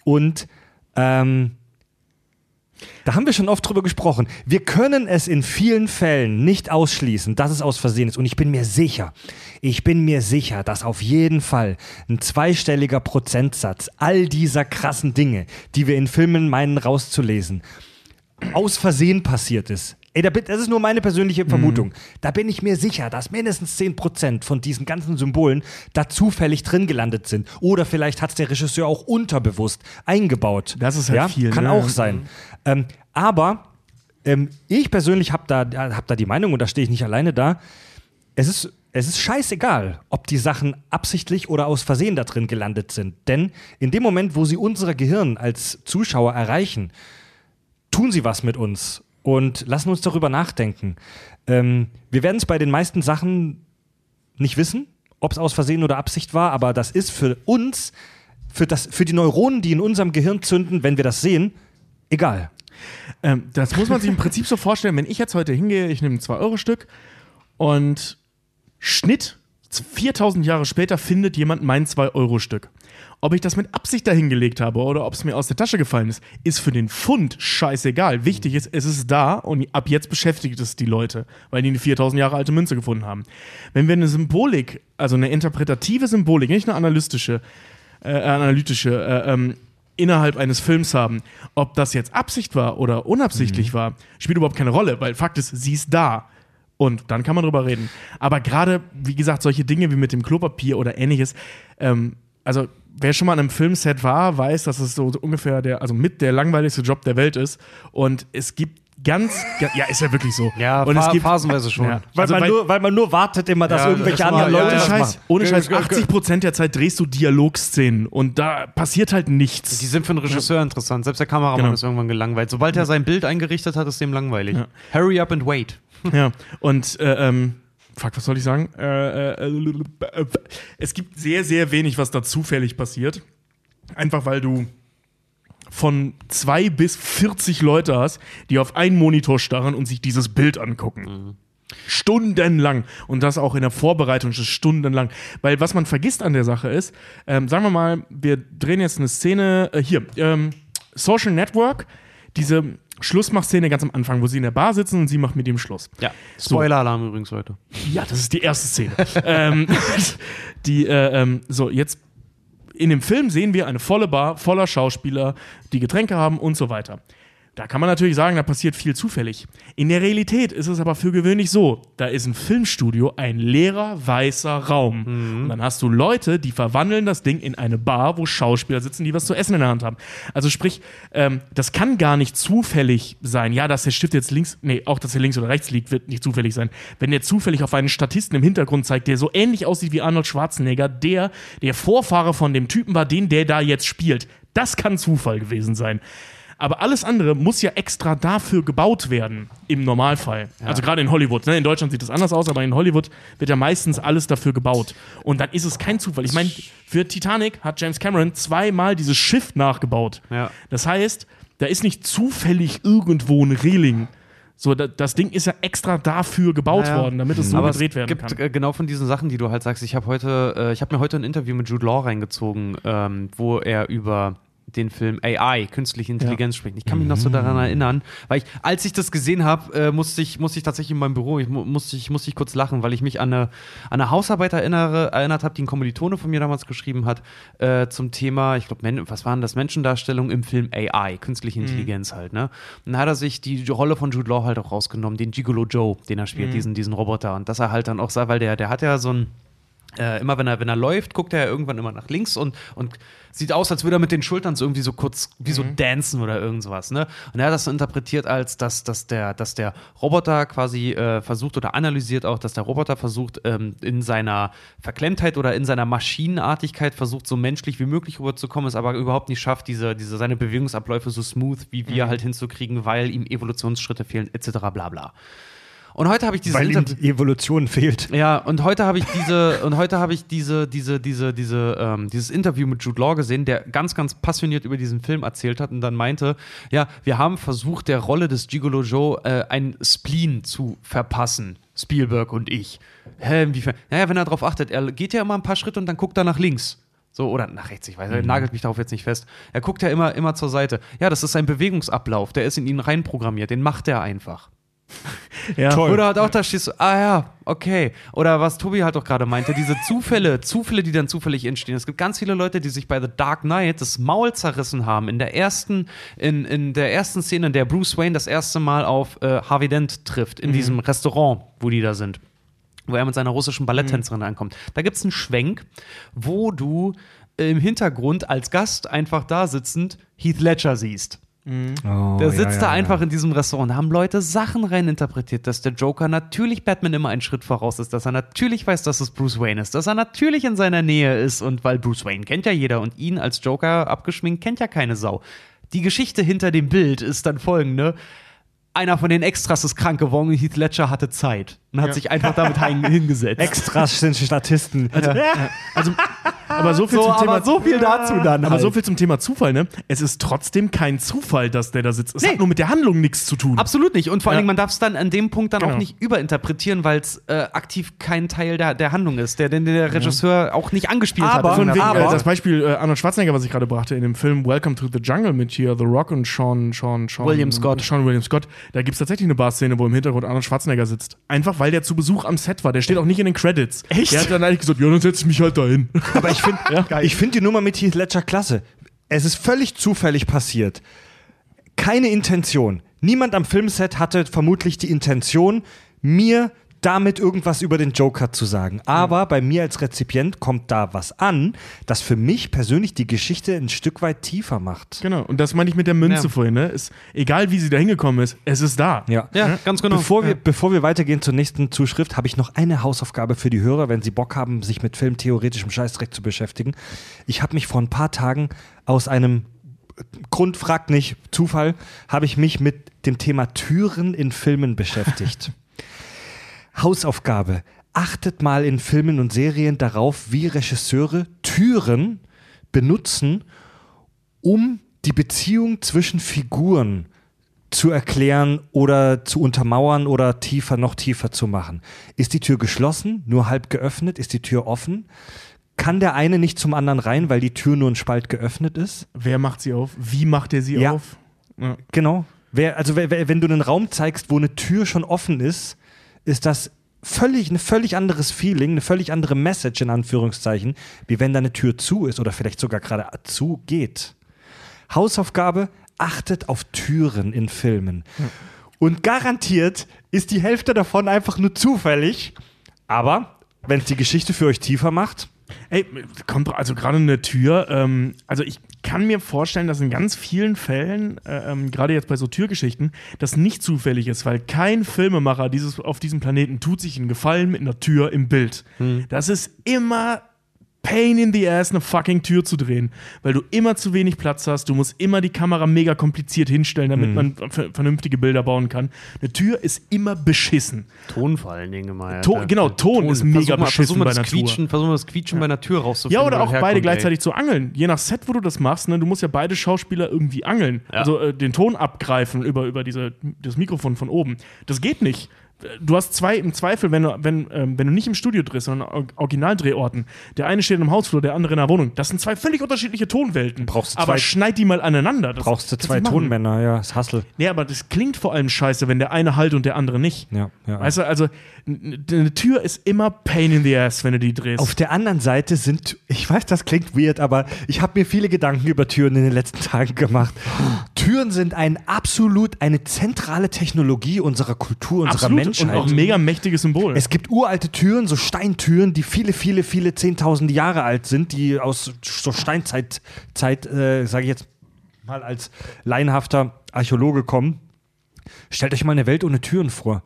Und ähm, da haben wir schon oft drüber gesprochen. Wir können es in vielen Fällen nicht ausschließen, dass es aus Versehen ist. Und ich bin mir sicher, ich bin mir sicher, dass auf jeden Fall ein zweistelliger Prozentsatz all dieser krassen Dinge, die wir in Filmen meinen rauszulesen, aus Versehen passiert ist. Ey, da bin, das ist nur meine persönliche Vermutung. Da bin ich mir sicher, dass mindestens 10% von diesen ganzen Symbolen da zufällig drin gelandet sind. Oder vielleicht hat es der Regisseur auch unterbewusst eingebaut. Das ist halt ja? viel, Kann ne? auch sein. Ähm, aber ähm, ich persönlich habe da, hab da die Meinung, und da stehe ich nicht alleine da, es ist, es ist scheißegal, ob die Sachen absichtlich oder aus Versehen da drin gelandet sind. Denn in dem Moment, wo sie unser Gehirn als Zuschauer erreichen, tun sie was mit uns und lassen uns darüber nachdenken. Ähm, wir werden es bei den meisten Sachen nicht wissen, ob es aus Versehen oder Absicht war, aber das ist für uns, für, das, für die Neuronen, die in unserem Gehirn zünden, wenn wir das sehen, egal. Ähm, das muss man sich im Prinzip so vorstellen, wenn ich jetzt heute hingehe, ich nehme ein 2-Euro-Stück und Schnitt, 4000 Jahre später findet jemand mein 2-Euro-Stück. Ob ich das mit Absicht dahingelegt habe oder ob es mir aus der Tasche gefallen ist, ist für den Fund scheißegal. Wichtig ist, es ist da und ab jetzt beschäftigt es die Leute, weil die eine 4000 Jahre alte Münze gefunden haben. Wenn wir eine Symbolik, also eine interpretative Symbolik, nicht eine analytische, äh, analytische, äh, ähm, innerhalb eines Films haben. Ob das jetzt Absicht war oder unabsichtlich war, spielt überhaupt keine Rolle, weil Fakt ist, sie ist da. Und dann kann man drüber reden. Aber gerade, wie gesagt, solche Dinge wie mit dem Klopapier oder ähnliches, ähm, also wer schon mal an einem Filmset war, weiß, dass es so ungefähr der, also mit der langweiligste Job der Welt ist. Und es gibt ganz, ga- ja, ist ja wirklich so. Ja, und es gibt, phasenweise schon. Ja. Weil, Also, man weil- nur, weil man nur wartet immer, dass Ja, irgendwelche das anderen ja, Leute ohne ja. das Scheiß, ohne Scheiß, Ge- ge- 80% der Zeit drehst du Dialogszenen und da passiert halt nichts. Die sind für einen Regisseur interessant. Selbst der Kameramann Genau. ist irgendwann gelangweilt. Sobald er sein Bild eingerichtet hat, ist dem langweilig. Hurry up and wait. Ja, und äh, ähm, fuck, was soll ich sagen? Äh, äh, äh, es gibt sehr, sehr wenig, was da zufällig passiert. Einfach weil du von zwei bis 40 Leute hast, die auf einen Monitor starren und sich dieses Bild angucken. Stundenlang. Und das auch in der Vorbereitung schon stundenlang. Weil was man vergisst an der Sache ist, ähm, sagen wir mal, wir drehen jetzt eine Szene, äh, hier, ähm, Social Network, diese, Schlussmachszene ganz am Anfang, wo sie in der Bar sitzen und sie macht mit ihm Schluss. Ja. Spoiler-Alarm übrigens, Leute. Ja, das ist die erste Szene. ähm, die, äh, ähm, so, jetzt in dem Film sehen wir eine volle Bar voller Schauspieler, die Getränke haben und so weiter. Da kann man natürlich sagen, da passiert viel zufällig. In der Realität ist es aber für gewöhnlich so: da ist ein Filmstudio ein leerer, weißer Raum. Und dann hast du Leute, die verwandeln das Ding in eine Bar, wo Schauspieler sitzen, die was zu essen in der Hand haben. Also sprich, ähm, das kann gar nicht zufällig sein. Ja, dass der Stift jetzt links, nee, auch dass er links oder rechts liegt, wird nicht zufällig sein. Wenn der zufällig auf einen Statisten im Hintergrund zeigt, der so ähnlich aussieht wie Arnold Schwarzenegger, der der Vorfahre von dem Typen war, den der da jetzt spielt. Das kann Zufall gewesen sein. Aber alles andere muss ja extra dafür gebaut werden, im Normalfall. Also gerade in Hollywood. Ne? In Deutschland sieht das anders aus, aber in Hollywood wird ja meistens alles dafür gebaut. Und dann ist es kein Zufall. Ich meine, für Titanic hat James Cameron zweimal dieses Schiff nachgebaut. Ja. Das heißt, da ist nicht zufällig irgendwo ein Reling. So, da, das Ding ist ja extra dafür gebaut Naja. worden, damit es so Aber gedreht es werden gibt kann. äh, genau von diesen Sachen, die du halt sagst. Ich habe heute, äh, ich habe mir heute ein Interview mit Jude Law reingezogen, ähm, wo er über den Film AI, künstliche Intelligenz spricht. Ich kann mich noch so daran erinnern, weil ich, als ich das gesehen habe, äh, musste ich, musste ich tatsächlich in meinem Büro, ich mu musste, ich musste ich kurz lachen, weil ich mich an eine, an eine Hausarbeit erinnere, erinnert habe, die ein Kommilitone von mir damals geschrieben hat, äh, zum Thema, ich glaube, was waren das, Menschendarstellung im Film AI, künstliche Intelligenz halt, ne? Und dann hat er sich die Rolle von Jude Law halt auch rausgenommen, den Gigolo Joe, den er spielt, diesen, diesen Roboter. Und dass er halt dann auch sah, weil der, der hat ja so ein äh, immer wenn er, wenn er läuft, guckt er irgendwann immer nach links und, und sieht aus, als würde er mit den Schultern so irgendwie so kurz wie so dancen oder irgend sowas. Ne? Und er hat das so interpretiert als, dass, dass, der, dass der Roboter quasi äh, versucht oder analysiert auch, dass der Roboter versucht, ähm, in seiner Verklemmtheit oder in seiner Maschinenartigkeit versucht, so menschlich wie möglich rüberzukommen, es aber überhaupt nicht schafft, diese, diese, seine Bewegungsabläufe so smooth wie wir halt hinzukriegen, weil ihm Evolutionsschritte fehlen, etc. bla bla. Und heute habe ich dieses Weil ihm die Evolution fehlt. Ja, und heute habe ich diese und heute habe ich diese diese diese diese ähm, dieses Interview mit Jude Law gesehen, der ganz ganz passioniert über diesen Film erzählt hat und dann meinte, ja, wir haben versucht der Rolle des Gigolo Joe äh, ein Spleen zu verpassen, Spielberg und ich. Hä, inwiefern? Naja, wenn er darauf achtet, er geht ja immer ein paar Schritte und dann guckt er nach links. So, oder nach rechts, ich weiß, er nagelt mich darauf jetzt nicht fest. Er guckt ja immer, immer zur Seite. Ja, das ist sein Bewegungsablauf, der ist in ihn reinprogrammiert, den macht er einfach. Ja. Toll. Oder halt auch da stehst du, ah ja, okay. Oder was Tobi halt auch gerade meinte, diese Zufälle, Zufälle, die dann zufällig entstehen. Es gibt ganz viele Leute, die sich bei The Dark Knight das Maul zerrissen haben. In der ersten, in, in der ersten Szene, in der Bruce Wayne das erste Mal auf äh, Harvey Dent trifft, in diesem Restaurant, wo die da sind. Wo er mit seiner russischen Balletttänzerin ankommt. Da gibt es einen Schwenk, wo du im Hintergrund als Gast einfach da sitzend Heath Ledger siehst. Oh, Der ja, sitzt ja, da ja. einfach in diesem Restaurant. Da haben Leute Sachen reininterpretiert, dass der Joker natürlich Batman immer einen Schritt voraus ist, dass er natürlich weiß, dass es Bruce Wayne ist, dass er natürlich in seiner Nähe ist und weil Bruce Wayne kennt ja jeder und ihn als Joker abgeschminkt kennt ja keine Sau. Die Geschichte hinter dem Bild ist dann folgende. Einer von den Extras ist krank geworden, Heath Ledger hatte Zeit und hat sich einfach damit hin- hingesetzt. Extras sind Statisten. Also, aber so viel so, zum aber Thema so viel dazu dann. Aber halt. so viel zum Thema Zufall, ne? Es ist trotzdem kein Zufall, dass der da sitzt. Es Nee. hat nur mit der Handlung nichts zu tun. Absolut nicht. Und vor allen Ja. Dingen, man darf es dann an dem Punkt dann auch Genau. nicht überinterpretieren, weil es äh, aktiv kein Teil der, der Handlung ist, der, den der Regisseur auch nicht angespielt Aber- hat. Von wegen, aber- äh, das Beispiel äh, Arnold Schwarzenegger, was ich gerade brachte, in dem Film Welcome to the Jungle mit hier The Rock und Sean, Sean, Sean William Scott. Sean William Scott. Da gibt es tatsächlich eine Bar-Szene, wo im Hintergrund Arnold Schwarzenegger sitzt. Einfach weil der zu Besuch am Set war. Der steht auch nicht in den Credits. Echt? Der hat dann eigentlich gesagt, ja, dann setze ich mich halt dahin. Aber ich finde ich find die Nummer mit Heath Ledger klasse. Es ist völlig zufällig passiert. Keine Intention. Niemand am Filmset hatte vermutlich die Intention, mir damit irgendwas über den Joker zu sagen. Aber bei mir als Rezipient kommt da was an, das für mich persönlich die Geschichte ein Stück weit tiefer macht. Genau. Und das meine ich mit der Münze Ja. vorhin. Ne? Ist, egal wie sie da hingekommen ist, es ist da. Ja. Ja, ganz genau. Bevor, wir, bevor wir weitergehen zur nächsten Zuschrift, habe ich noch eine Hausaufgabe für die Hörer, wenn sie Bock haben, sich mit filmtheoretischem Scheißdreck zu beschäftigen. Ich habe mich vor ein paar Tagen aus einem Grund, fragt nicht, Zufall, habe ich mich mit dem Thema Türen in Filmen beschäftigt. Hausaufgabe. Achtet mal in Filmen und Serien darauf, wie Regisseure Türen benutzen, um die Beziehung zwischen Figuren zu erklären oder zu untermauern oder tiefer, noch tiefer zu machen. Ist die Tür geschlossen, nur halb geöffnet? Ist die Tür offen? Kann der eine nicht zum anderen rein, weil die Tür nur ein Spalt geöffnet ist? Wer macht sie auf? Wie macht er sie Ja. auf? Ja. Genau. Wer, also wer, wer, wenn du einen Raum zeigst, wo eine Tür schon offen ist, ist das völlig ein völlig anderes Feeling, eine völlig andere Message in Anführungszeichen, wie wenn da eine Tür zu ist oder vielleicht sogar gerade zu geht. Hausaufgabe: Achtet auf Türen in Filmen. Und garantiert ist die Hälfte davon einfach nur zufällig. Aber wenn es die Geschichte für euch tiefer macht, Ey, kommt also gerade eine Tür. Ähm, also ich kann mir vorstellen, dass in ganz vielen Fällen, äh, ähm, gerade jetzt bei so Türgeschichten, das nicht zufällig ist, weil kein Filmemacher dieses, auf diesem Planeten tut sich einen Gefallen mit einer Tür im Bild. Das ist immer Pain in the ass, eine fucking Tür zu drehen, weil du immer zu wenig Platz hast. Du musst immer die Kamera mega kompliziert hinstellen, damit man v- vernünftige Bilder bauen kann. Eine Tür ist immer beschissen. Ton vor allen Dingen. Ton- Alter. genau, Ton ist mega versuch mal, beschissen versuch mal bei das einer Tour. Quietschen, Versuch mal das Quietschen bei einer Tür rauszufinden. Ja, oder auch beide gleichzeitig zu angeln. Je nach Set, wo du das machst, ne, du musst ja beide Schauspieler irgendwie angeln. Ja. Also äh, den Ton abgreifen über, über diese, das Mikrofon von oben. Das geht nicht. Du hast zwei im Zweifel, wenn du, wenn, ähm, wenn du nicht im Studio drehst, sondern an Originaldrehorten. Der eine steht im Hausflur, der andere in der Wohnung. Das sind zwei völlig unterschiedliche Tonwelten. Brauchst du aber zwei- schneid die mal aneinander. Das, brauchst du zwei. Tonmänner, ja, das Hassel. Nee, aber das klingt vor allem scheiße, wenn der eine halt und der andere nicht. Ja, ja. Weißt du, also eine Tür ist immer Pain in the ass, wenn du die drehst. Auf der anderen Seite sind, ich weiß, das klingt weird, aber ich habe mir viele Gedanken über Türen in den letzten Tagen gemacht. Türen sind ein absolut eine zentrale Technologie unserer Kultur, unserer Absolut. Menschheit. Und auch ein mega mächtiges Symbol. Es gibt uralte Türen, so Steintüren, die viele, viele, viele zehntausende Jahre alt sind, die aus so Steinzeit, Zeit, äh, sage ich jetzt mal als laienhafter Archäologe kommen. Stellt euch mal eine Welt ohne Türen vor.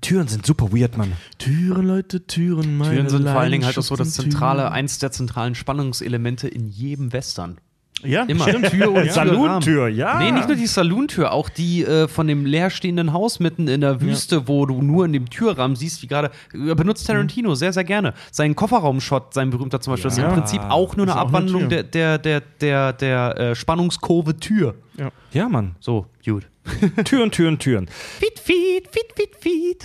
Türen sind super weird, Mann. Türen, Leute, Türen, meine Türen sind vor allen Dingen halt auch so das zentrale, Türen. eins der zentralen Spannungselemente in jedem Western. Ja, Immer. stimmt. Tür und Salontür, ja. Nee, nicht nur die Salontür, auch die äh, von dem leerstehenden Haus mitten in der Wüste, wo du nur in dem Türrahmen siehst, wie gerade, äh, benutzt Tarantino sehr, sehr gerne. Sein Kofferraumshot, sein berühmter zum Beispiel, das ist im Ja. Prinzip auch nur eine auch eine Abwandlung Tür. der, der, der, der, der äh, Spannungskurve Tür. Ja, Mann. So, gut. Türen, Türen, Türen. Feed, feed, feed, feed, feed.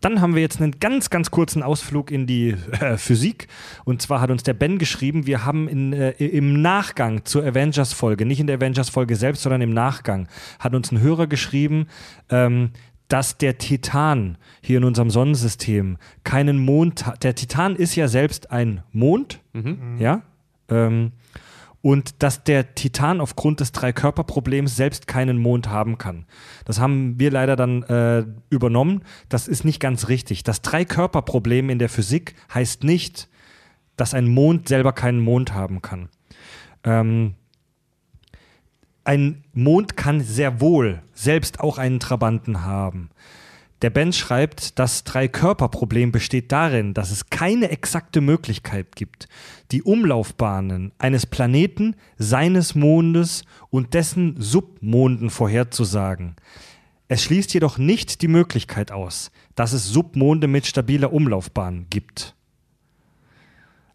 Dann haben wir jetzt einen ganz, ganz kurzen Ausflug in die äh, Physik. Und zwar hat uns der Ben geschrieben, wir haben in, äh, im Nachgang zur Avengers-Folge, nicht in der Avengers-Folge selbst, sondern im Nachgang, hat uns ein Hörer geschrieben, ähm, dass der Titan hier in unserem Sonnensystem keinen Mond hat. Der Titan ist ja selbst ein Mond, ja. Ähm, und dass der Titan aufgrund des Dreikörperproblems selbst keinen Mond haben kann. Das haben wir leider dann äh, übernommen. Das ist nicht ganz richtig. Das Dreikörperproblem in der Physik heißt nicht, dass ein Mond selber keinen Mond haben kann. Ähm, ein Mond kann sehr wohl selbst auch einen Trabanten haben. Der Ben schreibt, das Dreikörperproblem besteht darin, dass es keine exakte Möglichkeit gibt, die Umlaufbahnen eines Planeten, seines Mondes und dessen Submonden vorherzusagen. Es schließt jedoch nicht die Möglichkeit aus, dass es Submonde mit stabiler Umlaufbahn gibt.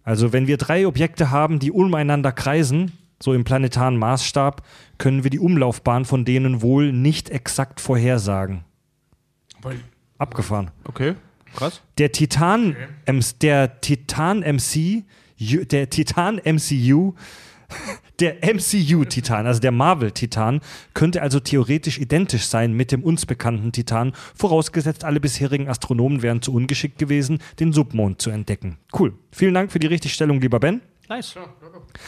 Also wenn wir drei Objekte haben, die umeinander kreisen, so im planetaren Maßstab, können wir die Umlaufbahn von denen wohl nicht exakt vorhersagen. Abgefahren. Okay, krass. Der Titan, MC, der Titan MC, der Titan MCU, der MCU-Titan, also der Marvel-Titan, könnte also theoretisch identisch sein mit dem uns bekannten Titan, vorausgesetzt alle bisherigen Astronomen wären zu ungeschickt gewesen, den Submond zu entdecken. Cool. Vielen Dank für die Richtigstellung, lieber Ben. Nice.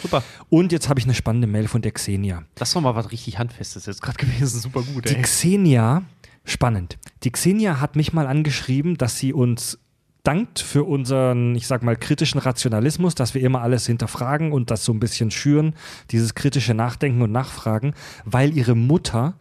Super. Und jetzt habe ich eine spannende Mail von der Xenia. Das war mal was richtig Handfestes jetzt gerade gewesen. Super gut, Die ey. Xenia, spannend. Die Xenia hat mich mal angeschrieben, dass sie uns dankt für unseren, ich sag mal, kritischen Rationalismus, dass wir immer alles hinterfragen und das so ein bisschen schüren, dieses kritische Nachdenken und Nachfragen, weil ihre Mutter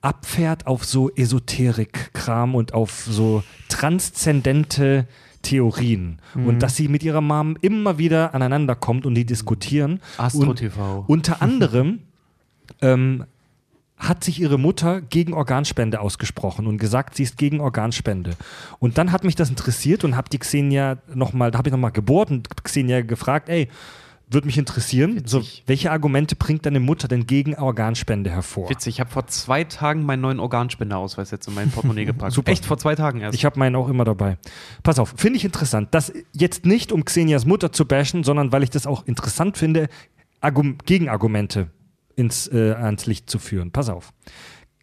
abfährt auf so Esoterik-Kram und auf so transzendente Theorien. Und dass sie mit ihrer Mom immer wieder aneinander kommt und die diskutieren. Astro und TV. Unter anderem ähm, hat sich ihre Mutter gegen Organspende ausgesprochen und gesagt, sie ist gegen Organspende. Und dann hat mich das interessiert und habe die Xenia nochmal, da habe ich nochmal gebohrt und Xenia gefragt, ey, würde mich interessieren, so, welche Argumente bringt deine Mutter denn gegen Organspende hervor? Witzig, ich habe vor zwei Tagen meinen neuen Organspenderausweis jetzt in mein Portemonnaie gepackt. Super. Echt, vor zwei Tagen erst. Ich habe meinen auch immer dabei. Pass auf, finde ich interessant. Das jetzt nicht, um Xenias Mutter zu bashen, sondern weil ich das auch interessant finde, Argum Gegenargumente ins, äh, ans Licht zu führen. Pass auf.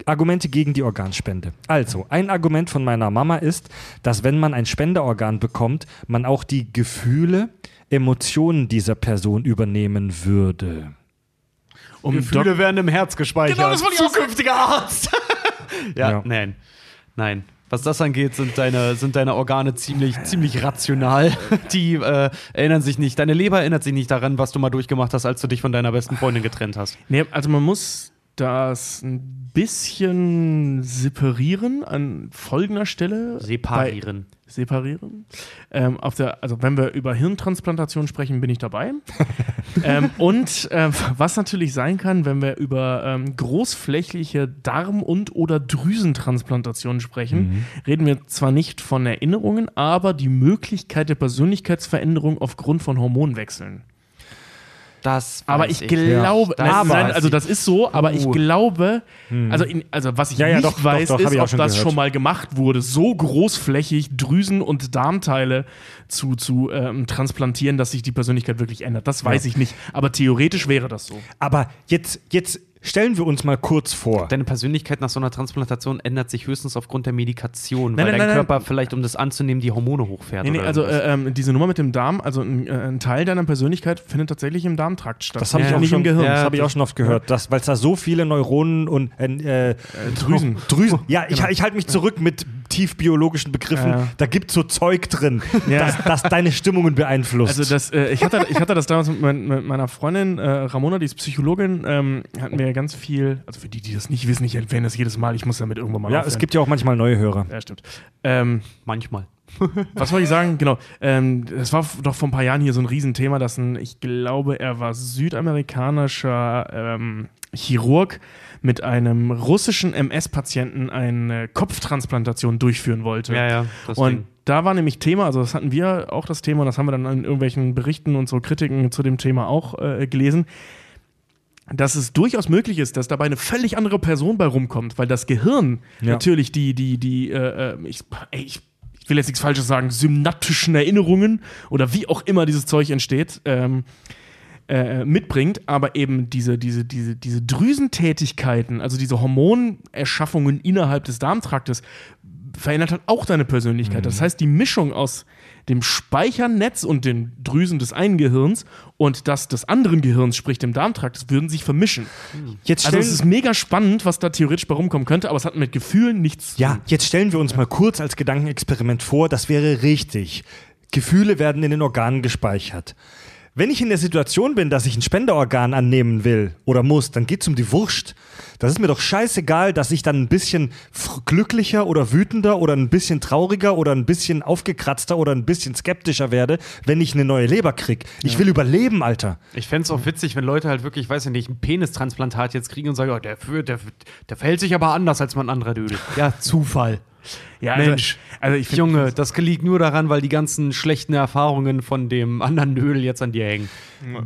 Argumente gegen die Organspende. Also, ein Argument von meiner Mama ist, dass wenn man ein Spenderorgan bekommt, man auch die Gefühle, Emotionen dieser Person übernehmen würde. Um Gefühle werden im Herz gespeichert. Genau, das auch Zukünftiger Arzt. ja, Ja. nein. Nein. Was das angeht, sind deine, sind deine Organe ziemlich, ziemlich rational. Die äh, erinnern sich nicht, deine Leber erinnert sich nicht daran, was du mal durchgemacht hast, als du dich von deiner besten Freundin getrennt hast. Nee, also man muss das ein bisschen separieren an folgender Stelle. Separieren. Bei, separieren. Ähm, auf der, also wenn wir über Hirntransplantation sprechen, bin ich dabei. ähm, und ähm, was natürlich sein kann, wenn wir über ähm, großflächliche Darm- und oder Drüsentransplantationen sprechen, reden wir zwar nicht von Erinnerungen, aber die Möglichkeit der Persönlichkeitsveränderung aufgrund von Hormonwechseln. Das Aber weiß ich glaube, Das nein, nein, also ich. das ist so, aber ich Uh. glaube, also, in, also was ich Ja, ja, nicht doch, doch, weiß, doch, hab ist, ich auch ob schon das gehört. schon mal gemacht wurde, so großflächig Drüsen- und Darmteile zu, zu ähm, transplantieren, dass sich die Persönlichkeit wirklich ändert. Das weiß ich nicht, aber theoretisch wäre das so. Aber jetzt, jetzt stellen wir uns mal kurz vor. Deine Persönlichkeit nach so einer Transplantation ändert sich höchstens aufgrund der Medikation, weil nein, dein nein, Körper nein. vielleicht, um das anzunehmen, die Hormone hochfährt. Nee, nee, oder also äh, ähm, diese Nummer mit dem Darm, also ein, äh, ein Teil deiner Persönlichkeit findet tatsächlich im Darmtrakt statt. Das habe ich Ja, auch nicht schon, im Gehirn. das Ja, habe ich auch das- schon oft gehört, weil es da so viele Neuronen und äh, äh, Drüsen. Drüsen. Ja, ich, ich halte mich zurück mit tief biologischen Begriffen. Ja. Da gibt so Zeug drin, Ja. das, das deine Stimmungen beeinflusst. Also das, äh, ich, hatte, ich hatte das damals mit, mein, mit meiner Freundin äh, Ramona, die ist Psychologin, ähm, hatten wir ganz viel, also für die, die das nicht wissen, ich erwähne das jedes Mal, ich muss damit irgendwann mal ja, aufhören. es gibt ja auch manchmal neue Hörer. Ja, stimmt. Ähm, Manchmal. Was wollte ich sagen? Genau. Ähm, es war doch vor ein paar Jahren hier so ein Riesenthema, dass ein, ich glaube, er war südamerikanischer ähm, Chirurg mit einem russischen MS-Patienten eine Kopftransplantation durchführen wollte. Ja, ja. Das Und Ding. da war nämlich Thema, also das hatten wir auch das Thema, und das haben wir dann in irgendwelchen Berichten und so Kritiken zu dem Thema auch äh, gelesen, dass es durchaus möglich ist, dass dabei eine völlig andere Person bei rumkommt, weil das Gehirn Ja. natürlich die, die, die, äh, äh, ich, ey, ich, ich will jetzt nichts Falsches sagen, synaptischen Erinnerungen oder wie auch immer dieses Zeug entsteht, ähm, äh, mitbringt, aber eben diese, diese, diese, diese Drüsentätigkeiten, also diese Hormonerschaffungen innerhalb des Darmtraktes, verändert halt auch deine Persönlichkeit. Das heißt, die Mischung aus dem Speichernetz und den Drüsen des einen Gehirns und das des anderen Gehirns, sprich dem Darmtrakt, das würden sich vermischen. Jetzt Also es ist mega spannend, was da theoretisch bei rumkommen könnte, aber es hat mit Gefühlen nichts zu ja, tun. jetzt stellen wir uns mal kurz als Gedankenexperiment vor, das wäre richtig. Gefühle werden in den Organen gespeichert. Wenn ich in der Situation bin, dass ich ein Spenderorgan annehmen will oder muss, dann geht's um die Wurst. Das ist mir doch scheißegal, dass ich dann ein bisschen glücklicher oder wütender oder ein bisschen trauriger oder ein bisschen aufgekratzter oder ein bisschen skeptischer werde, wenn ich eine neue Leber krieg. Ich will überleben, Alter. Ich fände es auch witzig, wenn Leute halt wirklich, weiß ich nicht, ein Penistransplantat jetzt kriegen und sagen, oh, der, der, der verhält sich aber anders als man anderer Dödel. Ja, Zufall. Ja, Mensch. Also, also ich find, Junge, das liegt nur daran, weil die ganzen schlechten Erfahrungen von dem anderen Dödel jetzt an dir hängen.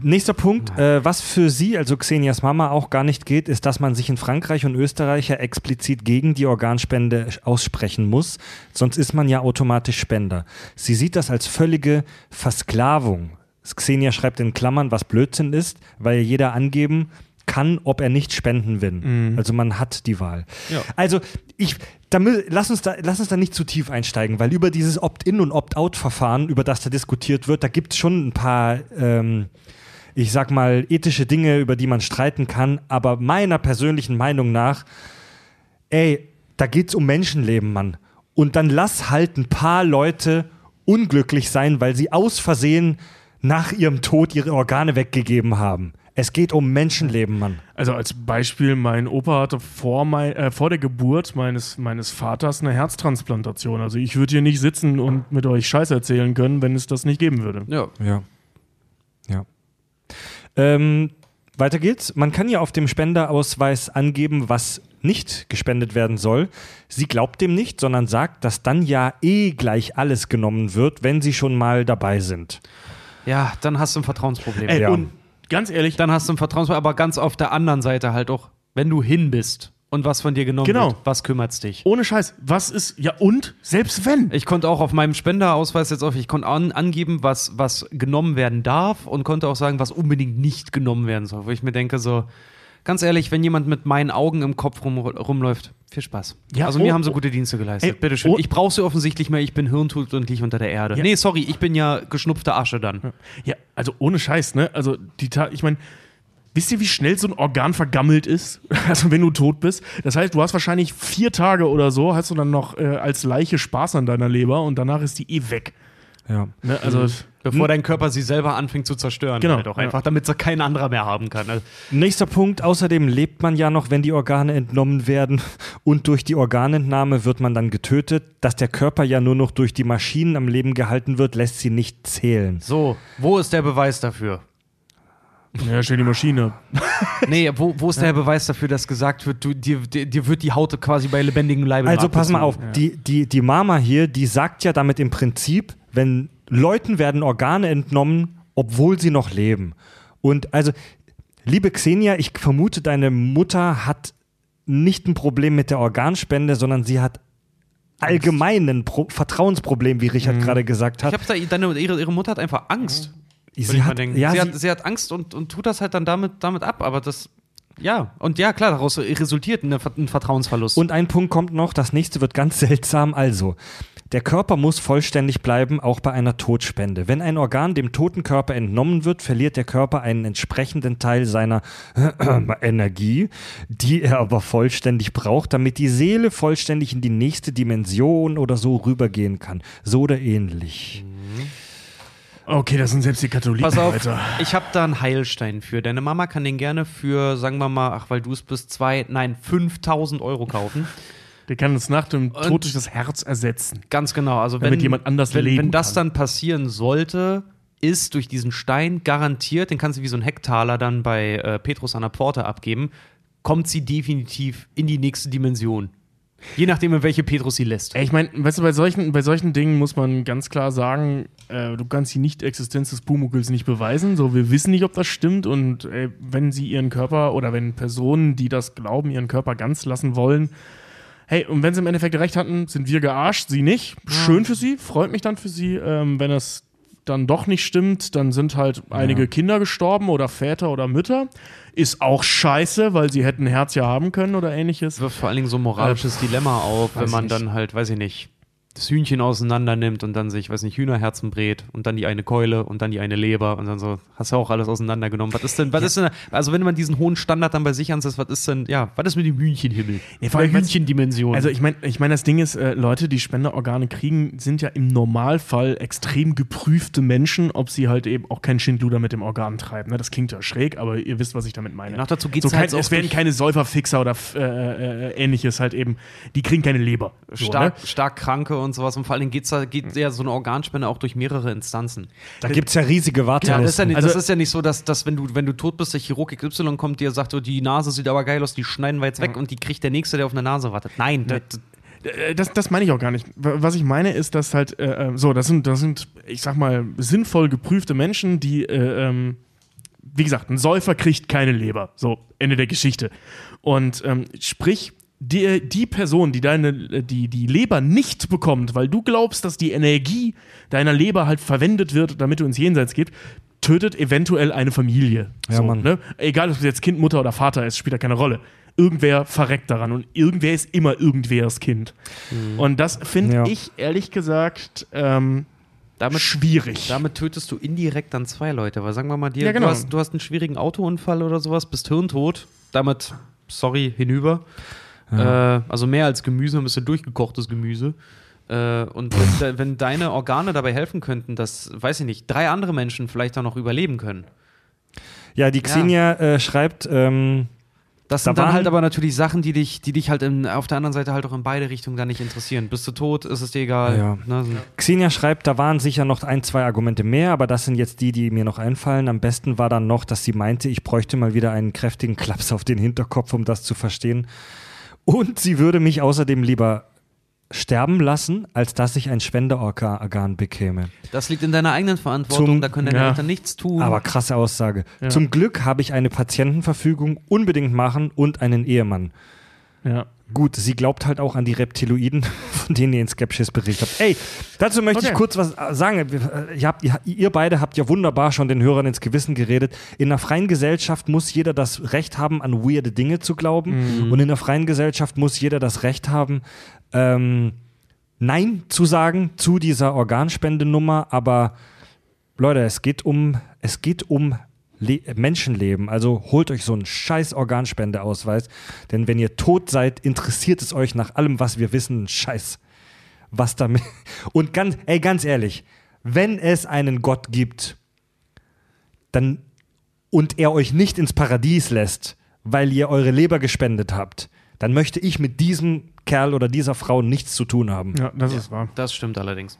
Nächster Punkt, äh, was für sie, also Xenias Mama, auch gar nicht geht, ist, dass man sich in Frankreich und Österreich ja explizit gegen die Organspende aussprechen muss, sonst ist man ja automatisch Spender. Sie sieht das als völlige Versklavung. Xenia schreibt in Klammern, was Blödsinn ist, weil jeder angeben kann, ob er nicht spenden will. Also man hat die Wahl. Also ich, da, lass, uns da, lass uns da nicht zu tief einsteigen, weil über dieses Opt-in und Opt-out-Verfahren, über das da diskutiert wird, da gibt es schon ein paar, ähm, ich sag mal, ethische Dinge, über die man streiten kann. Aber meiner persönlichen Meinung nach, ey, da geht's um Menschenleben, Mann. Und dann lass halt ein paar Leute unglücklich sein, weil sie aus Versehen nach ihrem Tod ihre Organe weggegeben haben. Es geht um Menschenleben, Mann. Also als Beispiel, mein Opa hatte vor, mein, äh, vor der Geburt meines, meines Vaters eine Herztransplantation. Also ich würde hier nicht sitzen und mit euch Scheiß erzählen können, wenn es das nicht geben würde. Ja. Ja. Ja. Ähm, weiter geht's. Man kann ja auf dem Spenderausweis angeben, was nicht gespendet werden soll. Sie glaubt dem nicht, sondern sagt, dass dann ja eh gleich alles genommen wird, wenn sie schon mal dabei sind. Ja, dann hast du ein Vertrauensproblem. Ey, Ja. Und ganz ehrlich, Dann hast du ein Vertrauensproblem, aber ganz auf der anderen Seite halt auch, wenn du hin bist und was von dir genommen Genau. wird, was kümmert's dich? ohne Scheiß, was ist, ja und, selbst wenn. Ich konnte auch auf meinem Spenderausweis jetzt auf, ich konnte an, angeben, was, was genommen werden darf und konnte auch sagen, was unbedingt nicht genommen werden soll. Wo ich mir denke, so, ganz ehrlich, wenn jemand mit meinen Augen im Kopf rum, rumläuft, viel Spaß. Ja, also oh, mir haben sie oh. gute Dienste geleistet. Ey, Bitteschön. oh. Ich brauche sie offensichtlich mehr. Ich bin hirntot und liege unter der Erde. Ja. Nee, sorry, ich bin ja geschnupfte Asche dann. Ja, also ohne Scheiß, ne? Also die Ta ich meine, wisst ihr, wie schnell so ein Organ vergammelt ist? Also wenn du tot bist. Das heißt, du hast wahrscheinlich vier Tage oder so, hast du dann noch äh, als Leiche Spaß an deiner Leber und danach ist die eh weg. Ja. Ne? Also Bevor dein Körper sie selber anfängt zu zerstören. Genau, Halt auch ja. einfach, damit sie kein anderer mehr haben kann. Also, Nächster Punkt, außerdem lebt man ja noch, wenn die Organe entnommen werden und durch die Organentnahme wird man dann getötet. Dass der Körper ja nur noch durch die Maschinen am Leben gehalten wird, lässt sie nicht zählen. so, wo ist der Beweis dafür? ja, stell die Maschine. Nee, wo, wo ist der Beweis dafür, dass gesagt wird, du, dir, dir, wird die Haut quasi bei lebendigem Leibe Also pass mal auf, abgezogen? die, die, die Mama hier, die sagt ja damit im Prinzip, wenn Leuten werden Organe entnommen, obwohl sie noch leben. Und also, liebe Xenia, ich vermute, deine Mutter hat nicht ein Problem mit der Organspende, sondern sie hat allgemein ein Pro Vertrauensproblem, wie Richard gerade gesagt Ich hat. hab da, deine, ihre, ihre Mutter hat einfach Angst. Sie ich hat, ja, sie, sie, hat, sie hat Angst und, und tut das halt dann damit, damit ab, aber das. Ja, und ja, klar, daraus resultiert eine, ein Vertrauensverlust. Und ein Punkt kommt noch, das nächste wird ganz seltsam. Also, der Körper muss vollständig bleiben, auch bei einer Todspende. Wenn ein Organ dem toten Körper entnommen wird, verliert der Körper einen entsprechenden Teil seiner Energie, die er aber vollständig braucht, damit die Seele vollständig in die nächste Dimension oder so rübergehen kann. So oder ähnlich. Okay, das sind selbst die Katholiken, Pass auf, Alter. ich habe da einen Heilstein für. Deine Mama kann den gerne für, sagen wir mal, ach, weil du es bist, zwei, nein, 5000 Euro kaufen. Der kann uns nach dem Und- Tod durch das Herz ersetzen. Ganz genau. Also Damit wenn jemand anders wenn, leben wenn das kann. dann passieren sollte, ist durch diesen Stein garantiert, den kannst du wie so ein Hecktaler dann bei äh, Petrus an der Pforte abgeben, kommt sie definitiv in die nächste Dimension. Je nachdem, in welche Petrus sie lässt. Ich meine, weißt du, bei solchen, bei solchen Dingen muss man ganz klar sagen, äh, du kannst die Nicht-Existenz des Pumuckls nicht beweisen. So, wir wissen nicht, ob das stimmt. Und äh, wenn sie ihren Körper oder wenn Personen, die das glauben, ihren Körper ganz lassen wollen, hey, und wenn sie im Endeffekt recht hatten, sind wir gearscht, sie nicht. Schön für sie, freut mich dann für sie. Ähm, wenn das dann doch nicht stimmt, dann sind halt einige Kinder gestorben oder Väter oder Mütter. Ist auch scheiße, weil sie hätten ein Herz ja haben können oder ähnliches. Es wirft vor allen Dingen so ein moralisches Dilemma auf, wenn man nicht. dann halt, weiß ich nicht, das Hühnchen auseinander nimmt und dann sich, weiß nicht, Hühnerherzen brät und dann die eine Keule und dann die eine Leber und dann so, hast du auch alles auseinandergenommen. Was ist denn, was ist denn, also wenn man diesen hohen Standard dann bei sich ansetzt, was ist denn, ja, was ist mit dem Hühnchenhimmel? Nee, vor allem, Hühnchendimension. Also ich meine, ich mein, das Ding ist, äh, Leute, die Spenderorgane kriegen, sind ja im Normalfall extrem geprüfte Menschen, ob sie halt eben auch keinen Schindluder mit dem Organ treiben. Ne? Das klingt ja schräg, aber ihr wisst, was ich damit meine. Noch dazu geht's so kein, halt auch es werden keine Säuferfixer oder f- äh, äh, ähnliches halt eben, die kriegen keine Leber. So, stark, ne? stark Kranke und sowas und vor Dingen geht's da, geht ja so eine Organspende auch durch mehrere Instanzen. Da gibt es ja riesige Ja, das ist ja Wartelisten. nicht, Also- das ist ja nicht so, dass, dass wenn, du, wenn du tot bist, der Chirurg XY kommt, dir sagt, oh, die Nase sieht aber geil aus, die schneiden wir jetzt weg und die kriegt der Nächste, der auf eine Nase wartet. Nein, das, Äh, Das, das meine ich auch gar nicht. Was ich meine ist, dass halt, äh, äh, so, das sind, das sind, ich sag mal, sinnvoll geprüfte Menschen, die, äh, ähm, wie gesagt, ein Säufer kriegt keine Leber. So, Ende der Geschichte. Und ähm, sprich, die, die Person, die deine, die, die Leber nicht bekommt, weil du glaubst, dass die Energie deiner Leber halt verwendet wird, damit du ins Jenseits gehst, tötet eventuell eine Familie. Ja, so, Mann. Ne? Egal, ob es jetzt Kind, Mutter oder Vater ist, spielt da keine Rolle. Irgendwer verreckt daran und irgendwer ist immer irgendwers Kind. Und das finde Ja. ich ehrlich gesagt ähm, damit, schwierig. damit tötest du indirekt dann zwei Leute. Weil sagen wir mal, dir, Ja, genau. du, hast, du hast einen schwierigen Autounfall oder sowas, bist hirntot, damit, sorry, hinüber. Äh, also mehr als Gemüse, ein bisschen durchgekochtes Gemüse. Äh, und wenn, wenn deine Organe dabei helfen könnten, dass, weiß ich nicht, drei andere Menschen vielleicht auch noch überleben können. ja, die Xenia äh, schreibt, ähm, Das Da sind dann waren- halt aber natürlich Sachen, die dich, die dich halt in, auf der anderen Seite halt auch in beide Richtungen dann nicht interessieren. Bist du tot, ist es dir egal. Ja. Ne? Xenia schreibt, da waren sicher noch ein, zwei Argumente mehr, aber das sind jetzt die, die mir noch einfallen. Am besten war dann noch, dass sie meinte, ich bräuchte mal wieder einen kräftigen Klaps auf den Hinterkopf, um das zu verstehen. Und sie würde mich außerdem lieber sterben lassen, als dass ich ein Spenderorgan bekäme. Das liegt in deiner eigenen Verantwortung, Zum- da können deine ja. Eltern nichts tun. Aber krasse Aussage. Ja. Zum Glück habe ich eine Patientenverfügung unbedingt machen und einen Ehemann. ja. Gut, sie glaubt halt auch an die Reptiloiden von denen ihr in Skepsis berichtet habt. Ey, dazu möchte ich Okay. kurz was äh, sagen. Ihr, habt, ihr, beide habt ja wunderbar schon den Hörern ins Gewissen geredet. In einer freien Gesellschaft muss jeder das Recht haben, an weirde Dinge zu glauben. Und in einer freien Gesellschaft muss jeder das Recht haben, ähm, Nein zu sagen zu dieser Organspendenummer. Aber Leute, es geht um, es geht um Le Menschenleben. Also holt euch so einen scheiß Organspendeausweis. Denn wenn ihr tot seid, interessiert es euch nach allem, was wir wissen, einen Scheiß. Was damit. Und ganz, ey, ganz ehrlich, wenn es einen Gott gibt, dann und er euch nicht ins Paradies lässt, weil ihr eure Leber gespendet habt, dann möchte ich mit diesem Kerl oder dieser Frau nichts zu tun haben. Ja, das ist wahr. Das stimmt allerdings.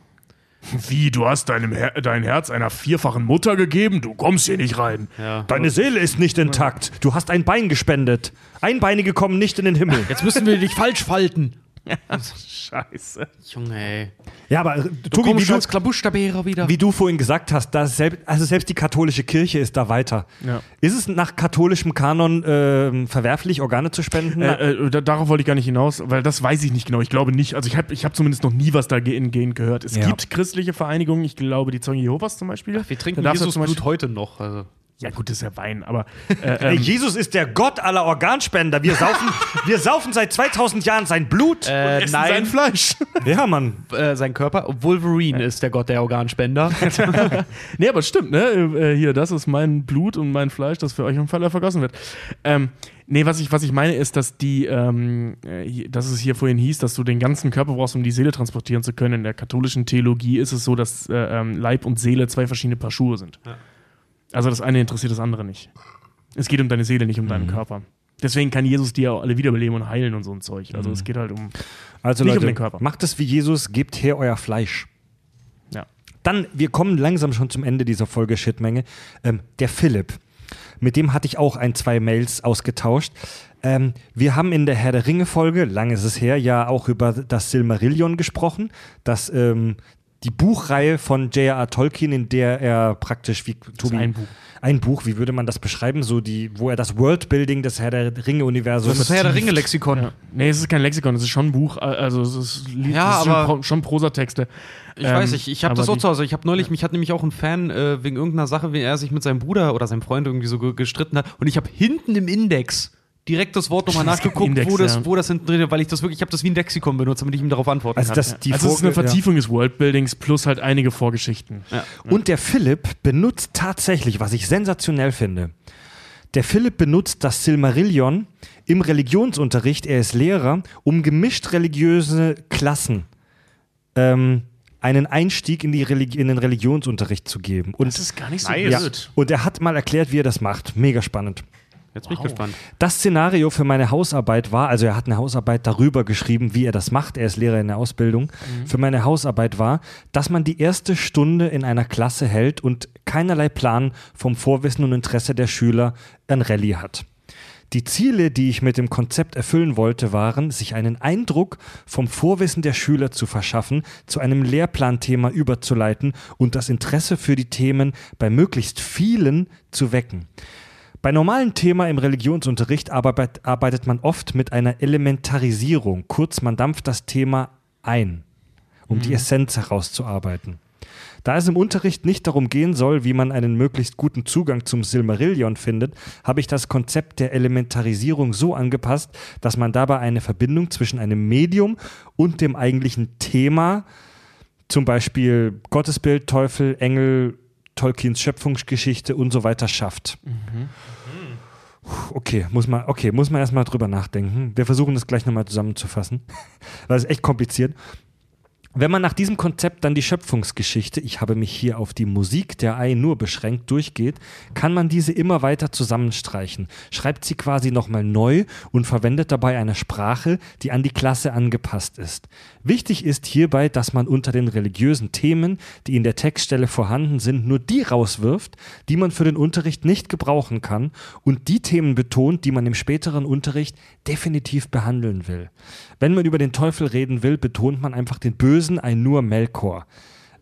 Wie, du hast deinem Her dein Herz einer vierfachen Mutter gegeben? Du kommst hier nicht rein. Ja. Deine Seele ist nicht intakt. Du hast ein Bein gespendet. Einbeinige kommen nicht in den Himmel. Jetzt müssen wir dich falsch falten. Scheiße. Junge, ey. Ja, aber äh, Du Tobi, wie kommst du, als Klabuschtabierer wieder. wie du vorhin gesagt hast, da ist selbst, also selbst die katholische Kirche ist da weiter. Ja. Ist es nach katholischem Kanon ähm, verwerflich, Organe zu spenden? Äh, äh, da, darauf wollte ich gar nicht hinaus, weil das weiß ich nicht genau. Ich glaube nicht. Also ich habe ich hab zumindest noch nie was dahingehend gehört. Es Ja. gibt christliche Vereinigungen, ich glaube die Zeugen Jehovas zum Beispiel. wir trinken Jesus zum Beispiel- Blut heute noch. Also. Ja gut, das ist ja Wein, aber äh, ähm, Jesus ist der Gott aller Organspender. Wir saufen, wir saufen seit 2000 Jahren sein Blut. Äh, essen sein Fleisch. ja, Mann. äh, sein Körper. Wolverine ist der Gott der Organspender. nee, aber stimmt, ne? Äh, hier, das ist mein Blut und mein Fleisch, das für euch im Falle vergossen wird. Ähm, nee, was ich, was ich meine ist, dass die, ähm, äh, dass es hier vorhin hieß, dass du den ganzen Körper brauchst, um die Seele transportieren zu können. In der katholischen Theologie ist es so, dass äh, ähm, Leib und Seele zwei verschiedene Paar Schuhe sind. Also das eine interessiert das andere nicht. Es geht um deine Seele, nicht um deinen Körper. Deswegen kann Jesus dir auch alle wiederbeleben und heilen und so ein Zeug. Also es geht halt um. Also Nicht um Leute, den Körper. macht es wie Jesus, gebt her euer Fleisch. Ja. Dann, wir kommen langsam schon zum Ende dieser Folge Shitmenge. Ähm, der Philipp, mit dem hatte ich auch ein, zwei Mails ausgetauscht. Ähm, wir haben in der Herr der Ringe-Folge, lang ist es her, ja auch über das Silmarillion gesprochen, das ähm, die Buchreihe von J.R.R. Tolkien, in der er praktisch, wie Tobi, ein Buch. ein Buch, wie würde man das beschreiben, so die, wo er das Worldbuilding des Herr der Ringe-Universums Das Herr der Ringe-Lexikon. Ja. Nee, es ist kein Lexikon, es ist schon ein Buch. Also es ist, Ja, es ist aber- schon, Pro- schon Prosatexte. Ich Ähm, weiß nicht, ich habe das auch zu Hause. Ich habe neulich, mich hat nämlich auch ein Fan äh, wegen irgendeiner Sache, wie er sich mit seinem Bruder oder seinem Freund irgendwie so ge gestritten hat. Und ich habe hinten im Index direkt das Wort nochmal Das nachgeguckt, Index, wo, das, ja. wo das hinten drin ist, weil ich das wirklich, ich habe das wie ein Lexikon benutzt, damit ich ihm darauf antworten Also kann. das, die also es ist eine Vorge- ja. Vertiefung des Worldbuildings plus halt einige Vorgeschichten. Und der Philipp benutzt tatsächlich, was ich sensationell finde, der Philipp benutzt das Silmarillion im Religionsunterricht, er ist Lehrer, um gemischt religiöse Klassen ähm, einen Einstieg in, die Religi in den Religionsunterricht zu geben. Und, ist gar nicht so Nice. ja, und er hat mal erklärt, wie er das macht. Mega spannend. Jetzt bin ich gespannt. Das Szenario für meine Hausarbeit war, also er hat eine Hausarbeit darüber geschrieben, wie er das macht. Er ist Lehrer in der Ausbildung. Für meine Hausarbeit war, dass man die erste Stunde in einer Klasse hält und keinerlei Plan vom Vorwissen und Interesse der Schüler an Rallye hat. Die Ziele, die ich mit dem Konzept erfüllen wollte, waren, sich einen Eindruck vom Vorwissen der Schüler zu verschaffen, zu einem Lehrplanthema überzuleiten und das Interesse für die Themen bei möglichst vielen zu wecken. Bei normalen Thema im Religionsunterricht arbeit, arbeitet man oft mit einer Elementarisierung, kurz man dampft das Thema ein, um die Essenz herauszuarbeiten. Da es im Unterricht nicht darum gehen soll, wie man einen möglichst guten Zugang zum Silmarillion findet, habe ich das Konzept der Elementarisierung so angepasst, dass man dabei eine Verbindung zwischen einem Medium und dem eigentlichen Thema, zum Beispiel Gottesbild, Teufel, Engel, Tolkiens Schöpfungsgeschichte und so weiter schafft. Puh, Okay, muss man, okay, muss man erstmal drüber nachdenken. Wir versuchen das gleich nochmal zusammenzufassen, weil es ist echt kompliziert. Wenn man nach diesem Konzept dann die Schöpfungsgeschichte, ich habe mich hier auf die Musik der Ei nur beschränkt, durchgeht, kann man diese immer weiter zusammenstreichen, schreibt sie quasi nochmal neu und verwendet dabei eine Sprache, die an die Klasse angepasst ist. Wichtig ist hierbei, dass man unter den religiösen Themen, die in der Textstelle vorhanden sind, nur die rauswirft, die man für den Unterricht nicht gebrauchen kann und die Themen betont, die man im späteren Unterricht definitiv behandeln will. Wenn man über den Teufel reden will, betont man einfach den Bösen, ein nur Melkor.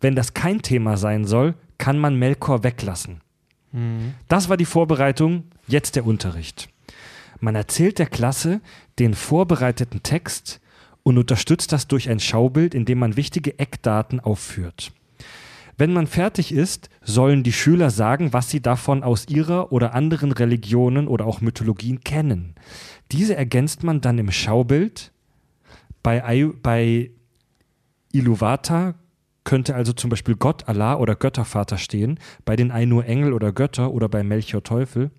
Wenn das kein Thema sein soll, kann man Melkor weglassen. Das war die Vorbereitung, jetzt der Unterricht. Man erzählt der Klasse den vorbereiteten Text und unterstützt das durch ein Schaubild, in dem man wichtige Eckdaten aufführt. Wenn man fertig ist, sollen die Schüler sagen, was sie davon aus ihrer oder anderen Religionen oder auch Mythologien kennen. Diese ergänzt man dann im Schaubild. Bei, bei Iluwata könnte also zum Beispiel Gott, Allah oder Göttervater stehen, bei den Ainur Engel oder Götter oder bei Melchior Teufel.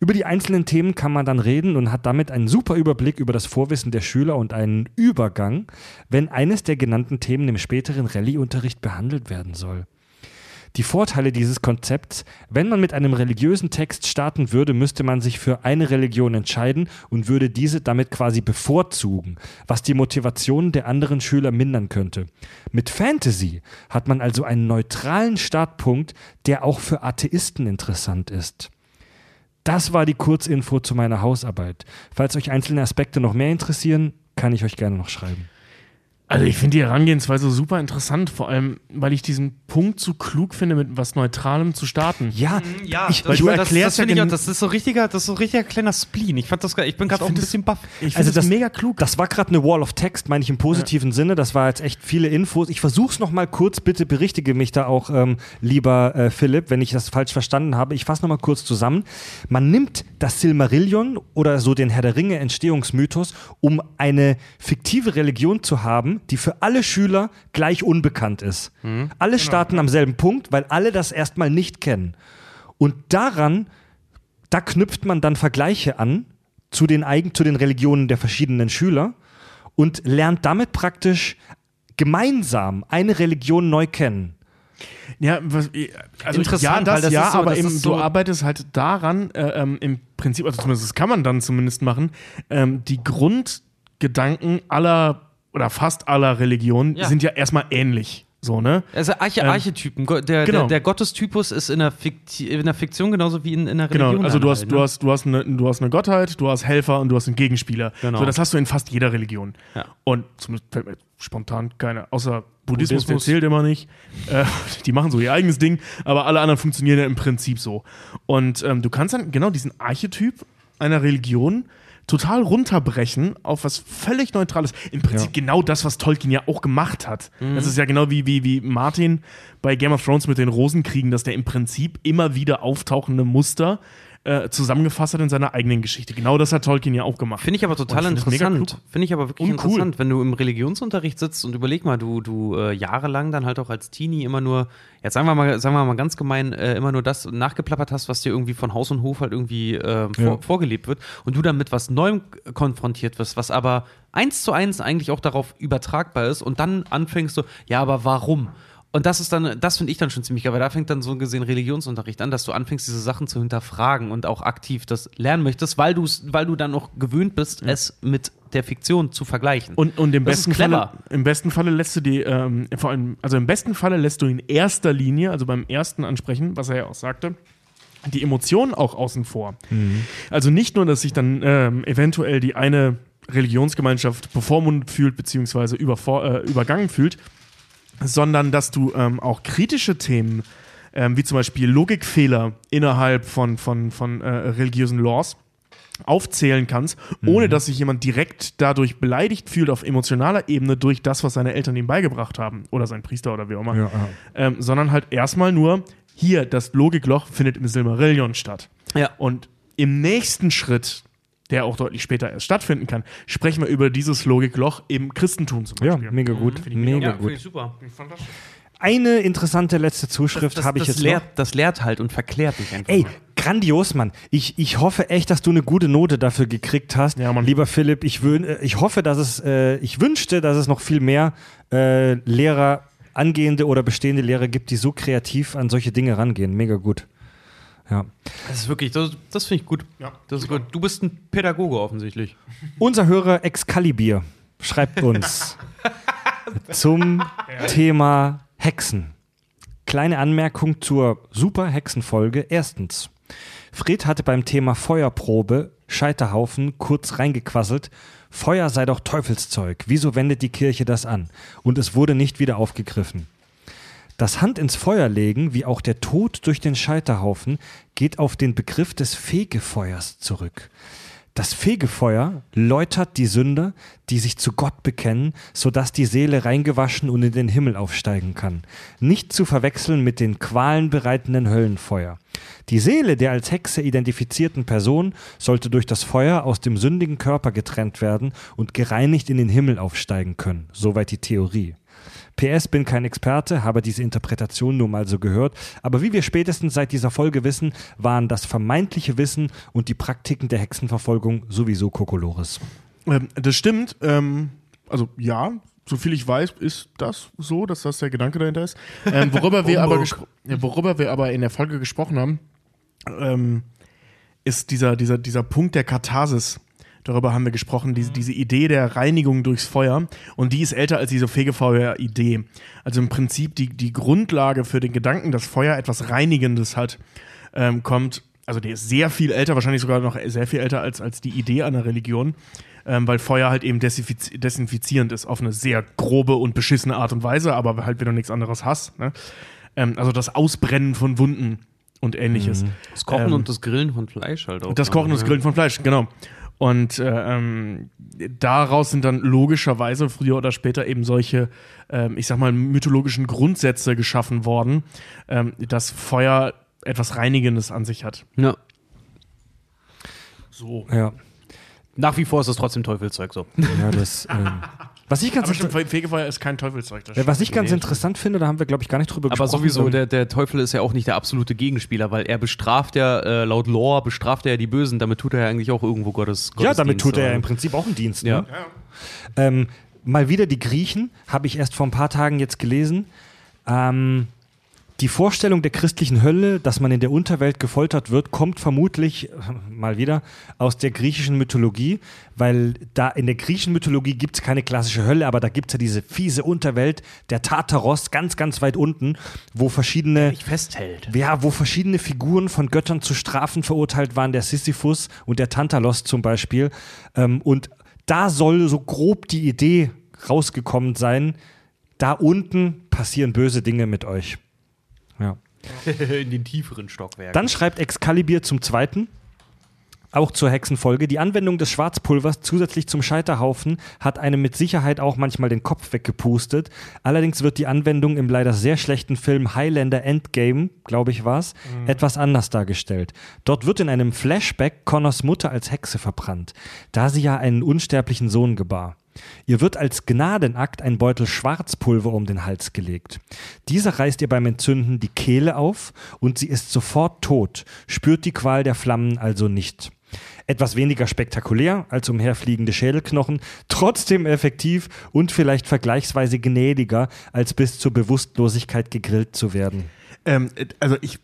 Über die einzelnen Themen kann man dann reden und hat damit einen super Überblick über das Vorwissen der Schüler und einen Übergang, wenn eines der genannten Themen im späteren Rallye-Unterricht behandelt werden soll. Die Vorteile dieses Konzepts, wenn man mit einem religiösen Text starten würde, müsste man sich für eine Religion entscheiden und würde diese damit quasi bevorzugen, was die Motivation der anderen Schüler mindern könnte. Mit Fantasy hat man also einen neutralen Startpunkt, der auch für Atheisten interessant ist. Das war die Kurzinfo zu meiner Hausarbeit. Falls euch einzelne Aspekte noch mehr interessieren, kann ich euch gerne noch schreiben. Also ich finde die Herangehensweise super interessant, vor allem, weil ich diesen Punkt so klug finde, mit was Neutralem zu starten. Ja, Ja, ich, weil du das, erklärst das, finde ja ich auch, das ist so richtiger, das ist so richtiger kleiner Spleen. Ich fand das, ich bin gerade auch ein bisschen baff. Ich finde Also das, das- mega klug. Das war gerade eine Wall of Text, meine ich im positiven Sinne. Das war jetzt echt viele Infos. Ich versuche es nochmal kurz, bitte berichtige mich da auch, ähm, lieber äh, Philipp, wenn ich das falsch verstanden habe. Ich fasse nochmal kurz zusammen. Man nimmt das Silmarillion oder so den Herr der Ringe Entstehungsmythos, um eine fiktive Religion zu haben, die für alle Schüler gleich unbekannt ist. Alle starten am selben Punkt, weil alle das erstmal nicht kennen. Und daran da knüpft man dann Vergleiche an zu den, eigen, zu den Religionen der verschiedenen Schüler und lernt damit praktisch gemeinsam eine Religion neu kennen. Ja, was, also Interessant, ja, weil das, das ja, ist so- aber das eben, ist so- du arbeitest halt daran, äh, ähm, im Prinzip, also zumindest das kann man dann zumindest machen, ähm, die Grundgedanken aller oder fast aller Religionen Ja. sind ja erstmal ähnlich. So, ne? Also Arche, Ähm, Archetypen. Der, genau. der, der Gottestypus ist in der, in der Fiktion genauso wie in, in der Genau, Religion. also du hast, halt, du, ne? hast, du, hast eine, du hast eine Gottheit, du hast Helfer und du hast einen Gegenspieler. Genau. So, das hast du in fast jeder Religion. Ja. Und zumindest fällt mir spontan keine, außer Buddhismus, Buddhismus. der zählt immer nicht. Äh, die machen so ihr eigenes Ding, aber alle anderen funktionieren ja im Prinzip so. Und ähm, du kannst dann genau diesen Archetyp einer Religion total runterbrechen auf was völlig Neutrales. Im Prinzip genau das, was Tolkien ja auch gemacht hat. Das ist ja genau wie, wie, wie Martin bei Game of Thrones mit den Rosenkriegen, dass der im Prinzip immer wieder auftauchende Muster äh, zusammengefasst hat in seiner eigenen Geschichte. Genau das hat Tolkien ja auch gemacht. Finde ich aber total find interessant. Finde ich aber wirklich Und cool. interessant, wenn du im Religionsunterricht sitzt und überleg mal, du, du äh, jahrelang dann halt auch als Teenie immer nur, jetzt sagen wir mal, sagen wir mal ganz gemein, äh, immer nur das nachgeplappert hast, was dir irgendwie von Haus und Hof halt irgendwie äh, vor, vorgelebt wird und du dann mit was Neuem konfrontiert wirst, was aber eins zu eins eigentlich auch darauf übertragbar ist und dann anfängst du, ja, aber warum? Und das ist dann, das finde ich dann schon ziemlich geil, weil da fängt dann so gesehen Religionsunterricht an, dass du anfängst, diese Sachen zu hinterfragen und auch aktiv das lernen möchtest, weil, du's, weil du dann auch gewöhnt bist, es mit der Fiktion zu vergleichen. Und, und im, Das besten. Falle, im besten Falle lässt du die, ähm, vor allem, also im besten Falle lässt du in erster Linie, also beim ersten Ansprechen, was er ja auch sagte, die Emotionen auch außen vor. Also nicht nur, dass sich dann ähm, eventuell die eine Religionsgemeinschaft bevormundet fühlt, beziehungsweise äh, übergangen fühlt, sondern dass du ähm, auch kritische Themen, ähm, wie zum Beispiel Logikfehler innerhalb von, von, von äh, religiösen Laws, aufzählen kannst, ohne dass sich jemand direkt dadurch beleidigt fühlt auf emotionaler Ebene durch das, was seine Eltern ihm beigebracht haben oder sein Priester oder wie auch immer, ähm, sondern halt erstmal nur, hier, das Logikloch findet im Silmarillion statt. Ja. Und im nächsten Schritt, der auch deutlich später erst stattfinden kann, sprechen wir über dieses Logikloch im Christentum zum Ja, Beispiel. mega gut. Mega gut. super. Eine interessante letzte Zuschrift habe ich das, jetzt lehrt, noch. das lehrt halt und verklärt dich einfach. Ey, mal. grandios, Mann. Ich, ich hoffe echt, dass du eine gute Note dafür gekriegt hast. Ja, Mann. Lieber Philipp, ich, wün- äh, ich hoffe, dass es, äh, ich wünschte, dass es noch viel mehr äh, Lehrer, angehende oder bestehende Lehrer gibt, die so kreativ an solche Dinge rangehen. Mega gut. Ja. Das ist wirklich, das, das finde ich gut. Ja, Das ist gut. Du bist ein Pädagoge offensichtlich. Unser Hörer Excalibur schreibt uns zum Thema Hexen. Kleine Anmerkung zur super Hexenfolge. Erstens. Fred hatte beim Thema Feuerprobe Scheiterhaufen kurz reingequasselt. Feuer sei doch Teufelszeug. Wieso wendet die Kirche das an? Und es wurde nicht wieder aufgegriffen. Das Hand ins Feuer legen, wie auch der Tod durch den Scheiterhaufen, geht auf den Begriff des Fegefeuers zurück. Das Fegefeuer läutert die Sünder, die sich zu Gott bekennen, sodass die Seele reingewaschen und in den Himmel aufsteigen kann. Nicht zu verwechseln mit den qualenbereitenden Höllenfeuer. Die Seele der als Hexe identifizierten Person sollte durch das Feuer aus dem sündigen Körper getrennt werden und gereinigt in den Himmel aufsteigen können. Soweit die Theorie. PS bin kein Experte, habe diese Interpretation nur mal so gehört, aber wie wir spätestens seit dieser Folge wissen, waren das vermeintliche Wissen und die Praktiken der Hexenverfolgung sowieso Kokolores. Ähm, das stimmt. Ähm, also ja, soviel ich weiß, ist das so, dass das der Gedanke dahinter ist. Ähm, worüber, wir aber worüber wir aber in der Folge gesprochen haben, ähm, ist dieser, dieser, dieser Punkt der Katharsis. Darüber haben wir gesprochen, diese, diese Idee der Reinigung durchs Feuer. Und die ist älter als diese Fegefeuer-Idee. Also im Prinzip die, die Grundlage für den Gedanken, dass Feuer etwas Reinigendes hat, ähm, kommt, also die ist sehr viel älter, wahrscheinlich sogar noch sehr viel älter als, als die Idee einer Religion, ähm, weil Feuer halt eben desinfiz desinfizierend ist, auf eine sehr grobe und beschissene Art und Weise, aber halt, wenn du nichts anderes hast. Ne? Ähm, also das Ausbrennen von Wunden und ähnliches. Das Kochen Ähm, und das Grillen von Fleisch halt auch. Das Kochen und das. Grillen von Fleisch, genau. Und äh, ähm, daraus sind dann logischerweise früher oder später eben solche, ähm, ich sag mal, mythologischen Grundsätze geschaffen worden, ähm, dass Feuer etwas Reinigendes an sich hat. Ja. So. Ja, Nach wie vor ist das trotzdem Teufelszeug so. ja das. Was ich ganz, Aber stimmt, Fegefeuer ist kein Teufelszeug. Das äh, was ich ganz interessant finde, da haben wir, glaube ich, gar nicht drüber Aber gesprochen. sowieso, ähm, der, der Teufel ist ja auch nicht der absolute Gegenspieler, weil er bestraft ja, äh, laut Lore bestraft er ja die Bösen, damit tut er ja eigentlich auch irgendwo Gottes Ja, damit Gottesdienst, tut er ja aber- im Prinzip auch einen Dienst. Ja. Ne? Ähm, mal wieder die Griechen, habe ich erst vor ein paar Tagen jetzt gelesen. Ähm, die Vorstellung der christlichen Hölle, dass man in der Unterwelt gefoltert wird, kommt vermutlich mal wieder aus der griechischen Mythologie, weil da in der griechischen Mythologie gibt es keine klassische Hölle, aber da gibt es ja diese fiese Unterwelt, der Tartaros, ganz, ganz weit unten, wo verschiedene festhält. ja, wo verschiedene Figuren von Göttern zu Strafen verurteilt waren, der Sisyphus und der Tantalos zum Beispiel. Ähm, und da soll so grob die Idee rausgekommen sein, da unten passieren böse Dinge mit euch. In den tieferen Stockwerken. Dann schreibt Excalibur zum Zweiten, auch zur Hexenfolge, die Anwendung des Schwarzpulvers zusätzlich zum Scheiterhaufen hat einem mit Sicherheit auch manchmal den Kopf weggepustet. Allerdings wird die Anwendung im leider sehr schlechten Film Highlander Endgame, glaube ich war's, etwas anders dargestellt. Dort wird in einem Flashback Connors Mutter als Hexe verbrannt, da sie ja einen unsterblichen Sohn gebar. Ihr wird als Gnadenakt ein Beutel Schwarzpulver um den Hals gelegt. Dieser reißt ihr beim Entzünden die Kehle auf und sie ist sofort tot, spürt die Qual der Flammen also nicht. Etwas weniger spektakulär als umherfliegende Schädelknochen, trotzdem effektiv und vielleicht vergleichsweise gnädiger, als bis zur Bewusstlosigkeit gegrillt zu werden. Ähm, also ich.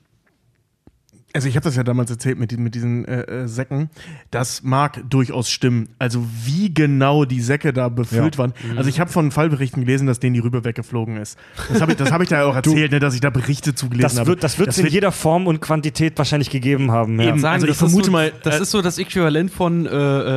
Also ich habe das ja damals erzählt mit, mit diesen äh, äh, Säcken. Das mag durchaus stimmen. Also wie genau die Säcke da befüllt Ja. waren. Also ich habe von Fallberichten gelesen, dass denen die Rübe weggeflogen ist. Das habe ich, das hab ich da ja auch erzählt, ne, dass ich da Berichte zugelesen Das habe. wird es das in jeder Form und Quantität wahrscheinlich gegeben haben. Ja. Eben. sagen, Also ich das ist vermute so, mal, das äh, ist so das Äquivalent von, äh,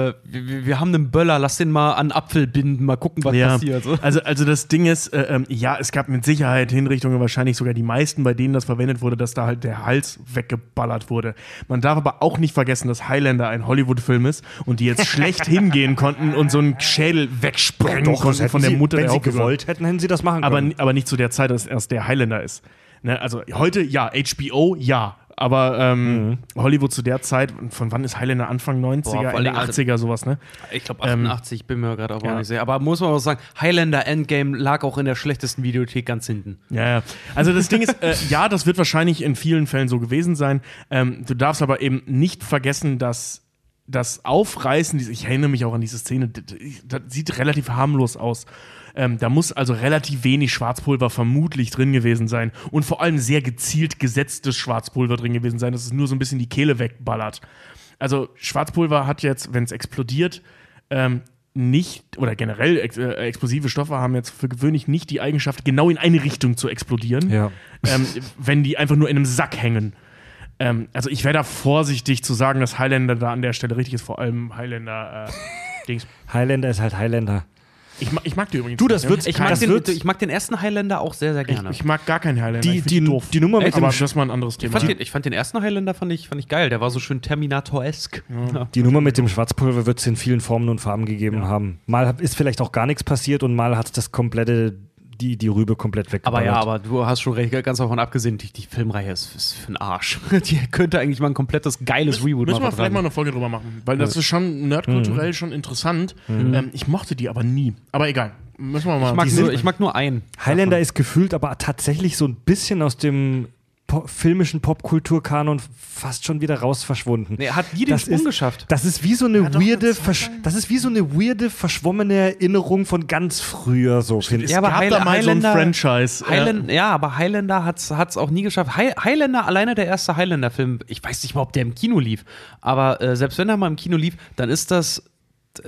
äh, wir, wir haben einen Böller, lass den mal an Apfel binden, mal gucken, was Ja, passiert. So. also, also das Ding ist, äh, ähm, ja, es gab mit Sicherheit Hinrichtungen, wahrscheinlich sogar die meisten, bei denen das verwendet wurde, dass da halt der Hals weggeballert wurde. Man darf aber auch nicht vergessen, dass Highlander ein Hollywood-Film ist und die jetzt schlecht hingehen konnten und so einen Schädel wegsprengen Doch, das konnten von der sie, Mutter wenn der sie gewollt hätten, hätten sie das machen Aber, können. aber nicht zu der Zeit, dass erst der Highlander ist. Ne? Also heute ja, HBO ja. Aber ähm, Mhm. Hollywood zu der Zeit, von wann ist Highlander? Anfang 90er, Boah, vor Ende allen Dingen, also- 80er, sowas, ne? Ich glaube Ähm, 88, bin mir gerade auch ja. nicht sicher. Aber muss man auch sagen, Highlander Endgame lag auch in der schlechtesten Videothek ganz hinten. Ja, ja. Also das Ding ist, äh, ja, das wird wahrscheinlich in vielen Fällen so gewesen sein. Ähm, du darfst aber eben nicht vergessen, dass das Aufreißen, dieses- ich erinnere mich auch an diese Szene, das sieht relativ harmlos aus. Ähm, da muss also relativ wenig Schwarzpulver vermutlich drin gewesen sein und vor allem sehr gezielt gesetztes Schwarzpulver drin gewesen sein, dass es nur so ein bisschen die Kehle wegballert. Also Schwarzpulver hat jetzt, wenn es explodiert, ähm, nicht, oder generell ex äh, explosive Stoffe haben jetzt für gewöhnlich nicht die Eigenschaft, genau in eine Richtung zu explodieren, Ja. ähm, wenn die einfach nur in einem Sack hängen. Ähm, also ich wäre da vorsichtig zu sagen, dass Highlander da an der Stelle richtig ist, vor allem Highlander äh, Dings. Highlander ist halt Highlander. Ich, mag- ich mag die übrigens. Du, das ne? wird's- Ich mag, Das den, wird- ich mag den ersten Highlander auch sehr, sehr gerne. Ich, ich mag gar keinen Highlander. Die, ich die, doof. die Nummer mit aber dem das ist mal ein anderes Ich Thema. fand, den, ich fand den ersten Highlander fand ich, fand ich geil. Der war so schön Terminator-esk. Ja. Die Nummer mit dem Schwarzpulver wird es in vielen Formen und Farben gegeben haben. Mal ist vielleicht auch gar nichts passiert und mal hat es das komplette, die, die Rübe komplett weggeballert. Aber ja, aber du hast schon recht, ganz davon abgesehen, die, die Filmreihe ist, ist für den Arsch. Die könnte eigentlich mal ein komplettes geiles Reboot Müssen wir machen. vielleicht mal eine Folge drüber machen, weil das ist schon nerdkulturell schon interessant. Ähm, ich mochte die aber nie. Aber egal. Müssen wir mal. ich, mag nur, ich mag nur einen. Highlander ist gefühlt aber tatsächlich so ein bisschen aus dem po filmischen Popkulturkanon fast schon wieder raus verschwunden. Nee, er hat nie den Das Sprung ist- geschafft. Das ist wie so eine doch weirde, lang- das ist wie so eine weirde, verschwommene Erinnerung von ganz früher, so finde ich. Ja, aber gab High- da mal so ein Highlander- Franchise. Highland, ja, aber Highlander hat es auch nie geschafft. High, Highlander, alleine der erste Highlander-Film, ich weiß nicht mal, ob der im Kino lief, aber äh, selbst wenn er mal im Kino lief, dann ist das,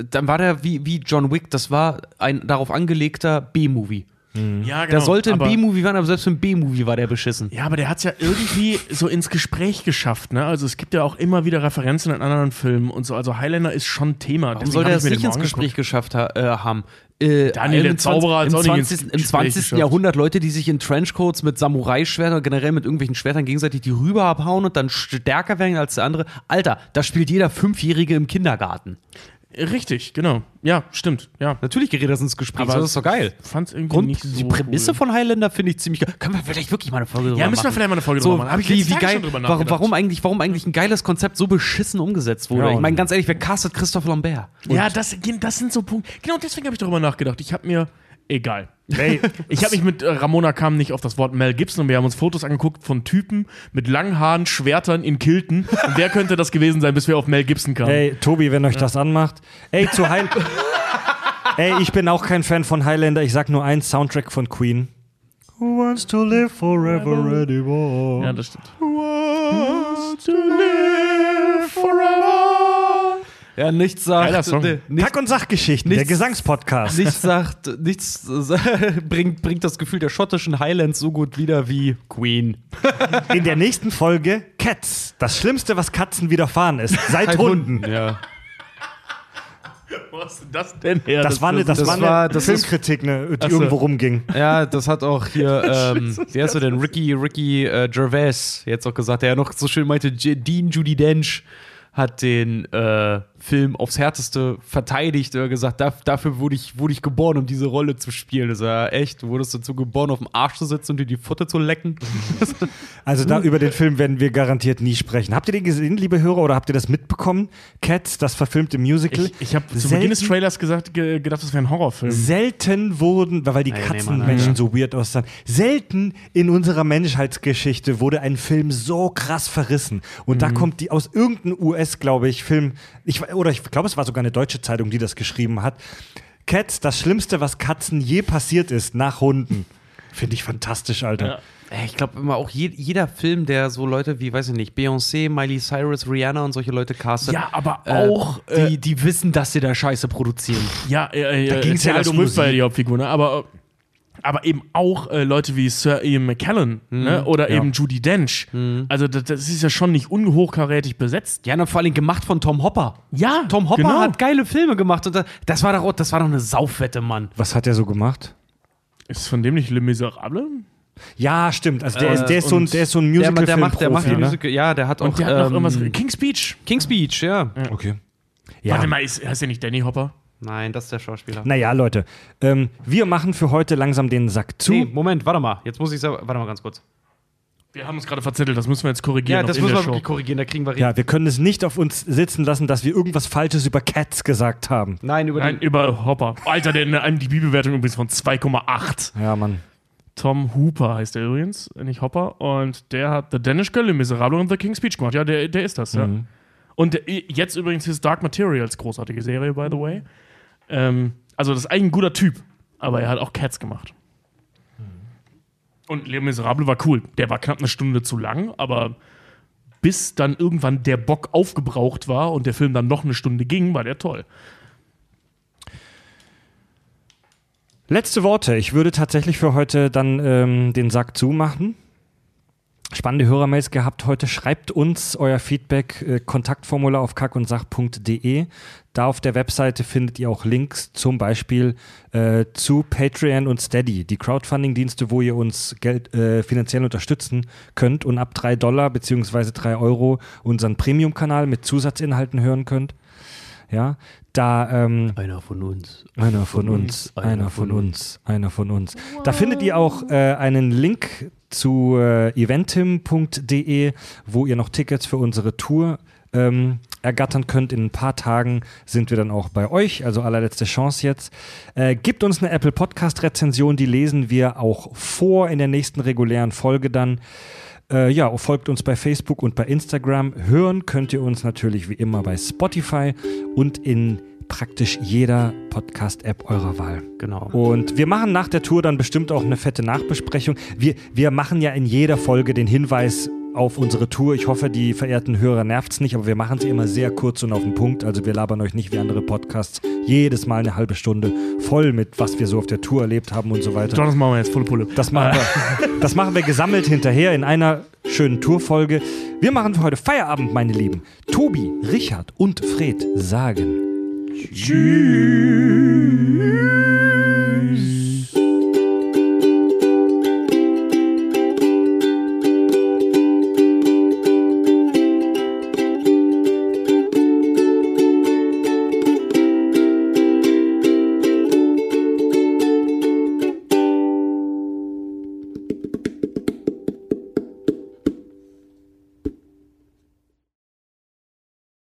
dann war der wie, wie John Wick, das war ein darauf angelegter B-Movie. Ja, genau, Der sollte ein B-Movie werden, aber selbst für ein B-Movie war der beschissen. Ja, aber der hat es ja irgendwie so ins Gespräch geschafft, ne? Also es gibt ja auch immer wieder Referenzen in anderen Filmen und so. Also Highlander ist schon Thema. Warum Deswegen soll der den nicht ins. Gespräch geschafft ha äh, haben? Äh, Daniel, der im Zauberer im auch nicht ins 20. Im Gespräch 20. geschafft. Jahrhundert Leute, die sich in Trenchcoats mit Samurai-Schwertern, generell mit irgendwelchen Schwertern gegenseitig die Rübe abhauen und dann stärker werden als der andere. Alter, da spielt jeder Fünfjährige im Kindergarten. Richtig, genau. Ja, stimmt. Ja. Natürlich gerät das ins Gespräch, Aber das ist doch geil. Fand's irgendwie Grund, nicht so die Prämisse cool. von Highlander finde ich ziemlich geil. Können wir vielleicht wirklich mal eine Folge drüber Ja, machen? müssen wir vielleicht mal eine Folge so, drüber machen. Hab ich wie, wie geil, schon drüber warum, warum, eigentlich, warum eigentlich ein geiles Konzept so beschissen umgesetzt wurde? Ja, ich und- meine, ganz ehrlich, wer castet Christoph Lambert? Ja, das, das sind so Punkte. Genau deswegen habe ich darüber nachgedacht. Ich habe mir. Egal. Hey, Ich habe mich mit äh, Ramona kam nicht auf das Wort Mel Gibson und wir haben uns Fotos angeguckt von Typen mit langen Haaren, Schwertern in Kilten. Und wer könnte das gewesen sein, bis wir auf Mel Gibson kamen? Hey, Tobi, wenn euch das anmacht. Ey, zu Heil. Ey, ich bin auch kein Fan von Highlander. Ich sag nur eins: Soundtrack von Queen. Who wants to live forever anymore? Ja, das stimmt. Wants to live forever. Ja, nichts Geiler sagt. Song. nee, nichts Kack- und Sachgeschichten, der Nichts- Gesangspodcast. nichts sagt, nichts bringt, bringt das Gefühl der schottischen Highlands so gut wieder wie Queen. In der nächsten Folge Cats. Das Schlimmste, was Katzen widerfahren ist. Seit Hunden. Ja. Wo hast du das denn her? Das war eine, das das war war- eine das ist- Filmkritik, ne, die Ach so. irgendwo rumging. ja, das hat auch hier, ähm, wer ist er denn? Ricky, Ricky äh, Gervais jetzt auch gesagt, der ja noch so schön meinte, J Dean Judy Dench hat den äh, Film aufs Härteste verteidigt oder gesagt, da, dafür wurde ich, wurde ich geboren, um diese Rolle zu spielen. Das ist ja echt, du wurdest dazu geboren, auf dem Arsch zu sitzen und dir die Pfote zu lecken. Also da über den Film werden wir garantiert nie sprechen. Habt ihr den gesehen, liebe Hörer, oder habt ihr das mitbekommen? Cats, das verfilmte Musical. Ich, ich habe zu Selten- Beginn des Trailers gesagt, ge gedacht, das wäre ein Horrorfilm. Selten wurden, weil die nee, Katzenmenschen so weird aussahen, selten in unserer Menschheitsgeschichte wurde ein Film so krass verrissen. Und Mhm. da kommt die aus irgendeinem US, glaube ich, Film, ich, oder ich glaube, es war sogar eine deutsche Zeitung, die das geschrieben hat. Cats, das Schlimmste, was Katzen je passiert ist, nach Hunden. Finde ich fantastisch, Alter. Ja. Ey, Ich glaube immer auch je, jeder Film, der so Leute wie, weiß ich nicht, Beyoncé, Miley Cyrus, Rihanna und solche Leute castet. Ja, aber äh, auch. äh, die, die wissen, dass sie da Scheiße produzieren. Ja, äh, Da äh, ging's ja Taylor um Musik. die Hauptfigur, ne? Aber, aber eben auch äh, Leute wie Sir Ian McKellen ne? oder Ja. eben Judy Dench. Also das, das ist ja schon nicht unhochkarätig besetzt. Ja, und vor allem gemacht von Tom Hopper. Ja, Tom Hopper genau. hat geile Filme gemacht und da- das war doch, das war doch eine Saufwette, Mann. Was hat er so gemacht? Ist von dem nicht Le Miserable? Ja, stimmt. Also der, Äh, ist, der, ist, so ein, und der ist so ein Der, musical der macht, der macht ne? Musical, ja, der hat auch Und der hat noch ähm, irgendwas. King's Speech. King's Speech, ja. Okay. Ja. Warte mal, ist, heißt der nicht Danny Hopper? Nein, das ist der Schauspieler. Naja, Leute, ähm, wir machen für heute langsam den Sack zu. Nee, Moment, warte mal. Jetzt muss ich selber, warte mal ganz kurz. Wir haben uns gerade verzettelt, das müssen wir jetzt korrigieren. Ja, das müssen der wir wirklich korrigieren, da kriegen wir Ja, wir können es nicht auf uns sitzen lassen, dass wir irgendwas Falsches über Cats gesagt haben. Nein, über Nein, den. über Hopper. Alter, der eine IMDb-Bewertung übrigens von 2,8. Ja, Mann. Tom Hooper heißt er übrigens, nicht Hopper. Und der hat The Danish Girl, Le Miserable und The King's Speech gemacht. Ja, der, der ist das, ja. Mhm. Und der, jetzt übrigens His Dark Materials, großartige Serie, by the way. Ähm, also, das ist eigentlich ein guter Typ. Aber er hat auch Cats gemacht. Und Le Miserable war cool. Der war knapp eine Stunde zu lang, aber bis dann irgendwann der Bock aufgebraucht war und der Film dann noch eine Stunde ging, war der toll. Letzte Worte. Ich würde tatsächlich für heute dann ähm, den Sack zumachen. Spannende Hörermails gehabt heute. Schreibt uns euer Feedback, äh, Kontaktformular auf kackundsach.de. Da auf der Webseite findet ihr auch Links zum Beispiel äh, zu Patreon und Steady, die Crowdfunding-Dienste, wo ihr uns Geld äh, finanziell unterstützen könnt und ab 3 Dollar bzw. 3 Euro unseren Premium-Kanal mit Zusatzinhalten hören könnt. Ja, da ähm, Einer von uns. einer von uns, einer von uns, einer von uns. Da findet ihr auch äh, einen Link zu äh, eventim.de, wo ihr noch Tickets für unsere Tour ähm, ergattern könnt. In ein paar Tagen sind wir dann auch bei euch, also allerletzte Chance jetzt. Äh, gebt uns eine Apple Podcast Rezension, die lesen wir auch vor in der nächsten regulären Folge dann. Äh, ja, folgt uns bei Facebook und bei Instagram. Hören könnt ihr uns natürlich wie immer bei Spotify und in praktisch jeder Podcast-App eurer Wahl. Genau. Und wir machen nach der Tour dann bestimmt auch eine fette Nachbesprechung. Wir, wir machen ja in jeder Folge den Hinweis auf unsere Tour. Ich hoffe, die verehrten Hörer nervt es nicht, aber wir machen sie immer sehr kurz und auf den Punkt. Also wir labern euch nicht wie andere Podcasts jedes Mal eine halbe Stunde voll mit, was wir so auf der Tour erlebt haben und so weiter. John, das machen wir jetzt volle Pulle. Das machen, wir, das machen wir gesammelt hinterher in einer schönen Tourfolge. Wir machen für heute Feierabend, meine Lieben. Tobi, Richard und Fred sagen Tschüss.